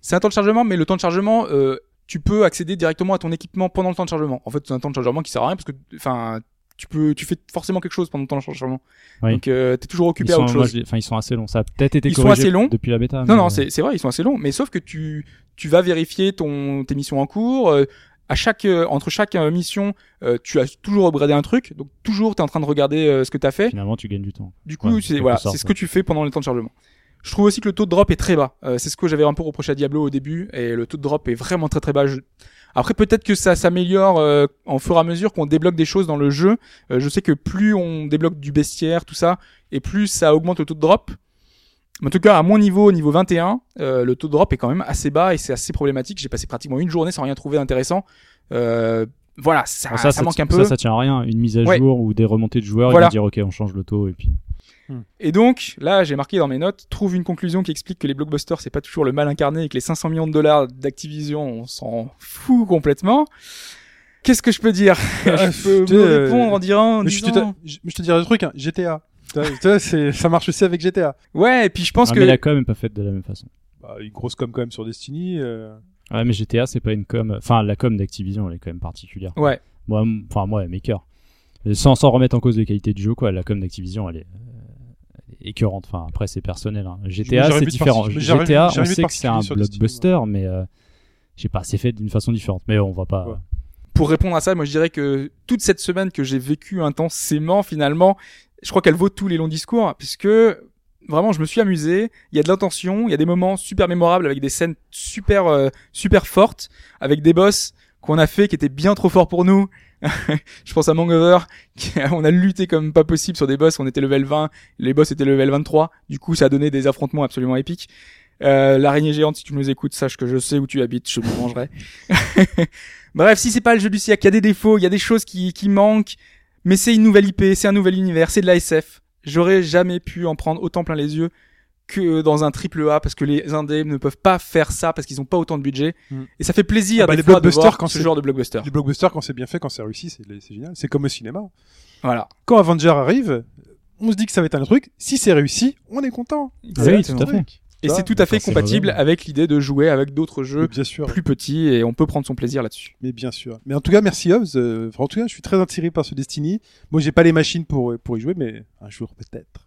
Speaker 3: C'est un temps de chargement, mais le temps de chargement, euh, tu peux accéder directement à ton équipement pendant le temps de chargement. En fait, c'est un temps de chargement qui sert à rien parce que, enfin, tu peux, tu fais forcément quelque chose pendant le temps de chargement.
Speaker 2: Oui.
Speaker 3: Donc, euh, t'es toujours
Speaker 2: Ils
Speaker 3: occupé à
Speaker 2: sont,
Speaker 3: autre chose.
Speaker 2: enfin, ils sont assez longs. Ça a peut-être été
Speaker 3: Ils sont
Speaker 2: corrigé
Speaker 3: assez longs.
Speaker 2: depuis la bêta.
Speaker 3: Non, non, c'est c'est vrai, ils sont assez longs, mais sauf que tu, tu vas vérifier ton, tes missions en cours. euh, à chaque, euh, entre chaque euh, mission, euh, tu as toujours upgradé un truc, donc toujours t'es en train de regarder euh, ce que t'as fait.
Speaker 2: Finalement, tu gagnes du temps.
Speaker 3: Du coup,
Speaker 2: Ouais,
Speaker 3: c'est voilà, c'est ce que tu fais pendant le temps de chargement. Je trouve aussi que le taux de drop est très bas. Euh, c'est ce que j'avais un peu reproché à Diablo au début, et le taux de drop est vraiment très très bas. Je- Après, peut-être que ça s'améliore euh, en fur et à mesure qu'on débloque des choses dans le jeu. Euh, je sais que plus on débloque du bestiaire, tout ça, et plus ça augmente le taux de drop. En tout cas, à mon niveau, au niveau 21, euh, le taux de drop est quand même assez bas et c'est assez problématique. J'ai passé pratiquement une journée sans rien trouver d'intéressant. Euh, voilà, ça,
Speaker 2: Bon,
Speaker 3: ça,
Speaker 2: ça,
Speaker 3: manque un peu.
Speaker 2: ça, ça tient à rien. Une mise à
Speaker 3: Ouais.
Speaker 2: jour ou des remontées de joueurs,
Speaker 3: Voilà.
Speaker 2: ils vont dire ok, on change le taux et puis.
Speaker 3: Et donc, là, j'ai marqué dans mes notes, trouve une conclusion qui explique que les blockbusters, c'est pas toujours le mal incarné et que les 500 millions de dollars d'Activision, on s'en fout complètement. Qu'est-ce que je peux dire? (laughs)
Speaker 1: Ah,
Speaker 3: Je peux me
Speaker 1: euh,
Speaker 3: répondre en disant, en
Speaker 1: Mais je, te,
Speaker 3: disant-
Speaker 1: je, te dirais un truc, hein, GTA. Ça marche aussi avec GTA.
Speaker 3: Ouais, et puis je pense
Speaker 2: Ah,
Speaker 3: que...
Speaker 2: Mais la com est pas faite de la même façon.
Speaker 1: Bah, une grosse com quand même sur Destiny. euh,
Speaker 2: Ouais, mais GTA, c'est pas une com. Enfin, la com d'Activision, elle est quand même particulière.
Speaker 3: Ouais.
Speaker 2: Moi, enfin, moi, Maker. Sans, sans remettre en cause les qualités du jeu, quoi. La com d'Activision, elle est, euh, écécœurante. Enfin, après, c'est personnel. hein. GTA, c'est différent. GTA, on sait que c'est un blockbuster, mais euh, je sais pas, c'est fait d'une façon différente. Mais on va pas.
Speaker 1: Ouais.
Speaker 3: pour répondre à ça, moi je dirais que toute cette semaine que j'ai vécue intensément, finalement, je crois qu'elle vaut tous les longs discours, puisque vraiment je me suis amusé. Il y a de l'intention, il y a des moments super mémorables avec des scènes super euh, super fortes, avec des boss qu'on a fait qui étaient bien trop forts pour nous. (laughs) je pense à Mangover, on a lutté comme pas possible sur des boss, on était level 20, les boss étaient level 23, du coup ça a donné des affrontements absolument épiques. Euh, l'araignée géante, si tu nous écoutes, sache que je sais où tu habites, je me mangerai. (laughs) Bref, si c'est pas le jeu du siècle, il y a des défauts, il y a des choses qui, qui manquent, mais c'est une nouvelle IP, c'est un nouvel univers, c'est de la. J'aurais jamais pu en prendre autant plein les yeux que dans un triple A parce que les indés ne peuvent pas faire ça parce qu'ils ont pas autant de budget
Speaker 1: Mm.
Speaker 3: et ça fait plaisir
Speaker 1: Ah bah,
Speaker 3: des
Speaker 1: les
Speaker 3: fois de
Speaker 1: blockbusters,
Speaker 3: voir
Speaker 1: quand
Speaker 3: ce genre de blockbuster.
Speaker 1: Les blockbusters, quand c'est bien fait, quand c'est réussi, c'est génial. C'est comme au cinéma.
Speaker 3: Voilà.
Speaker 1: Quand Avenger arrive, on se dit que ça va être un truc. Si c'est réussi, on est content.
Speaker 2: Oui, tout à fait.
Speaker 3: Et c'est tout à fait compatible avec l'idée de jouer avec d'autres jeux
Speaker 1: bien sûr.
Speaker 3: plus petits et on peut prendre son plaisir là-dessus.
Speaker 1: Mais bien sûr. Mais en tout cas, merci Hobbs. Euh, en tout cas, je suis très attiré par ce Destiny. Moi, j'ai pas les machines pour, pour y jouer, mais un jour peut-être.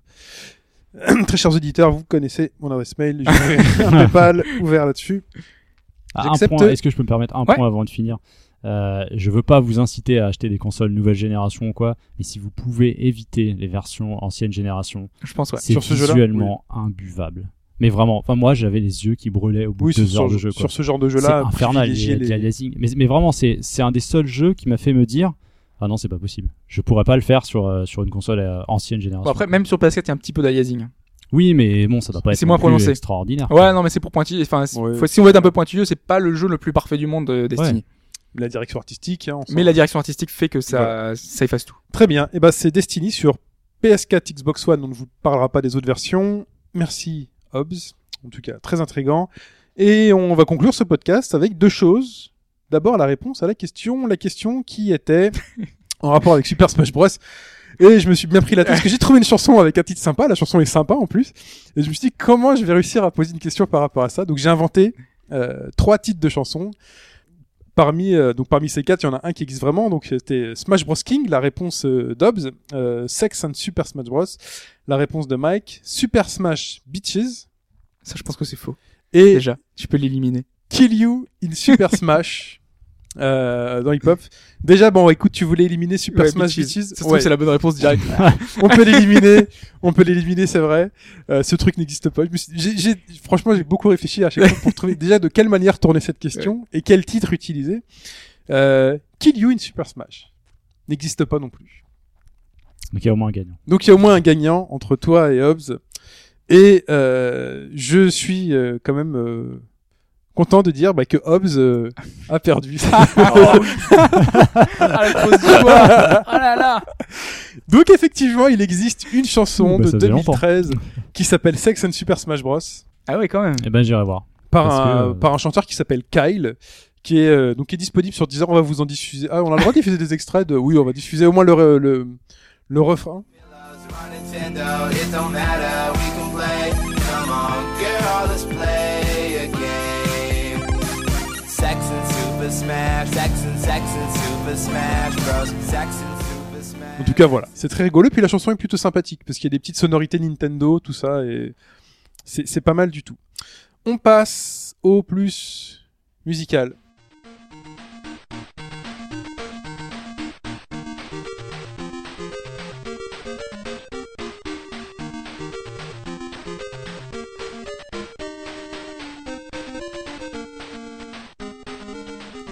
Speaker 1: (clears throat) très chers auditeurs, vous connaissez mon adresse mail. (laughs) J'ai un PayPal ouvert là-dessus.
Speaker 2: Ah, est-ce que je peux me permettre un
Speaker 3: Ouais.
Speaker 2: point avant de finir? Euh, Je veux pas vous inciter à acheter des consoles nouvelle génération ou quoi, mais si vous pouvez éviter les versions ancienne génération,
Speaker 3: Je pense ouais.
Speaker 2: c'est
Speaker 1: ce
Speaker 2: visuellement imbuvable. Mais vraiment, enfin moi j'avais les yeux qui brûlaient au bout
Speaker 1: Oui,
Speaker 2: de deux heures de jeu. Quoi.
Speaker 1: sur ce genre de
Speaker 2: C'est
Speaker 1: jeu-là.
Speaker 2: infernal, il y
Speaker 1: privilégier
Speaker 2: a de
Speaker 1: les-.
Speaker 2: Mais, mais vraiment, c'est un des seuls jeux qui m'a fait me dire ah non c'est pas possible. Je pourrais pas le faire sur euh, sur une console euh, ancienne génération.
Speaker 3: Bon, après, même sur PS4, il y a un petit peu d'aliasing.
Speaker 2: Oui, mais bon, ça doit pas être
Speaker 3: C'est moins prononcé.
Speaker 2: extraordinaire.
Speaker 3: Ouais, non, mais c'est pour pointiller. Enfin, c'est-
Speaker 1: Ouais.
Speaker 3: faut- si on veut être un peu pointilleux, c'est pas le jeu le plus parfait du monde de Destiny.
Speaker 1: La direction artistique. hein,
Speaker 3: Mais la direction artistique fait que ça, ça efface tout.
Speaker 1: Très bien. Et ben c'est Destiny sur PS4, Xbox One. On ne vous parlera pas des autres versions. Merci Hobbs. En tout cas, très intrigant. Et on va conclure ce podcast avec deux choses. D'abord, la réponse à la question. La question qui était (laughs) en rapport avec Super Smash Bros. Et je me suis bien pris la tête parce que j'ai trouvé une chanson avec un titre sympa. La chanson est sympa en plus. Et je me suis dit comment je vais réussir à poser une question par rapport à ça? Donc j'ai inventé euh, trois titres de chansons. Parmi, euh, donc parmi ces quatre, il y en a un qui existe vraiment. Donc c'était Smash Bros King, la réponse euh. Euh, Sex and Super Smash Bros, la réponse de Mike. Super Smash Beaches.
Speaker 3: Ça, je pense que c'est faux.
Speaker 1: Et
Speaker 3: Déjà, tu peux l'éliminer.
Speaker 1: Kill You in Super (laughs) Smash euh, dans Hip Hop. Déjà, bon, écoute, tu voulais éliminer Super
Speaker 3: Ouais,
Speaker 1: Smash
Speaker 3: Bitches.
Speaker 1: Ouais,
Speaker 3: c'est la bonne réponse directe. (laughs)
Speaker 1: on peut l'éliminer. On peut l'éliminer, c'est vrai. Euh, ce truc n'existe pas. J'ai- j'ai- franchement, j'ai beaucoup réfléchi à chaque fois pour trouver déjà de quelle manière tourner cette question et quel titre utiliser. Euh, Kill You in Super Smash n'existe pas non plus.
Speaker 2: Donc il y a au moins un gagnant.
Speaker 1: Donc il y a au moins un gagnant entre toi et Hobbs. Et euh, je suis euh, quand même euh, content de dire bah, que Hobbs euh, a perdu. (laughs) (laughs)
Speaker 3: Ah, la grosse joie. Oh là là.
Speaker 1: Donc effectivement, il existe une chanson
Speaker 2: bah,
Speaker 1: de
Speaker 2: ça faisait longtemps.
Speaker 1: 2013 qui s'appelle Sex and Super Smash Bros.
Speaker 3: Ah ouais, quand même.
Speaker 2: Eh ben j'irai voir.
Speaker 1: par
Speaker 2: Parce
Speaker 1: un,
Speaker 2: que, euh,
Speaker 1: par un chanteur qui s'appelle Kyle qui est euh, donc qui est disponible sur Deezer. On va vous en diffuser. Ah, on a le droit de diffuser des extraits de. Oui, on va diffuser au moins le le, le refrain.
Speaker 5: on Nintendo, it don't matter,
Speaker 1: En tout cas, voilà, c'est très rigolo. Puis la chanson est plutôt sympathique parce qu'il y a des petites sonorités Nintendo, tout ça, et c'est pas mal du tout. On passe au plus musical.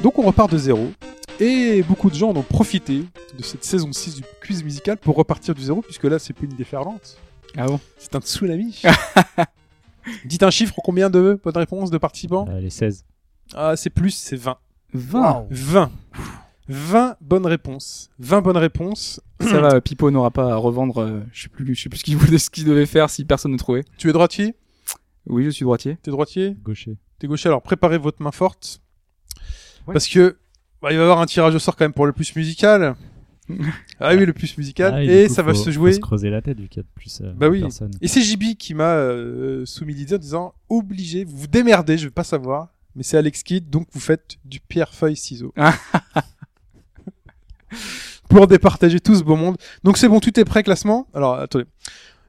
Speaker 1: Donc on repart de zéro. Et beaucoup de gens en ont profité de cette saison 6 du quiz musical pour repartir du zéro, puisque là, c'est plus une déferlante,
Speaker 3: Ah bon
Speaker 1: c'est un tsunami. (laughs) Dites un chiffre, combien de bonnes réponses de participants
Speaker 2: Euh, les 16.
Speaker 1: Ah, c'est plus, c'est 20.
Speaker 3: 20.
Speaker 1: 20. 20 bonnes réponses. 20 bonnes réponses.
Speaker 3: Ça va, Pipo n'aura pas à revendre, euh, je sais plus, je sais plus ce qu'il voulait, ce qu'il devait faire si personne ne trouvait.
Speaker 1: Tu es droitier?
Speaker 3: Oui, je suis droitier.
Speaker 1: T'es droitier?
Speaker 2: Gaucher.
Speaker 1: T'es gaucher, alors préparez votre main forte.
Speaker 3: Ouais.
Speaker 1: Parce que bah, il va y avoir un tirage au sort quand même pour le plus musical. (laughs) ah oui, le plus musical.
Speaker 2: Ah, et
Speaker 1: et
Speaker 2: du coup,
Speaker 1: ça va
Speaker 2: faut-
Speaker 1: se jouer.
Speaker 2: Faut se creuser la tête vu qu'il y a plus euh,
Speaker 1: Bah oui.
Speaker 2: personne.
Speaker 1: Et c'est JB qui m'a euh, soumis l'idée en disant obligé, vous vous démerdez, je veux pas savoir, mais c'est Alex Kidd, donc vous faites du pierre feuille ciseaux. (laughs) Pour départager tout ce beau monde. Donc c'est bon, tout est prêt, classement. Alors attendez.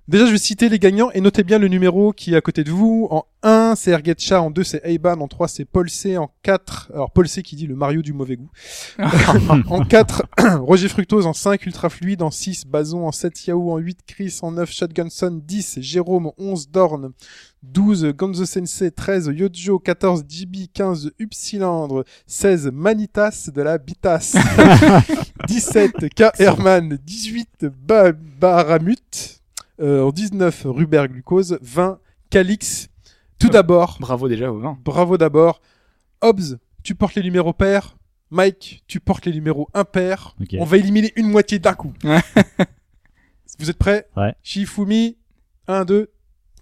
Speaker 1: Déjà, je vais citer les gagnants et notez bien le numéro qui est à côté de vous. En 1, c'est Ergetcha. En 2, c'est Eiban. En 3, c'est Paul C. En 4, alors Paul C qui dit le Mario du mauvais goût. (laughs) en 4, (clears throat) Roger Fructose. En 5, Ultra Fluide. En 6, Bazon. En 7, Yahoo. En 8, Chris. En 9, Shotgunson. 10, Jérôme. 11, Dorn. 12, Gonzo Sensei. 13, Yojo. 14, JB. 15, Upsilandre. 16, Manitas de la Bitas. (laughs) 17, K. Herman. 18, ba Baramut. Euh, en 19, Ruber Glucose. 20, Calix. Tout d'abord,
Speaker 3: Bravo déjà au 20.
Speaker 1: bravo d'abord. Hobbs, tu portes les numéros pairs. Mike, tu portes les numéros impairs. On va éliminer une moitié d'un coup. (laughs) Vous êtes prêts?
Speaker 2: Ouais.
Speaker 1: Shifumi, 1, 2,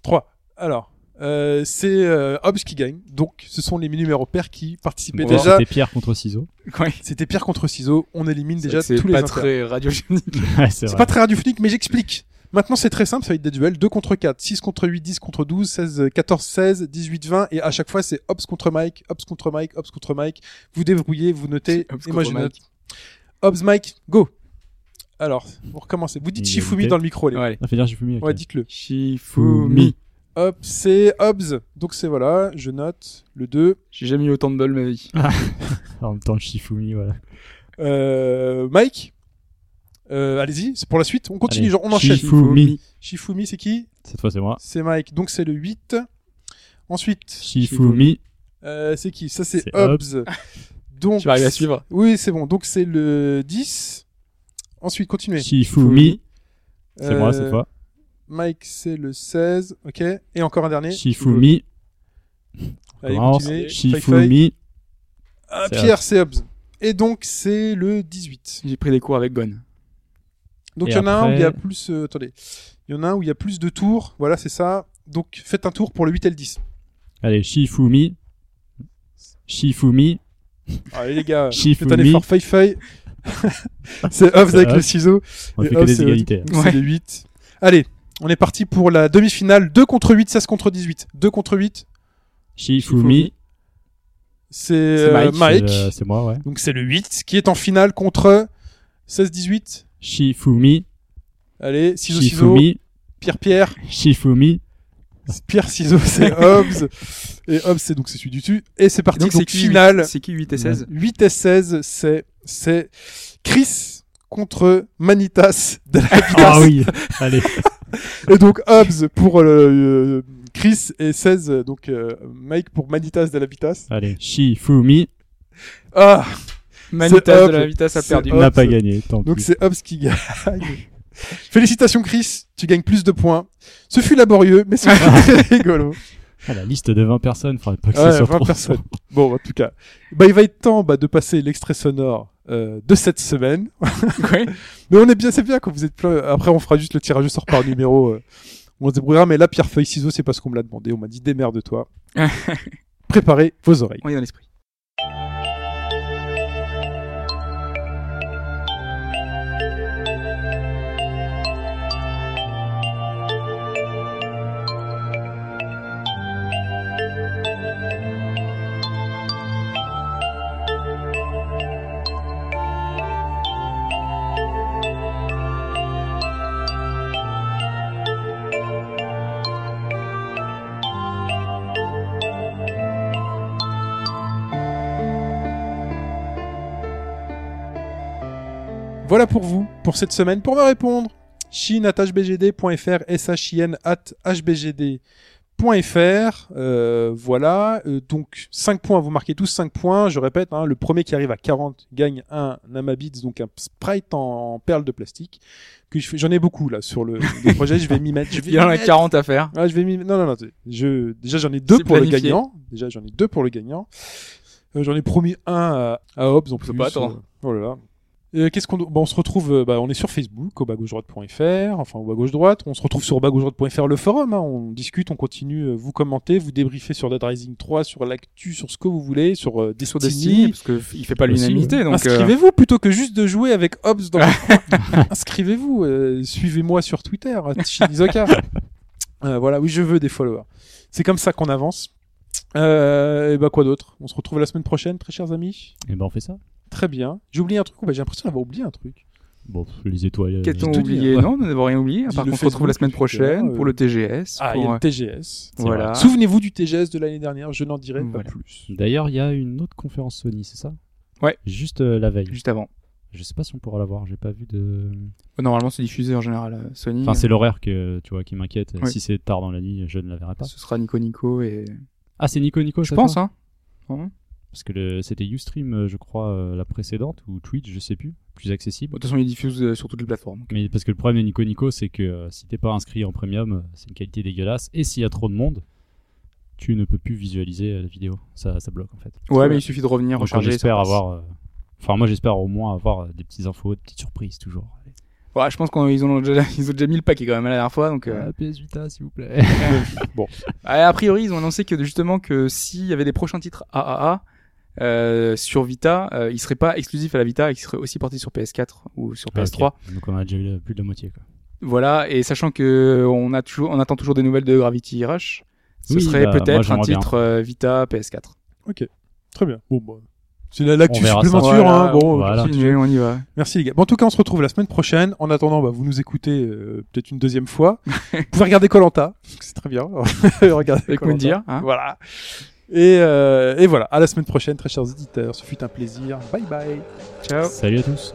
Speaker 1: 3. Alors, euh, c'est euh, Hobbs qui gagne. Donc, ce sont les numéros pairs qui participaient
Speaker 3: Bon,
Speaker 1: déjà.
Speaker 2: C'était pierre contre ciseaux.
Speaker 3: Ouais.
Speaker 1: C'était pierre contre ciseaux. On élimine déjà
Speaker 3: C'est
Speaker 1: tous les
Speaker 3: pas
Speaker 1: impairs.
Speaker 3: très radiogénique. (laughs)
Speaker 2: Ouais, c'est
Speaker 1: C'est pas très radiophonique, mais j'explique. Maintenant, c'est très simple, ça va être des duels 2 contre 4, 6 contre 8, 10 contre 12, 16, 14, 16, 18, 20, et à chaque fois, c'est Hobbs contre Mike, Hobbs contre Mike, Hobbs contre Mike. Vous débrouillez, vous notez, et moi je note. Hobbs, Mike, go Alors, vous recommencez. Vous dites. Shifumi dans le micro, les.
Speaker 3: Ouais.
Speaker 2: Ah, fait dire ok.
Speaker 1: Ouais, dites-le.
Speaker 3: Shifumi.
Speaker 1: Hop, c'est Hobbs. Donc c'est voilà, je note le 2.
Speaker 3: J'ai jamais eu autant de bol ma vie. (laughs)
Speaker 2: En même temps, le Shifumi, voilà.
Speaker 1: Euh, Mike? Euh, Allez-y, c'est pour la suite. On continue,
Speaker 2: Allez.
Speaker 1: genre on enchaîne.
Speaker 2: Shifumi.
Speaker 1: Shifumi, c'est qui?
Speaker 2: Cette fois, c'est moi.
Speaker 1: C'est Mike, donc c'est le 8. Ensuite,
Speaker 2: Shifumi.
Speaker 1: Euh, c'est qui? Ça, c'est Hobbs. Donc,
Speaker 3: Tu vas arriver à suivre.
Speaker 1: Oui, c'est bon. Donc, c'est le 10. Ensuite, continuez.
Speaker 2: Shifumi. C'est
Speaker 1: Euh,
Speaker 2: moi cette fois.
Speaker 1: Mike, c'est le 16. Ok. Et encore un dernier.
Speaker 2: Shifumi.
Speaker 1: Allez,
Speaker 2: Commence.
Speaker 1: continuez.
Speaker 2: Shifumi.
Speaker 1: Ah, Pierre, c'est Hobbs. Et donc, c'est le 18.
Speaker 3: J'ai pris des cours avec Gon.
Speaker 1: Donc, il y en a un où il y a plus. euh, attendez. Il y en a un où il y a plus de tours. Voilà, c'est ça. Donc, faites un tour pour le 8 et le 10.
Speaker 2: Allez, Shifumi. Shifumi.
Speaker 1: Allez, les gars.
Speaker 2: Shifumi.
Speaker 1: Faites un effort. Fei Fei. (laughs) c'est
Speaker 2: C'est
Speaker 1: avec le ciseau.
Speaker 2: On
Speaker 1: Et
Speaker 2: fait que des
Speaker 1: c'est-
Speaker 2: égalités.
Speaker 3: Ouais.
Speaker 1: C'est le 8. Allez, on est parti pour la demi-finale. 2 contre 8, 16 contre 18. 2 contre 8,
Speaker 2: Shifumi.
Speaker 1: c'est
Speaker 3: C'est
Speaker 1: euh,
Speaker 3: Mike.
Speaker 2: Euh, C'est moi, ouais.
Speaker 1: Donc c'est le 8 qui est en finale contre 16-18.
Speaker 2: Shifumi.
Speaker 1: Allez, ciseaux ciseaux,
Speaker 2: Shifumi.
Speaker 1: Pierre Pierre.
Speaker 2: Shifumi.
Speaker 1: Pierre Ciseaux, c'est (laughs) Hobbs. Et Hobbs, c'est donc c'est celui du dessus. Et c'est parti.
Speaker 3: Donc
Speaker 1: Donc,
Speaker 3: c'est qui
Speaker 1: finale.
Speaker 3: 8, C'est qui 8 et 16
Speaker 1: 8 et 16, c'est, c'est Chris contre Manitas de la
Speaker 2: Ah oui, allez. (laughs)
Speaker 1: Et donc Hobbs pour euh, euh, Chris et 16, euh, donc euh, Mike pour Manitas de la Vitas.
Speaker 2: Allez, Shifumi
Speaker 1: Ah
Speaker 3: Manitas de la Vitesse a perdu.
Speaker 2: N'a pas gagné. Tant
Speaker 1: Donc c'est Hobbs qui gagne. (laughs) Félicitations Chris, tu gagnes plus de points. Ce fut laborieux, mais c'est (laughs) très rigolo.
Speaker 2: Ah, la liste de 20 personnes, faudrait pas que
Speaker 1: Ouais,
Speaker 2: ce soit
Speaker 1: 20
Speaker 2: trop.
Speaker 1: personnes. (laughs) Bon, en tout cas, bah, il va être temps bah, de passer l'extrait sonore euh, de cette semaine.
Speaker 3: Ouais.
Speaker 1: Mais on est bien, c'est bien quand vous êtes plein. Après, on fera juste le tirage au sort par numéro. euh, on se débrouillera. Mais là, pierre feuille ciseaux, c'est pas ce qu'on me l'a demandé. On m'a dit démerde-toi. Préparez vos oreilles.
Speaker 3: On est dans l'esprit.
Speaker 1: Voilà pour vous, pour cette semaine. Pour me répondre, shin.hbgd.fr, shin at hbgd.fr. Euh, voilà. Euh, donc, 5 points, vous marquez tous 5 points. Je répète, hein, le premier qui arrive à 40 gagne un Amabits, donc un sprite en, perles de plastique. Que J'en ai beaucoup là sur le, le (laughs) projet, je vais m'y mettre. Je vais
Speaker 3: Il y en a
Speaker 1: mettre.
Speaker 3: 40 à faire.
Speaker 1: Ah, je vais. Non, non, non. Je... Déjà, j'en ai deux pour le gagnant. Déjà, j'en ai deux pour le gagnant. Euh, j'en ai promis un à, à Hobbs en plus.
Speaker 3: pas attendre.
Speaker 1: euh, Oh là là. Euh, Qu'est-ce qu'on bon, on se retrouve euh, bah, on est sur Facebook au bas gauche droite.fr enfin au bas gauche droite on se retrouve sur au bas gauche droite.fr le forum hein. on discute on continue euh, vous commentez vous débriefez sur Dead Rising 3 sur l'actu sur ce que vous voulez sur euh,
Speaker 3: Sur
Speaker 1: Destiny,
Speaker 3: Destiny, parce que il fait pas l'unanimité, donc. euh,
Speaker 1: inscrivez-vous plutôt que juste de jouer avec Hobbs dans (laughs) inscrivez-vous euh, suivez-moi sur Twitter Shinizoka. (laughs) Euh, voilà oui je veux des followers c'est comme ça qu'on avance euh, et bah quoi d'autre? On se retrouve la semaine prochaine, très chers amis.
Speaker 2: Et ben on fait ça.
Speaker 1: Très bien. J'ai oublié un truc. ou bah, J'ai l'impression d'avoir oublié un truc.
Speaker 2: Bon, les étoiles. euh,
Speaker 1: dis,
Speaker 3: oublié? Non, nous n'avons rien oublié. Part
Speaker 1: le
Speaker 3: qu'on se retrouve la semaine prochaine
Speaker 1: euh,
Speaker 3: pour le TGS.
Speaker 1: Ah, il y a le TGS.
Speaker 3: Voilà.
Speaker 1: Souvenez-vous du TGS de l'année dernière. Je n'en dirai pas plus.
Speaker 2: D'ailleurs, il y a une autre conférence Sony, c'est ça?
Speaker 3: Ouais.
Speaker 2: Juste euh, la veille.
Speaker 3: Juste avant.
Speaker 2: Je sais pas si on pourra la voir, j'ai pas vu de.
Speaker 3: Normalement, c'est diffusé en général à Sony.
Speaker 2: Enfin, c'est l'horaire que tu vois qui m'inquiète.
Speaker 3: Oui.
Speaker 2: Si c'est tard dans la nuit, je ne la verrai pas.
Speaker 3: Ce sera Nico Nico et.
Speaker 2: Ah, c'est Nico Nico,
Speaker 3: Je pense, hein.
Speaker 2: Parce que c'était Ustream, euh, je crois, euh, la précédente, ou Twitch, je sais plus, plus accessible.
Speaker 3: Bon, De toute façon, il diffuse euh, sur toutes les plateformes.
Speaker 2: Mais parce que le problème de Nico Nico, c'est que si t'es pas inscrit en premium, c'est une qualité dégueulasse. Et s'il y a trop de monde, tu ne peux plus visualiser la vidéo. Ça, ça bloque en fait.
Speaker 3: Ouais, mais il suffit de revenir,
Speaker 2: Donc
Speaker 3: recharger.
Speaker 2: j'espère avoir. euh, Enfin, moi j'espère au moins avoir des petites infos, des petites surprises toujours.
Speaker 3: Ouais, je pense qu'ils ont déjà, (laughs) ils ont déjà mis le paquet quand même la dernière fois, donc. euh,
Speaker 2: PS Vita, s'il vous plaît. (laughs) (laughs)
Speaker 3: Ah, A priori, ils ont annoncé que justement que s'il y avait des prochains titres AAA euh, sur Vita, euh, ils seraient pas exclusifs à la Vita et qu'ils seraient aussi portés sur PS4 ou sur PS3.
Speaker 2: Ok. Donc on a déjà eu plus de la moitié. Quoi.
Speaker 3: Voilà, et sachant que on a toujours, on attend toujours des nouvelles de Gravity Rush, ce
Speaker 2: Oui,
Speaker 3: serait
Speaker 2: bah,
Speaker 3: peut-être un titre euh, Vita PS4.
Speaker 1: Très bien. Bon, bah, c'est la- l'actu supplémentaire.
Speaker 3: Voilà,
Speaker 1: hein. Bon,
Speaker 2: voilà.
Speaker 3: Continuez, on y va.
Speaker 1: Merci les gars. Bon, en tout cas, on se retrouve la semaine prochaine. En attendant, bah, vous nous écoutez euh, peut-être une deuxième fois. (laughs) vous pouvez regarder Colanta, c'est très bien. (laughs) Regardez
Speaker 3: Avec
Speaker 1: Koh-Lanta.
Speaker 3: Moundir, hein.
Speaker 1: Voilà. Et, euh, et voilà. À la semaine prochaine, très chers auditeurs. Ce fut un plaisir. Bye bye.
Speaker 3: Ciao.
Speaker 2: Salut à tous.